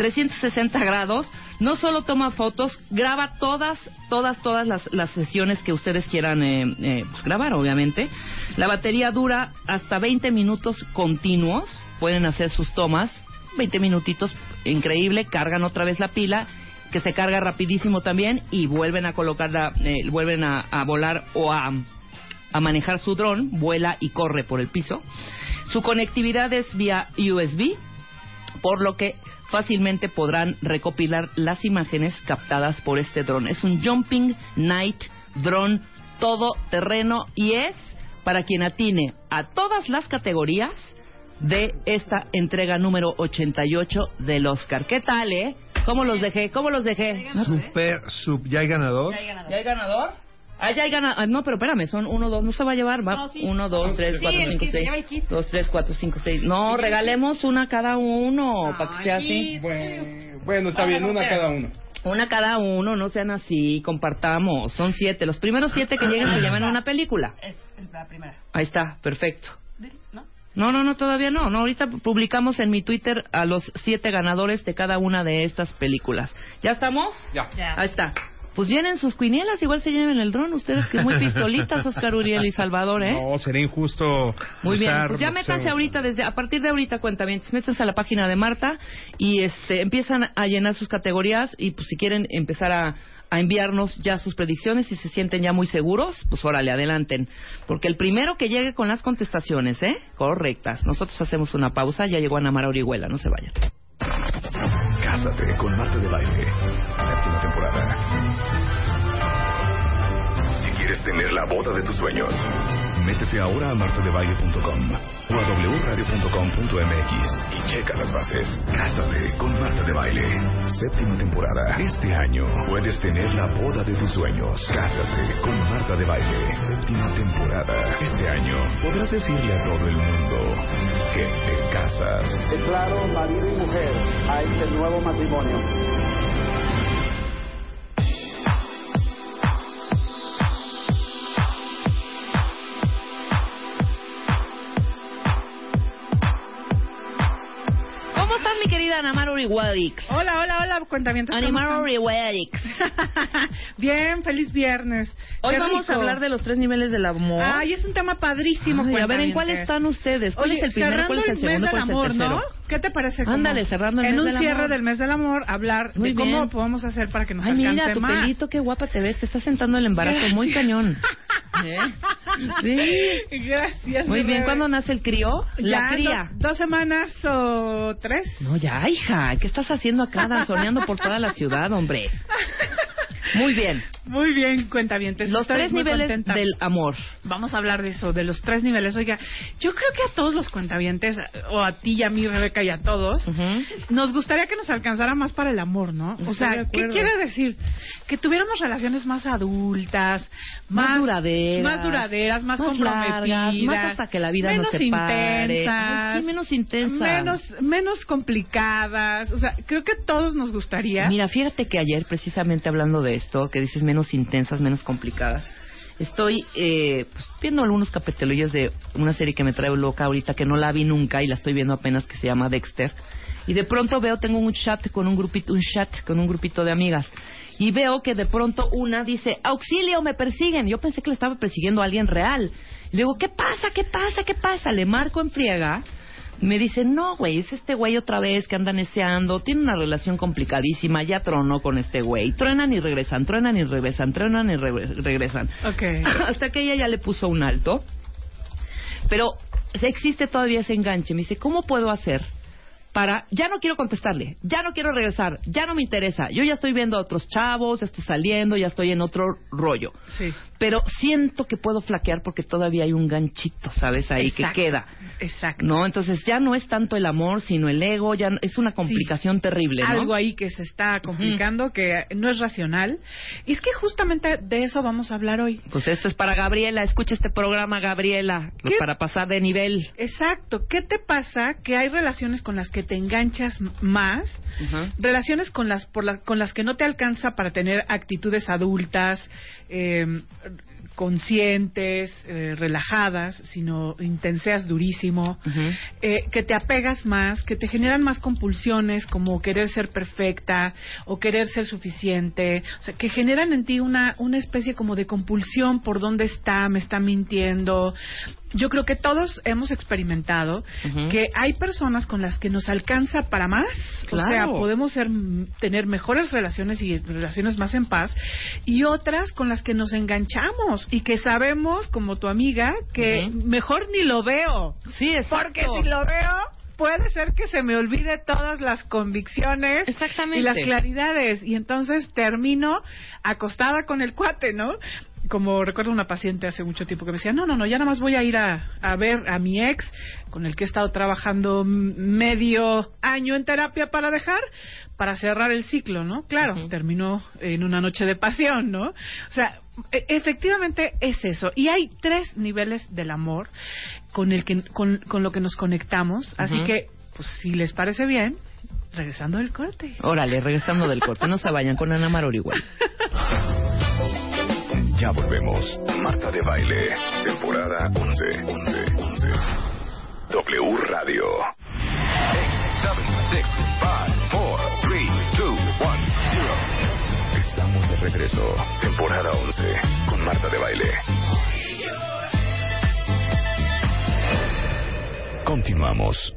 360 grados. No solo toma fotos, graba todas, todas, todas las, sesiones que ustedes quieran eh, eh, pues, grabar, obviamente. La batería dura hasta 20 minutos continuos. Pueden hacer sus tomas. 20 minutitos, increíble. Cargan otra vez la pila que se carga rapidísimo también y vuelven a colocarla, eh, vuelven a, a volar o a, a manejar su dron, vuela y corre por el piso. Su conectividad es vía USB, por lo que fácilmente podrán recopilar las imágenes captadas por este dron. Es un Jumping Night Drone todoterreno y es para quien atine a todas las categorías de esta entrega número 88 del Oscar. ¿Qué tal, eh? ¿Cómo los dejé? ¿Cómo los dejé? Super, sub. ¿Ya hay ganador? ¿Ya hay ganador? Ya hay ganador. No, pero espérame, son uno, dos, no se va a llevar. Va. No, sí. Uno, dos, tres, Sí, cuatro, el cinco, kit, se seis. lleva el kit. Dos, tres, cuatro, cinco, seis. No, regalemos una cada uno, para que sea así. Bueno, bueno, está bien, una cada uno. Una cada uno, no sean así, compartamos. Son siete. Los primeros siete que lleguen se llaman una película. Es la primera. Ahí está, perfecto. ¿No? No, no, no, todavía no. no. Ahorita publicamos en mi Twitter a los siete ganadores de cada una de estas películas. ¿Ya estamos? Ya. Ya. Ahí está. Pues llenen sus quinielas, igual se lleven el dron. Ustedes que muy pistolitas, Oscar Uriel y Salvador, ¿eh? No, sería injusto. Muy bien, pues ya métanse ahorita, desde a partir de ahorita, cuenta bien, métanse a la página de Marta y este empiezan a llenar sus categorías y pues si quieren empezar a, a enviarnos ya sus predicciones y se sienten ya muy seguros, pues órale, adelanten. Porque el primero que llegue con las contestaciones, ¿eh? Correctas. Nosotros hacemos una pausa, ya llegó Ana Mara Orihuela, no se vayan. Cásate con Marta de Baile. Séptima temporada. Tener la boda de tus sueños, métete ahora a martadebaile.com o a wradio.com.mx y checa las bases. Cásate con Marta de Baile. Séptima temporada. Este año puedes tener la boda de tus sueños. Cásate con Marta de Baile. Séptima temporada. Este año podrás decirle a todo el mundo que te casas. Declaro marido y mujer a este nuevo matrimonio. Querida Ana Mara Orihuela? Hola, hola, hola, cuentamientos. Ana ¿cómo Mara están? Orihuela. Bien, feliz viernes. Hoy Qué vamos a rico. hablar de los tres niveles del amor. Ay, es un tema padrísimo. Ay, a ver, ¿en cuál están ustedes? ¿Cuál Oye, es el primero? ¿Cuál es el segundo? ¿Cuál es el amor, tercero? ¿no? ¿Qué te parece? Ándale, cerrando el en mes un del cierre amor. del mes del amor, hablar Muy de cómo bien. podemos hacer para que nos Ay, alcance mira, tu más. pelito, qué guapa te ves. Te está sentando el embarazo muy cañón. ¿Eh? Sí. Gracias. Muy bien, bebé. ¿cuándo nace el crío? La Ya, cría. Dos, dos semanas o tres. No, ya, hija. ¿Qué estás haciendo acá danzoneando por toda la ciudad, hombre? Muy bien. Muy bien, cuentavientes. Los Estoy tres niveles contenta. del amor. Vamos a hablar de eso, de los tres niveles. Oiga, yo creo que a todos los cuentavientes, o a ti y a mí, Rebeca, y a todos, nos gustaría que nos alcanzara más para el amor, ¿no? O sea, ¿qué quiere decir? Que tuviéramos relaciones más adultas, Más más, duraderas. más duraderas, más, Más comprometidas, largas, más hasta que la vida nos menos separe. intensas, sí, menos intensas. menos, menos complicadas. O sea, creo que a todos nos gustaría. Mira, fíjate que ayer, precisamente hablando de esto, que dices menos intensas, menos complicadas, estoy eh, pues, viendo algunos capitulillos de una serie que me trae loca ahorita, que no la vi nunca y la estoy viendo apenas, que se llama Dexter. Y de pronto veo, tengo un chat con un grupito, un chat con un grupito de amigas. Y veo que de pronto una dice, auxilio, me persiguen. Yo pensé que le estaba persiguiendo a alguien real. Le digo, ¿qué pasa? ¿Qué pasa? ¿Qué pasa? Le marco en friega. Me dice, no, güey, es este güey otra vez que anda neceando, tiene una relación complicadísima, ya tronó con este güey. Truenan y regresan, truenan y regresan, truenan y regre- regresan. Ok. Hasta que ella ya le puso un alto. Pero existe todavía ese enganche. Me dice, ¿cómo puedo hacer para... Ya no quiero contestarle, ya no quiero regresar, ya no me interesa. Yo ya estoy viendo a otros chavos, ya estoy saliendo, ya estoy en otro rollo. Sí. Pero siento que puedo flaquear porque todavía hay un ganchito, ¿sabes? Ahí Exacto. que queda. Exacto. ¿No? Entonces ya no es tanto el amor, sino el ego, ya es una complicación terrible, ¿no? algo ahí que se está complicando, que no es racional. Y es que justamente de eso vamos a hablar hoy. Pues esto es para Gabriela, escucha este programa, Gabriela, pues para pasar de nivel. Exacto. ¿Qué te pasa? Que hay relaciones con las que te enganchas más, relaciones con las por la- con las que no te alcanza para tener actitudes adultas, eh, conscientes, eh, relajadas, sino intenseas durísimo, eh, que te apegas más, que te generan más compulsiones como querer ser perfecta o querer ser suficiente, o sea, que generan en ti una, una especie como de compulsión por dónde está, me está mintiendo. Yo creo que todos hemos experimentado que hay personas con las que nos alcanza para más, o sea, Claro. podemos ser, tener mejores relaciones y relaciones más en paz, y otras con las que nos enganchamos y que sabemos, como tu amiga, que mejor ni lo veo. Sí, Porque si lo veo, puede ser que se me olvide todas las convicciones y las claridades, y entonces termino acostada con el cuate, ¿no? Como recuerdo una paciente hace mucho tiempo que me decía, no, no, no, ya nada más voy a ir a, a ver a mi ex, con el que he estado trabajando medio año en terapia para dejar, para cerrar el ciclo, ¿no? Claro, terminó en una noche de pasión, ¿no? O sea, e- efectivamente es eso. Y hay tres niveles del amor con, el que, con, con lo que nos conectamos, así que, pues si les parece bien, regresando del corte. Órale, regresando del corte, no se vayan con Ana Mar Orihuela. Ya volvemos. Marta de Baile, temporada 11. 11. 11. W Radio. 7, 6, 5, 4, 3, 2, 1, 0. Estamos de regreso. Temporada 11 con Marta de Baile. Continuamos.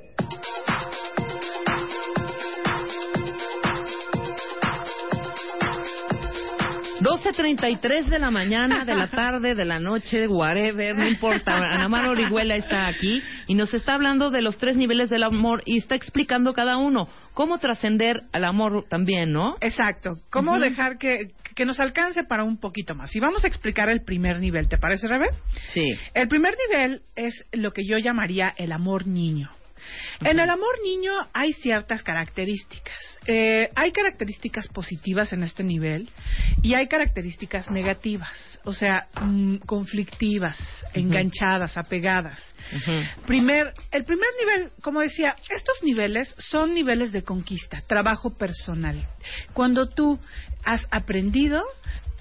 12.33 de la mañana, de la tarde, de la noche, whatever, no importa. Ana Mar Orihuela está aquí y nos está hablando de los tres niveles del amor y está explicando cada uno. Cómo trascender al amor también, ¿no? Exacto. ¿Cómo dejar que, que nos alcance para un poquito más? Y vamos a explicar el primer nivel, ¿te parece, Rebe? Sí. El primer nivel es lo que yo llamaría el amor niño. En el amor niño hay ciertas características. Eh, hay características positivas en este nivel y hay características negativas, o sea, mm, conflictivas, enganchadas, apegadas. Primer, el primer nivel, como decía, estos niveles son niveles de conquista, trabajo personal. Cuando tú has aprendido,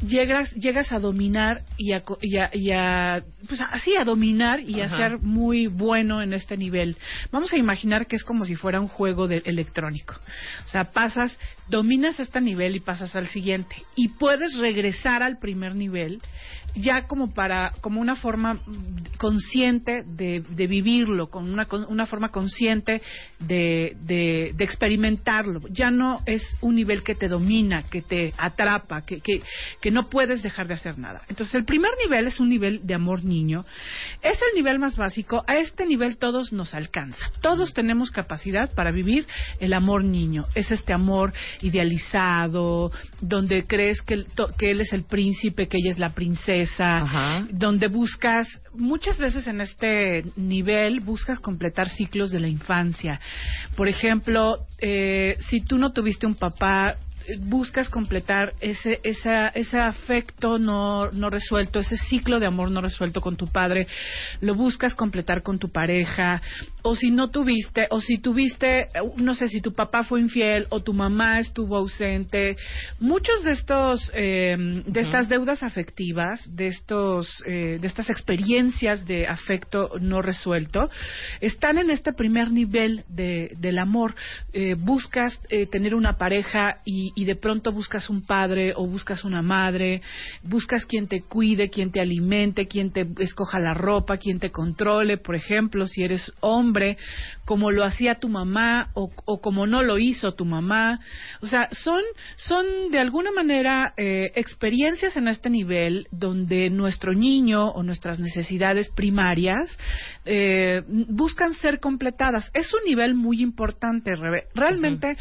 llegas, llegas a dominar y a, y a- y a- pues así a dominar y a ser muy bueno en este nivel. Vamos a imaginar que es como si fuera un juego de electrónico. O sea, pasas, dominas este nivel y pasas al siguiente y puedes regresar al primer nivel ya como para como una forma consciente de, de vivirlo, con una, con una forma consciente de, de, de experimentarlo. Ya no es un nivel que te domina, que te atrapa, que, que, que no puedes dejar de hacer nada. Entonces, el primer nivel es un nivel de amor niño. Es el nivel más básico. A este nivel todos nos alcanza. Todos tenemos capacidad para vivir el amor niño. Es este amor idealizado, donde crees que, el- to- que él es el príncipe, que ella es la princesa, donde buscas, muchas veces en este nivel, buscas completar ciclos de la infancia. Por ejemplo, eh, si tú no tuviste un papá, buscas completar ese esa, ese afecto no, no resuelto, ese ciclo de amor no resuelto con tu padre, lo buscas completar con tu pareja, o si no tuviste, o si tuviste, no sé si tu papá fue infiel o tu mamá estuvo ausente, muchos de estos, eh, de estas deudas afectivas, de estos, eh, de estas experiencias de afecto no resuelto, están en este primer nivel de, del amor. Eh, buscas eh, tener una pareja y, y de pronto buscas un padre o buscas una madre, buscas quien te cuide, quien te alimente, quien te escoja la ropa, quien te controle, por ejemplo, si eres hombre, como lo hacía tu mamá o, o como no lo hizo tu mamá. O sea, son, son de alguna manera eh, experiencias en este nivel donde nuestro niño o nuestras necesidades primarias eh, buscan ser completadas. Es un nivel muy importante. Realmente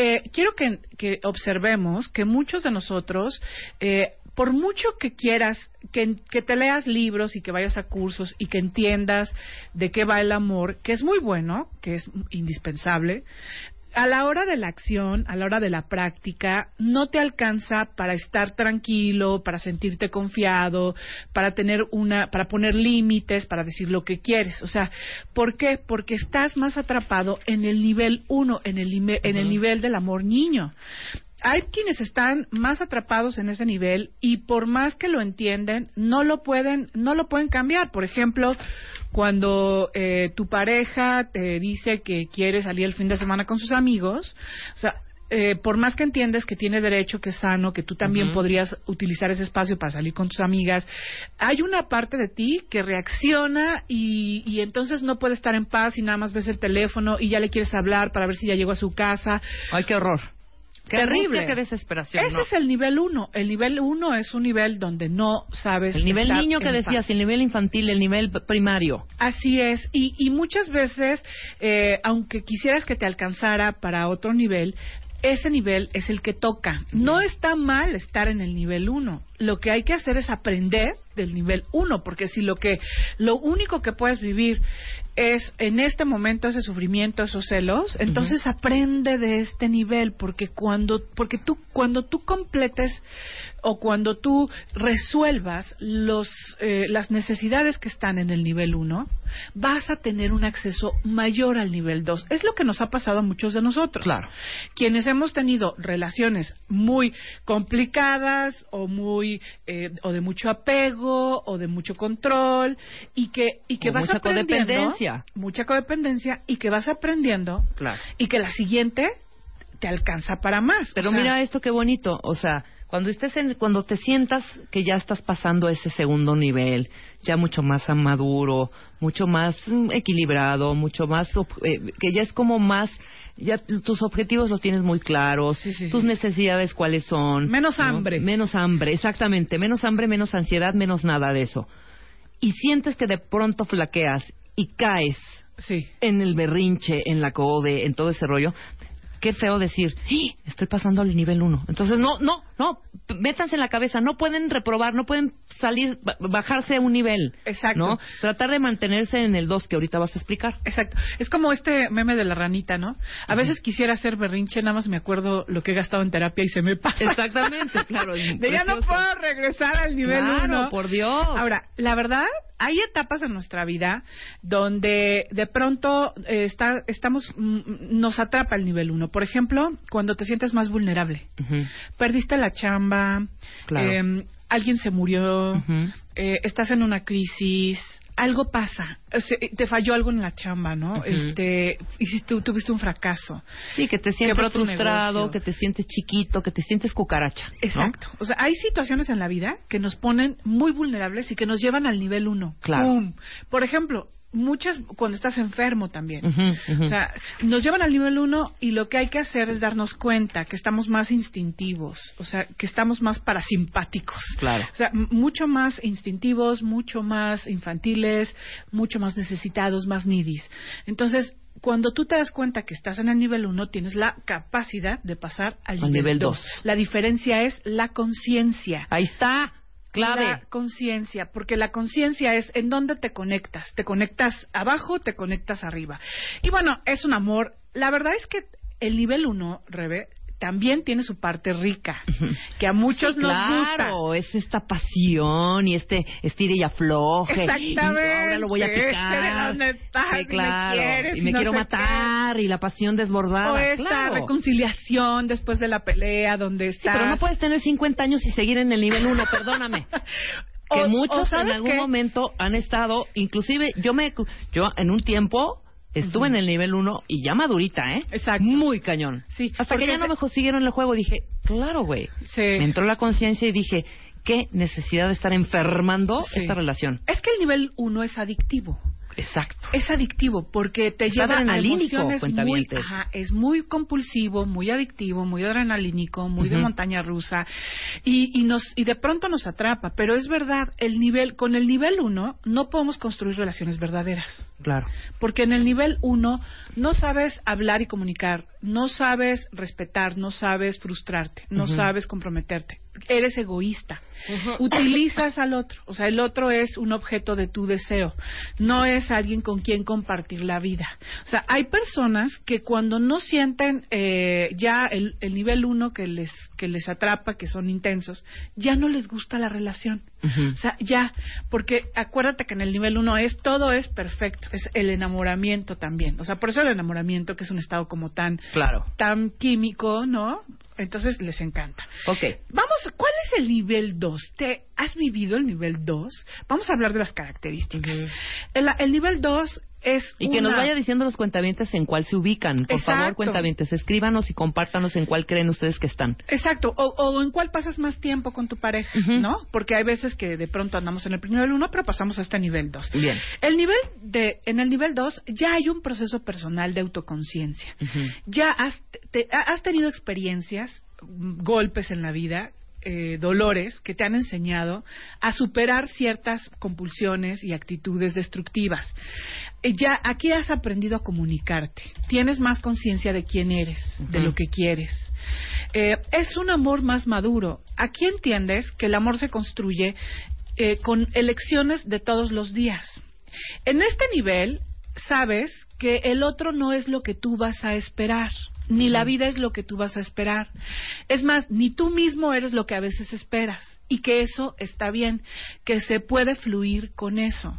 eh, quiero que, observemos que muchos de nosotros, eh, por mucho que quieras, que te leas libros y que vayas a cursos y que entiendas de qué va el amor, que es muy bueno, que es indispensable, a la hora de la acción, a la hora de la práctica, no te alcanza para estar tranquilo, para sentirte confiado, para tener una, para poner límites, para decir lo que quieres. O sea, ¿por qué? Porque estás más atrapado en el nivel uno, en el, en el nivel del amor niño. Hay quienes están más atrapados en ese nivel y por más que lo entienden, no lo pueden, no lo pueden cambiar. Por ejemplo, cuando eh, tu pareja te dice que quiere salir el fin de semana con sus amigos, o sea, eh, por más que entiendes que tiene derecho, que es sano, que tú también podrías utilizar ese espacio para salir con tus amigas, hay una parte de ti que reacciona y, y entonces no puede estar en paz y nada más ves el teléfono y ya le quieres hablar para ver si ya llegó a su casa. Ay, qué horror. Qué Terrible. qué desesperación. Ese no. es el nivel uno. El nivel uno es un nivel donde no sabes. El nivel niño que decías, paz. el nivel infantil, el nivel primario. Así es, y, y muchas veces, eh, aunque quisieras que te alcanzara para otro nivel, ese nivel es el que toca. No está mal estar en el nivel 1. Lo que hay que hacer es aprender del nivel 1, porque si lo que lo único que puedes vivir es en este momento ese sufrimiento, esos celos, entonces aprende de este nivel, porque cuando porque tú cuando tú completes o cuando tú resuelvas los eh, las necesidades que están en el nivel 1, vas a tener un acceso mayor al nivel 2. Es lo que nos ha pasado a muchos de nosotros. Claro. Quienes hemos tenido relaciones muy complicadas o muy eh, o de mucho apego o de mucho control y que y que O vas mucha aprendiendo codependencia. mucha codependencia y que vas aprendiendo Claro. y que la siguiente te alcanza para más. Pero O sea, mira esto qué bonito, o sea, Cuando estés en, cuando te sientas que ya estás pasando ese segundo nivel, ya mucho más maduro, mucho más mm, equilibrado, mucho más, eh, que ya es como más, ya tus objetivos los tienes muy claros, tus necesidades cuáles son. Menos ¿no? hambre. Menos hambre, exactamente. Menos hambre, menos ansiedad, menos nada de eso. Y sientes que de pronto flaqueas y caes en el berrinche, en la code, en todo ese rollo. Qué feo decir, "¡Ah! estoy pasando al nivel 1. Entonces, no, no, no, métanse en la cabeza, no pueden reprobar, no pueden salir, ba- bajarse a un nivel. Exacto. ¿no? Tratar de mantenerse en el 2 que ahorita vas a explicar. Exacto. Es como este meme de la ranita, ¿no? A veces quisiera hacer berrinche, nada más me acuerdo lo que he gastado en terapia y se me pasa. Exactamente, claro. De ya no puedo regresar al nivel Claro, 1. por Dios. Ahora, la verdad, hay etapas en nuestra vida donde de pronto eh, está, estamos, mm, nos atrapa el nivel 1. Por ejemplo, cuando te sientes más vulnerable. Perdiste la chamba, Claro. eh, alguien se murió, eh, estás en una crisis, algo pasa, o sea, te falló algo en la chamba, ¿no? Este, hiciste, tuviste un fracaso. Sí, que te sientes Quebró frustrado, que te sientes chiquito, que te sientes cucaracha. ¿no? Exacto. O sea, hay situaciones en la vida que nos ponen muy vulnerables y que nos llevan al nivel uno. Claro. ¡Pum! Por ejemplo, muchas cuando estás enfermo también. O sea, nos llevan al nivel uno y lo que hay que hacer es darnos cuenta que estamos más instintivos, o sea, que estamos más parasimpáticos. Claro. O sea, mucho más instintivos, mucho más infantiles, mucho más necesitados, más nidis. Entonces, cuando tú te das cuenta que estás en el nivel 1, tienes la capacidad de pasar al, Al nivel dos. dos. La diferencia es la conciencia. Ahí está, clave. La conciencia, porque la conciencia es en dónde te conectas. Te conectas abajo, te conectas arriba. Y bueno, es un amor. La verdad es que el nivel 1, Rebe, también tiene su parte rica, que a muchos Sí, nos claro, gusta. es esta pasión y este estire y afloje. Exactamente. Y ahora lo voy a Ese de picar. dónde estás, Sí, y me claro. quieres, y y me no quiero matar y la pasión desbordada. O esta claro. reconciliación después de la pelea, donde Sí, pero no puedes tener 50 años y seguir en el nivel 1, perdóname. Que O- o muchos en ¿sabes algún qué? momento han estado, inclusive yo me yo en un tiempo estuve en el nivel 1 y ya madurita, ¿eh? Exacto. Muy cañón. Sí, Hasta que ya no me siguieron el juego dije, claro, güey. Sí. Me entró la conciencia y dije, qué necesidad de estar enfermando Sí. esta relación. Es que el nivel 1 es adictivo. Exacto. Es adictivo porque te lleva a emociones muy, ajá, es muy compulsivo, muy adictivo, muy adrenalínico, muy de montaña rusa y, y nos y de pronto nos atrapa. Pero es verdad, el nivel con el nivel 1 no podemos construir relaciones verdaderas. Claro. Porque en el nivel 1 no sabes hablar y comunicar, no sabes respetar, no sabes frustrarte, no sabes comprometerte. Eres egoísta. Utilizas al otro. O sea, el otro es un objeto de tu deseo. No es alguien con quien compartir la vida. O sea, hay personas que cuando no sienten eh, ya el, el nivel 1 que les, que les atrapa, que son intensos, ya no les gusta la relación. O sea, ya, porque acuérdate que en el nivel 1 es todo es perfecto, es el enamoramiento también. O sea, por eso el enamoramiento, que es un estado como tan, Claro. tan químico, ¿no? Entonces les encanta. Ok. Vamos, ¿cuál es el nivel 2? ¿Te has vivido el nivel 2? Vamos a hablar de las características. el, el nivel 2 es Y que nos vaya diciendo los cuentavientes en cuál se ubican. Por favor, cuentavientes, escríbanos y compártanos en cuál creen ustedes que están. Exacto, o, o en cuál pasas más tiempo con tu pareja, ¿no? Porque hay veces que de pronto andamos en el nivel 1, pero pasamos a este nivel 2. Bien. El nivel de, en el nivel 2 ya hay un proceso personal de autoconciencia. Ya has, te- has tenido experiencias, mm, golpes en la vida, eh, dolores que te han enseñado a superar ciertas compulsiones y actitudes destructivas. Eh, ya aquí has aprendido a comunicarte, tienes más conciencia de quién eres, de lo que quieres. Eh, es un amor más maduro. Aquí entiendes que el amor se construye eh, con elecciones de todos los días. En este nivel, sabes que el otro no es lo que tú vas a esperar, ni la vida es lo que tú vas a esperar. Es más, ni tú mismo eres lo que a veces esperas, y que eso está bien, que se puede fluir con eso.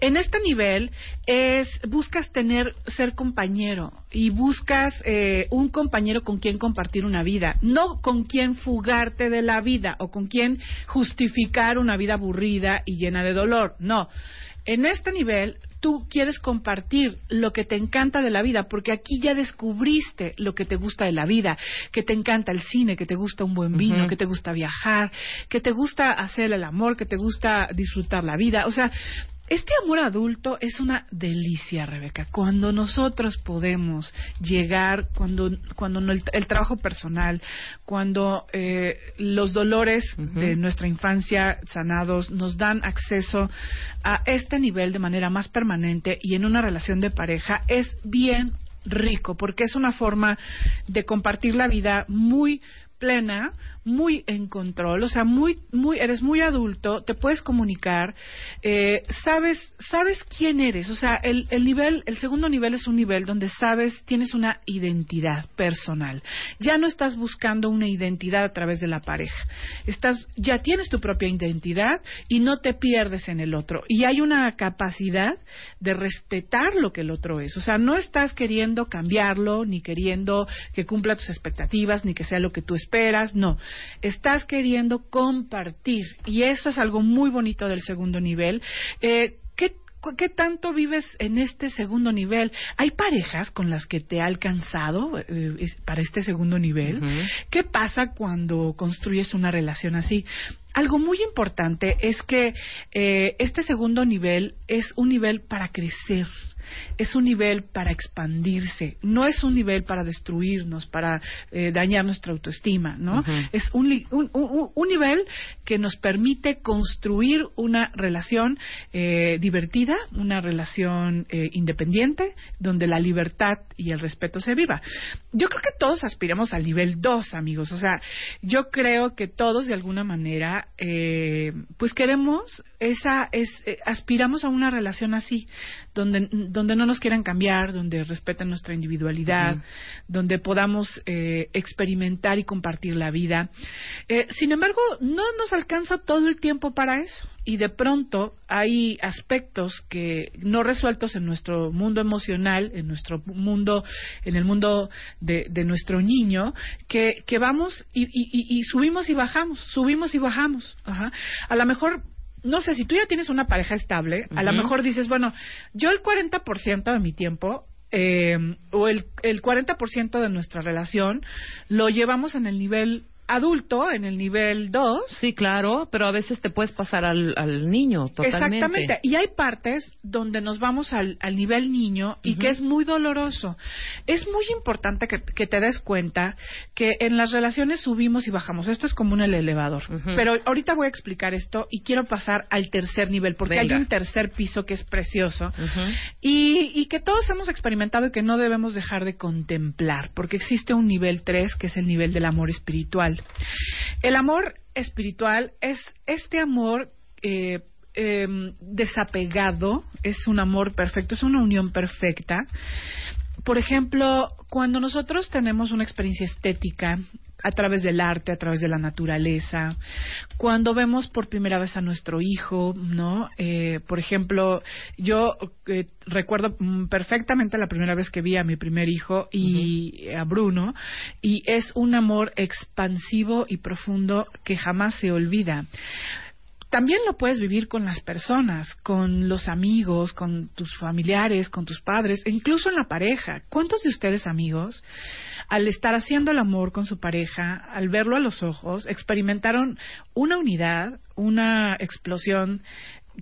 En este nivel es buscas tener ser compañero y buscas eh, un compañero con quien compartir una vida, no con quien fugarte de la vida o con quien justificar una vida aburrida y llena de dolor. No, En este nivel, tú quieres compartir lo que te encanta de la vida, porque aquí ya descubriste lo que te gusta de la vida, que te encanta el cine, que te gusta un buen vino, que te gusta viajar, que te gusta hacer el amor, que te gusta disfrutar la vida. O sea, este amor adulto es una delicia, Rebeca. Cuando nosotros podemos llegar, cuando, cuando el, el trabajo personal, cuando eh, los dolores de nuestra infancia sanados nos dan acceso a este nivel de manera más permanente y en una relación de pareja, es bien rico, porque es una forma de compartir la vida muy plena, muy en control, o sea, muy, muy, eres muy adulto, te puedes comunicar, eh, sabes, sabes quién eres, o sea, el, el nivel, el segundo nivel es un nivel donde sabes, tienes una identidad personal, ya no estás buscando una identidad a través de la pareja, estás, ya tienes tu propia identidad y no te pierdes en el otro, y hay una capacidad de respetar lo que el otro es, o sea, no estás queriendo cambiarlo, ni queriendo que cumpla tus expectativas, ni que sea lo que tú esperas, no. Estás queriendo compartir. Y eso es algo muy bonito del segundo nivel. Eh, ¿qué, cu- ¿Qué tanto vives en este segundo nivel? ¿Hay parejas con las que te ha alcanzado eh, para este segundo nivel? ¿Qué pasa cuando construyes una relación así? Algo muy importante es que eh, este segundo nivel es un nivel para crecer, es un nivel para expandirse, no es un nivel para destruirnos, para eh, dañar nuestra autoestima, ¿no? Es un, un, un- un nivel que nos permite construir una relación eh, divertida, una relación eh, independiente, donde la libertad y el respeto se viva. Yo creo que todos aspiramos al nivel 2, amigos. O sea, yo creo que todos de alguna manera, eh, pues queremos esa, es, eh, aspiramos a una relación así, donde, donde no nos quieran cambiar, donde respeten nuestra individualidad, donde podamos eh, experimentar y compartir la vida. Eh, sin embargo, no nos alcanza todo el tiempo para eso. Y de pronto hay aspectos que no resueltos en nuestro mundo emocional, en nuestro mundo, en el mundo de, de nuestro niño, que, que vamos y, y- y- y subimos y bajamos, subimos y bajamos. Ajá. A lo mejor no sé, si tú ya tienes una pareja estable, a lo mejor dices, bueno, yo el 40% de mi tiempo eh, o el, el 40% de nuestra relación lo llevamos en el nivel adulto, en el nivel 2. Sí, claro, pero a veces te puedes pasar al, al niño totalmente. Exactamente. Y hay partes donde nos vamos al, al nivel niño y que es muy doloroso. Es muy importante que, que te des cuenta que en las relaciones subimos y bajamos. Esto es como en el elevador. Pero ahorita voy a explicar esto y quiero pasar al tercer nivel porque Venga. hay un tercer piso que es precioso y, y que todos hemos experimentado y que no debemos dejar de contemplar, porque existe un nivel 3 que es el nivel del amor espiritual. El amor espiritual es este amor eh, em, desapegado, es un amor perfecto, es una unión perfecta. Por ejemplo, cuando nosotros tenemos una experiencia estética a través del arte, a través de la naturaleza, cuando vemos por primera vez a nuestro hijo, ¿no? Eh, por ejemplo, yo eh, recuerdo perfectamente la primera vez que vi a mi primer hijo y a Bruno, y es un amor expansivo y profundo que jamás se olvida también lo puedes vivir con las personas, con los amigos, con tus familiares, con tus padres, e incluso en la pareja. ¿Cuántos de ustedes, amigos, al estar haciendo el amor con su pareja, al verlo a los ojos, experimentaron una unidad, una explosión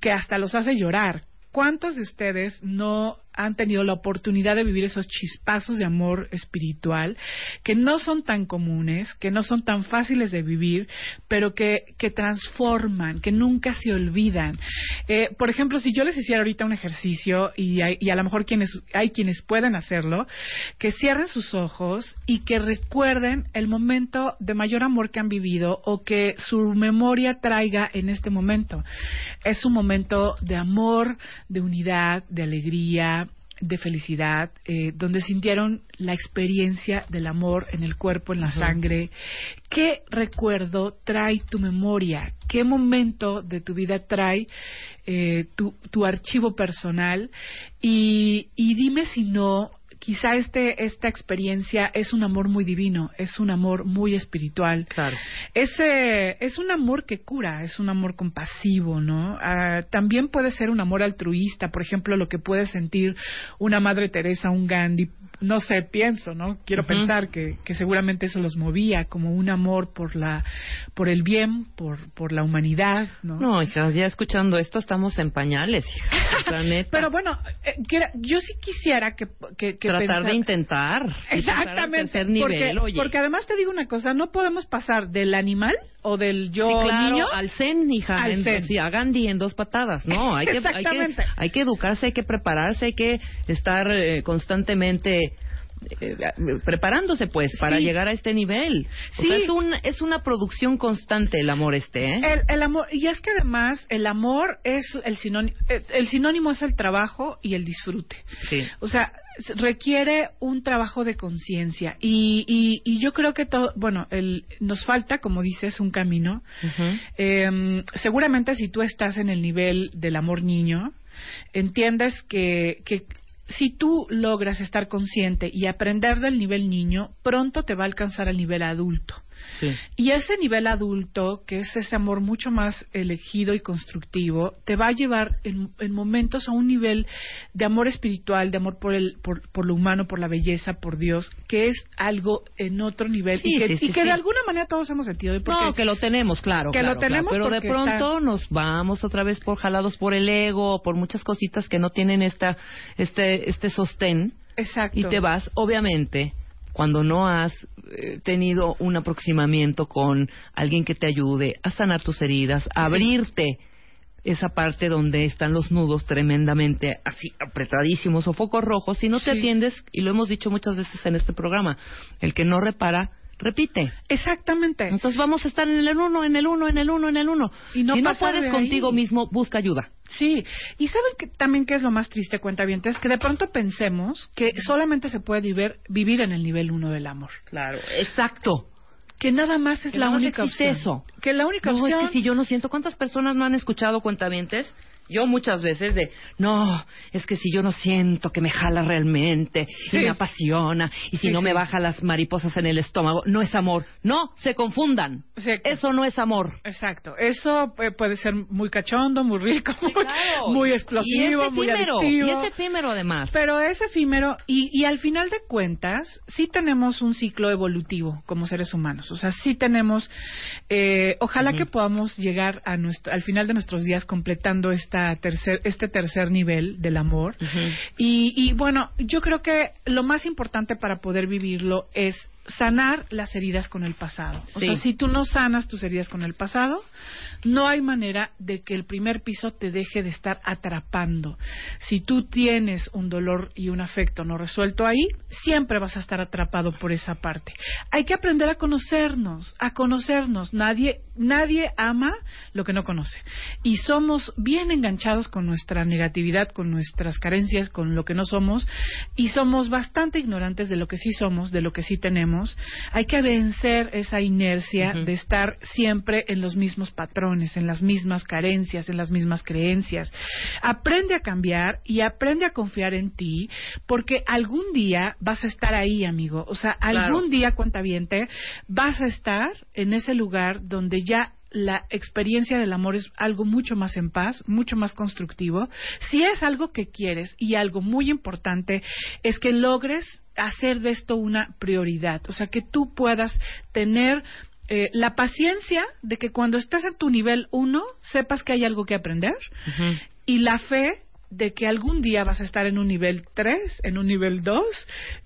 que hasta los hace llorar? ¿Cuántos de ustedes no han tenido la oportunidad de vivir esos chispazos de amor espiritual que no son tan comunes, que no son tan fáciles de vivir, pero que, que transforman, que nunca se olvidan? Eh, por ejemplo, si yo les hiciera ahorita un ejercicio y, a lo mejor quienes, hay quienes pueden hacerlo, que cierren sus ojos y que recuerden el momento de mayor amor que han vivido o que su memoria traiga en este momento. Es un momento de amor, de unidad, de alegría, de felicidad, eh, donde sintieron la experiencia del amor en el cuerpo, en la sangre. ¿Qué recuerdo trae tu memoria? ¿Qué momento de tu vida trae eh, tu, tu archivo personal? Y, y dime si no quizá este esta experiencia es un amor muy divino, es un amor muy espiritual. Claro. Es, eh, es un amor que cura, es un amor compasivo, ¿no? Ah, también puede ser un amor altruista, por ejemplo, lo que puede sentir una Madre Teresa, un Gandhi, no sé, pienso, ¿no? Quiero pensar que, que seguramente eso los movía, como un amor por la, por el bien, por, por la humanidad, ¿no? No, hija, ya escuchando esto estamos en pañales, hija. Pero bueno, eh, quiera- yo sí quisiera que, que, que Tratar pensar- de intentar. Exactamente, tercer nivel, porque, oye. porque además te digo una cosa, no podemos pasar del animal o del yo sí, claro, niño al zen, hija, al en- zen. sí, a Gandhi en dos patadas. No, hay que, hay que, hay que educarse, hay que prepararse, hay que estar eh, constantemente eh, preparándose, pues, para Sí. llegar a este nivel. O Sí. sea, es, un, es una producción constante el amor este, ¿eh? El, el amor, y es que además el amor es el sinónimo, el sinónimo es el trabajo y el disfrute. Sí. O sea, requiere un trabajo de conciencia y, y, y yo creo que todo, bueno, el, nos falta, como dices, un camino. Eh, seguramente si tú estás en el nivel del amor niño, entiendes que, que si tú logras estar consciente y aprender del nivel niño, pronto te va a alcanzar al nivel adulto. Sí. Y ese nivel adulto, que es ese amor mucho más elegido y constructivo, te va a llevar en, en momentos a un nivel de amor espiritual, de amor por, el, por, por lo humano, por la belleza, por Dios, que es algo en otro nivel Sí, y que, sí, sí, y que sí. de alguna manera todos hemos sentido. ¿eh? Porque No, que lo tenemos, claro. que claro, lo tenemos claro. Pero de pronto está- nos vamos otra vez por jalados por el ego, por muchas cositas que no tienen esta, este, este sostén. Exacto. Y te vas, obviamente, cuando no has eh, tenido un aproximamiento con alguien que te ayude a sanar tus heridas, a abrirte esa parte donde están los nudos tremendamente así apretadísimos o focos rojos, si no te Sí. atiendes, y lo hemos dicho muchas veces en este programa, el que no repara, repite. Exactamente. Entonces vamos a estar en el uno, en el uno, en el uno, en el uno. Y no si no puedes de contigo mismo, busca ayuda. Sí, y saben que también que es lo más triste, cuenta bien, es que de pronto pensemos que solamente se puede vivir, vivir en el nivel uno del amor. Claro, exacto. Que nada más es Que la única opción. eso. Que la única no, opción es que si yo no siento, ¿cuántas personas no han escuchado cuentavientes? Yo muchas veces de, no, es que si yo no siento que me jala realmente, Sí. y me apasiona, y si Sí, no me sí. baja las mariposas en el estómago, no es amor. No, se confundan. Eso no es amor. Exacto, eso puede ser muy cachondo, muy rico, muy, Claro. muy y explosivo, es muy efímero, adictivo. y es efímero además. Pero es efímero y, y al final de cuentas sí tenemos un ciclo evolutivo como seres humanos. O sea, sí tenemos, eh, ojalá que podamos llegar a nuestro, al final de nuestros días completando esta tercer, este tercer nivel del amor. Y, y bueno, yo creo que lo más importante para poder vivirlo es sanar las heridas con el pasado. O Sí. sea, si tú no sanas tus heridas con el pasado, no hay manera de que el primer piso te deje de estar atrapando. Si tú tienes un dolor y un afecto no resuelto ahí, siempre vas a estar atrapado por esa parte. Hay que aprender a conocernos, a conocernos. Nadie, nadie ama lo que no conoce. Y somos bien enganchados con nuestra negatividad, con nuestras carencias, con lo que no somos, y somos bastante ignorantes de lo que sí somos, de lo que sí tenemos. Hay que vencer esa inercia de estar siempre en los mismos patrones, en las mismas carencias, en las mismas creencias. Aprende a cambiar y aprende a confiar en ti, porque algún día vas a estar ahí, amigo. O sea, Claro. algún día, cuentaviente, vas a estar en ese lugar donde ya la experiencia del amor es algo mucho más en paz, mucho más constructivo. Si es algo que quieres y algo muy importante es que logres hacer de esto una prioridad, o sea, que tú puedas tener eh, la paciencia de que cuando estés en tu nivel 1 sepas que hay algo que aprender y la fe de que algún día vas a estar en un nivel 3, en un nivel 2,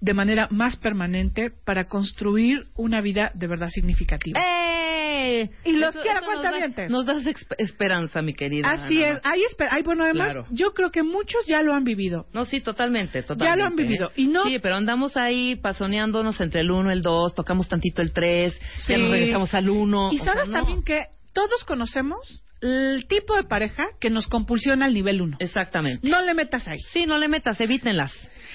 de manera más permanente para construir una vida de verdad significativa. ¡Eh! Y los Eso- quiero eso nos da- cuentavientes. Nos das esperanza, mi querida. Así Ana es. Hay esper- hay, bueno, además, Claro. yo creo que muchos ya lo han vivido. No, sí, totalmente, totalmente. Ya lo han vivido. ¿eh? Y no- Sí, pero andamos ahí pasoneándonos entre el 1 y el 2, tocamos tantito el 3, ya nos regresamos al 1. Y sabes también que todos conocemos el tipo de pareja que nos compulsiona al nivel 1. Exactamente. No le metas ahí. Sí, no le metas, evítenlas.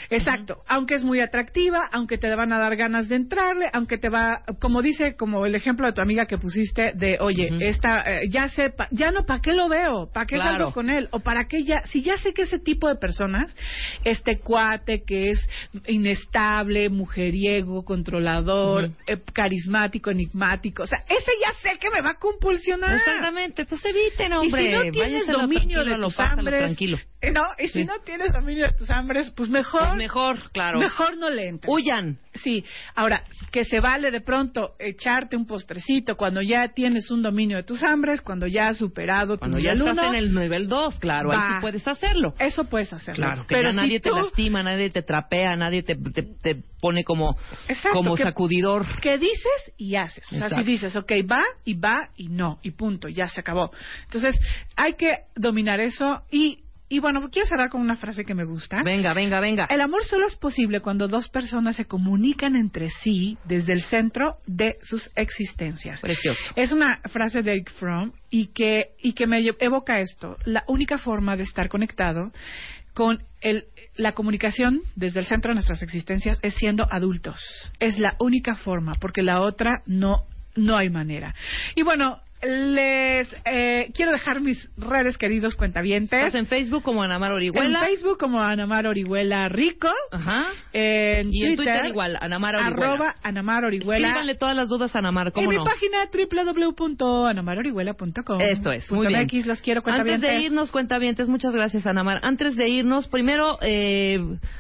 Exacto, aunque es muy atractiva, aunque te van a dar ganas de entrarle, aunque te va, como dice, como el ejemplo de tu amiga que pusiste de, oye, esta, eh, ya sé, pa- ya no, ¿para qué lo veo? ¿Para qué Claro. salgo con él? O para qué ya, si ya sé que ese tipo de personas, este cuate que es inestable, mujeriego, controlador, eh, carismático, enigmático, o sea, ese ya sé que me va a compulsionar. Exactamente, entonces eviten, hombre. Y si no tienes dominio de a lo tus pásalo hambres, tranquilo. eh, no, y si Sí. no tienes dominio de tus hambres, pues mejor. Mejor, claro. Mejor no le entres. Huyan. Sí, ahora, que se vale de pronto echarte un postrecito cuando ya tienes un dominio de tus hambres, cuando ya has superado tu Cuando ya nivel estás uno, en el nivel 2, claro, ahí sí puedes hacerlo. Eso puedes hacerlo. Claro, que Pero ya si nadie te lastima, nadie te trapea, nadie te, te, te pone como, Exacto, como que- sacudidor. que dices y haces. O sea, Exacto. si dices, ok, va y va y no, y punto, ya se acabó. Entonces, hay que dominar eso y, y bueno, quiero cerrar con una frase que me gusta. Venga, venga, venga. El amor solo es posible cuando dos personas se comunican entre sí desde el centro de sus existencias. Precioso. Es una frase de Eric Fromm y que, y que me evoca esto. La única forma de estar conectado con el, la comunicación desde el centro de nuestras existencias es siendo adultos. Es la única forma, porque la otra no, no hay manera. Y bueno, les eh, quiero dejar mis redes, queridos cuentavientes. Estás en Facebook como Anamar Orihuela. En Facebook como Anamar Orihuela Rico. Ajá. En Y en Twitter, Twitter igual, Anamar Orihuela. Arroba Anamar Orihuela. Escríbanle todas las dudas a Anamar, En ¿cómo mi no? página www.anamarorihuela.com. Esto es, muy bien. MX, los quiero Antes cuentavientes. de irnos, cuentavientes, muchas gracias, Anamar. Antes de irnos, primero eh,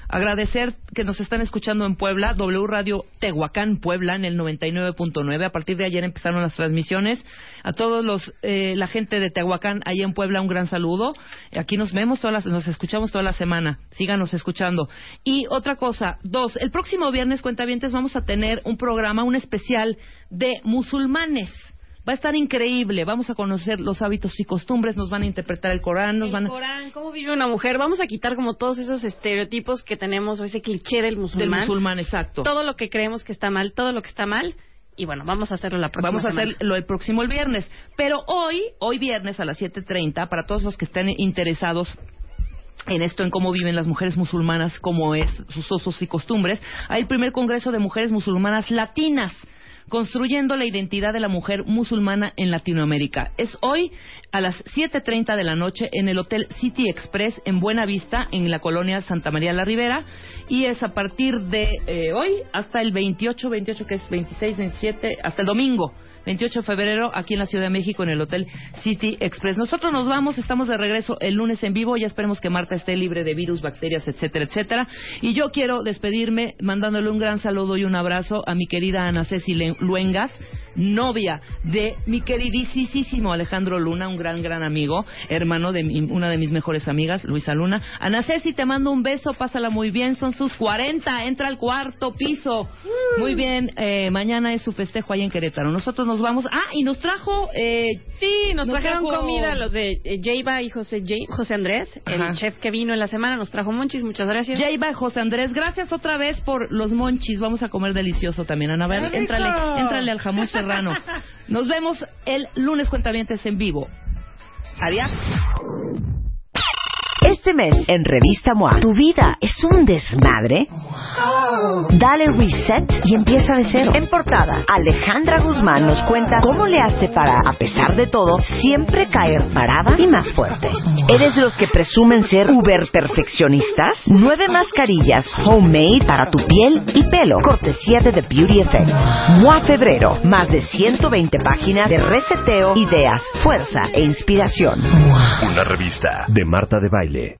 agradecer que nos están escuchando en Puebla, W Radio Tehuacán, Puebla, en el 99.9. A partir de ayer empezaron las transmisiones. A todos los, eh, la gente de Tehuacán, ahí en Puebla, un gran saludo. Aquí nos vemos todas las, nos escuchamos toda la semana. Síganos escuchando. Y otra cosa, dos, el próximo viernes, cuentavientes, vamos a tener un programa, un especial de musulmanes. Va a estar increíble. Vamos a conocer los hábitos y costumbres, nos van a interpretar el Corán, nos van a... Corán, ¿cómo vive una mujer? Vamos a quitar como todos esos estereotipos que tenemos o ese cliché del musulmán. Del musulmán, exacto. Todo lo que creemos que está mal, todo lo que está mal. Y bueno, vamos a hacerlo la próxima Vamos a semana. hacerlo el próximo el viernes. Pero hoy, hoy viernes a las 7.30, para todos los que estén interesados en esto, en cómo viven las mujeres musulmanas, cómo es sus usos y costumbres, hay el primer Congreso de Mujeres Musulmanas Latinas construyendo la identidad de la mujer musulmana en Latinoamérica. Es hoy a las 7.30 de la noche en el Hotel City Express en Buena Vista, en la colonia Santa María la Ribera, y es a partir de eh, hoy hasta el 28, 28 que es 26, 27, hasta el domingo. 28 de febrero aquí en la Ciudad de México en el Hotel City Express. Nosotros nos vamos, estamos de regreso el lunes en vivo, ya esperemos que Marta esté libre de virus, bacterias, etcétera, etcétera. Y yo quiero despedirme mandándole un gran saludo y un abrazo a mi querida Ana Ceci Luengas, novia de mi queridísimo Alejandro Luna, un gran, gran amigo, hermano de mi- una de mis mejores amigas, Luisa Luna. Ana Ceci, te mando un beso, pásala muy bien, son sus 40, entra al cuarto piso. Muy bien, eh, mañana es su festejo ahí en Querétaro. Nosotros nos vamos. Ah, y nos trajo. Eh, Sí, nos, Nos trajeron trajo- comida los de eh, Jaiba y José, Jai- José Andrés, Ajá. el chef que vino en la semana, nos trajo monchis, muchas gracias. Jaiba, José Andrés, gracias otra vez por los monchis. Vamos a comer delicioso también, Ana. A ver, éntrale, éntrale al jamón Nos vemos el lunes cuentavientes en vivo. Adiós. Este mes en Revista MOA, ¿tu vida es un desmadre? Dale reset y empieza de cero. En portada, Alejandra Guzmán nos cuenta cómo le hace para, a pesar de todo, siempre caer parada y más fuerte. ¿Eres de los que presumen ser uber perfeccionistas? Nueve mascarillas homemade para tu piel y pelo. Cortesía de The Beauty Effect. MOA Febrero. Más de 120 páginas de reseteo, ideas, fuerza e inspiración. Una revista de Marta de Baile.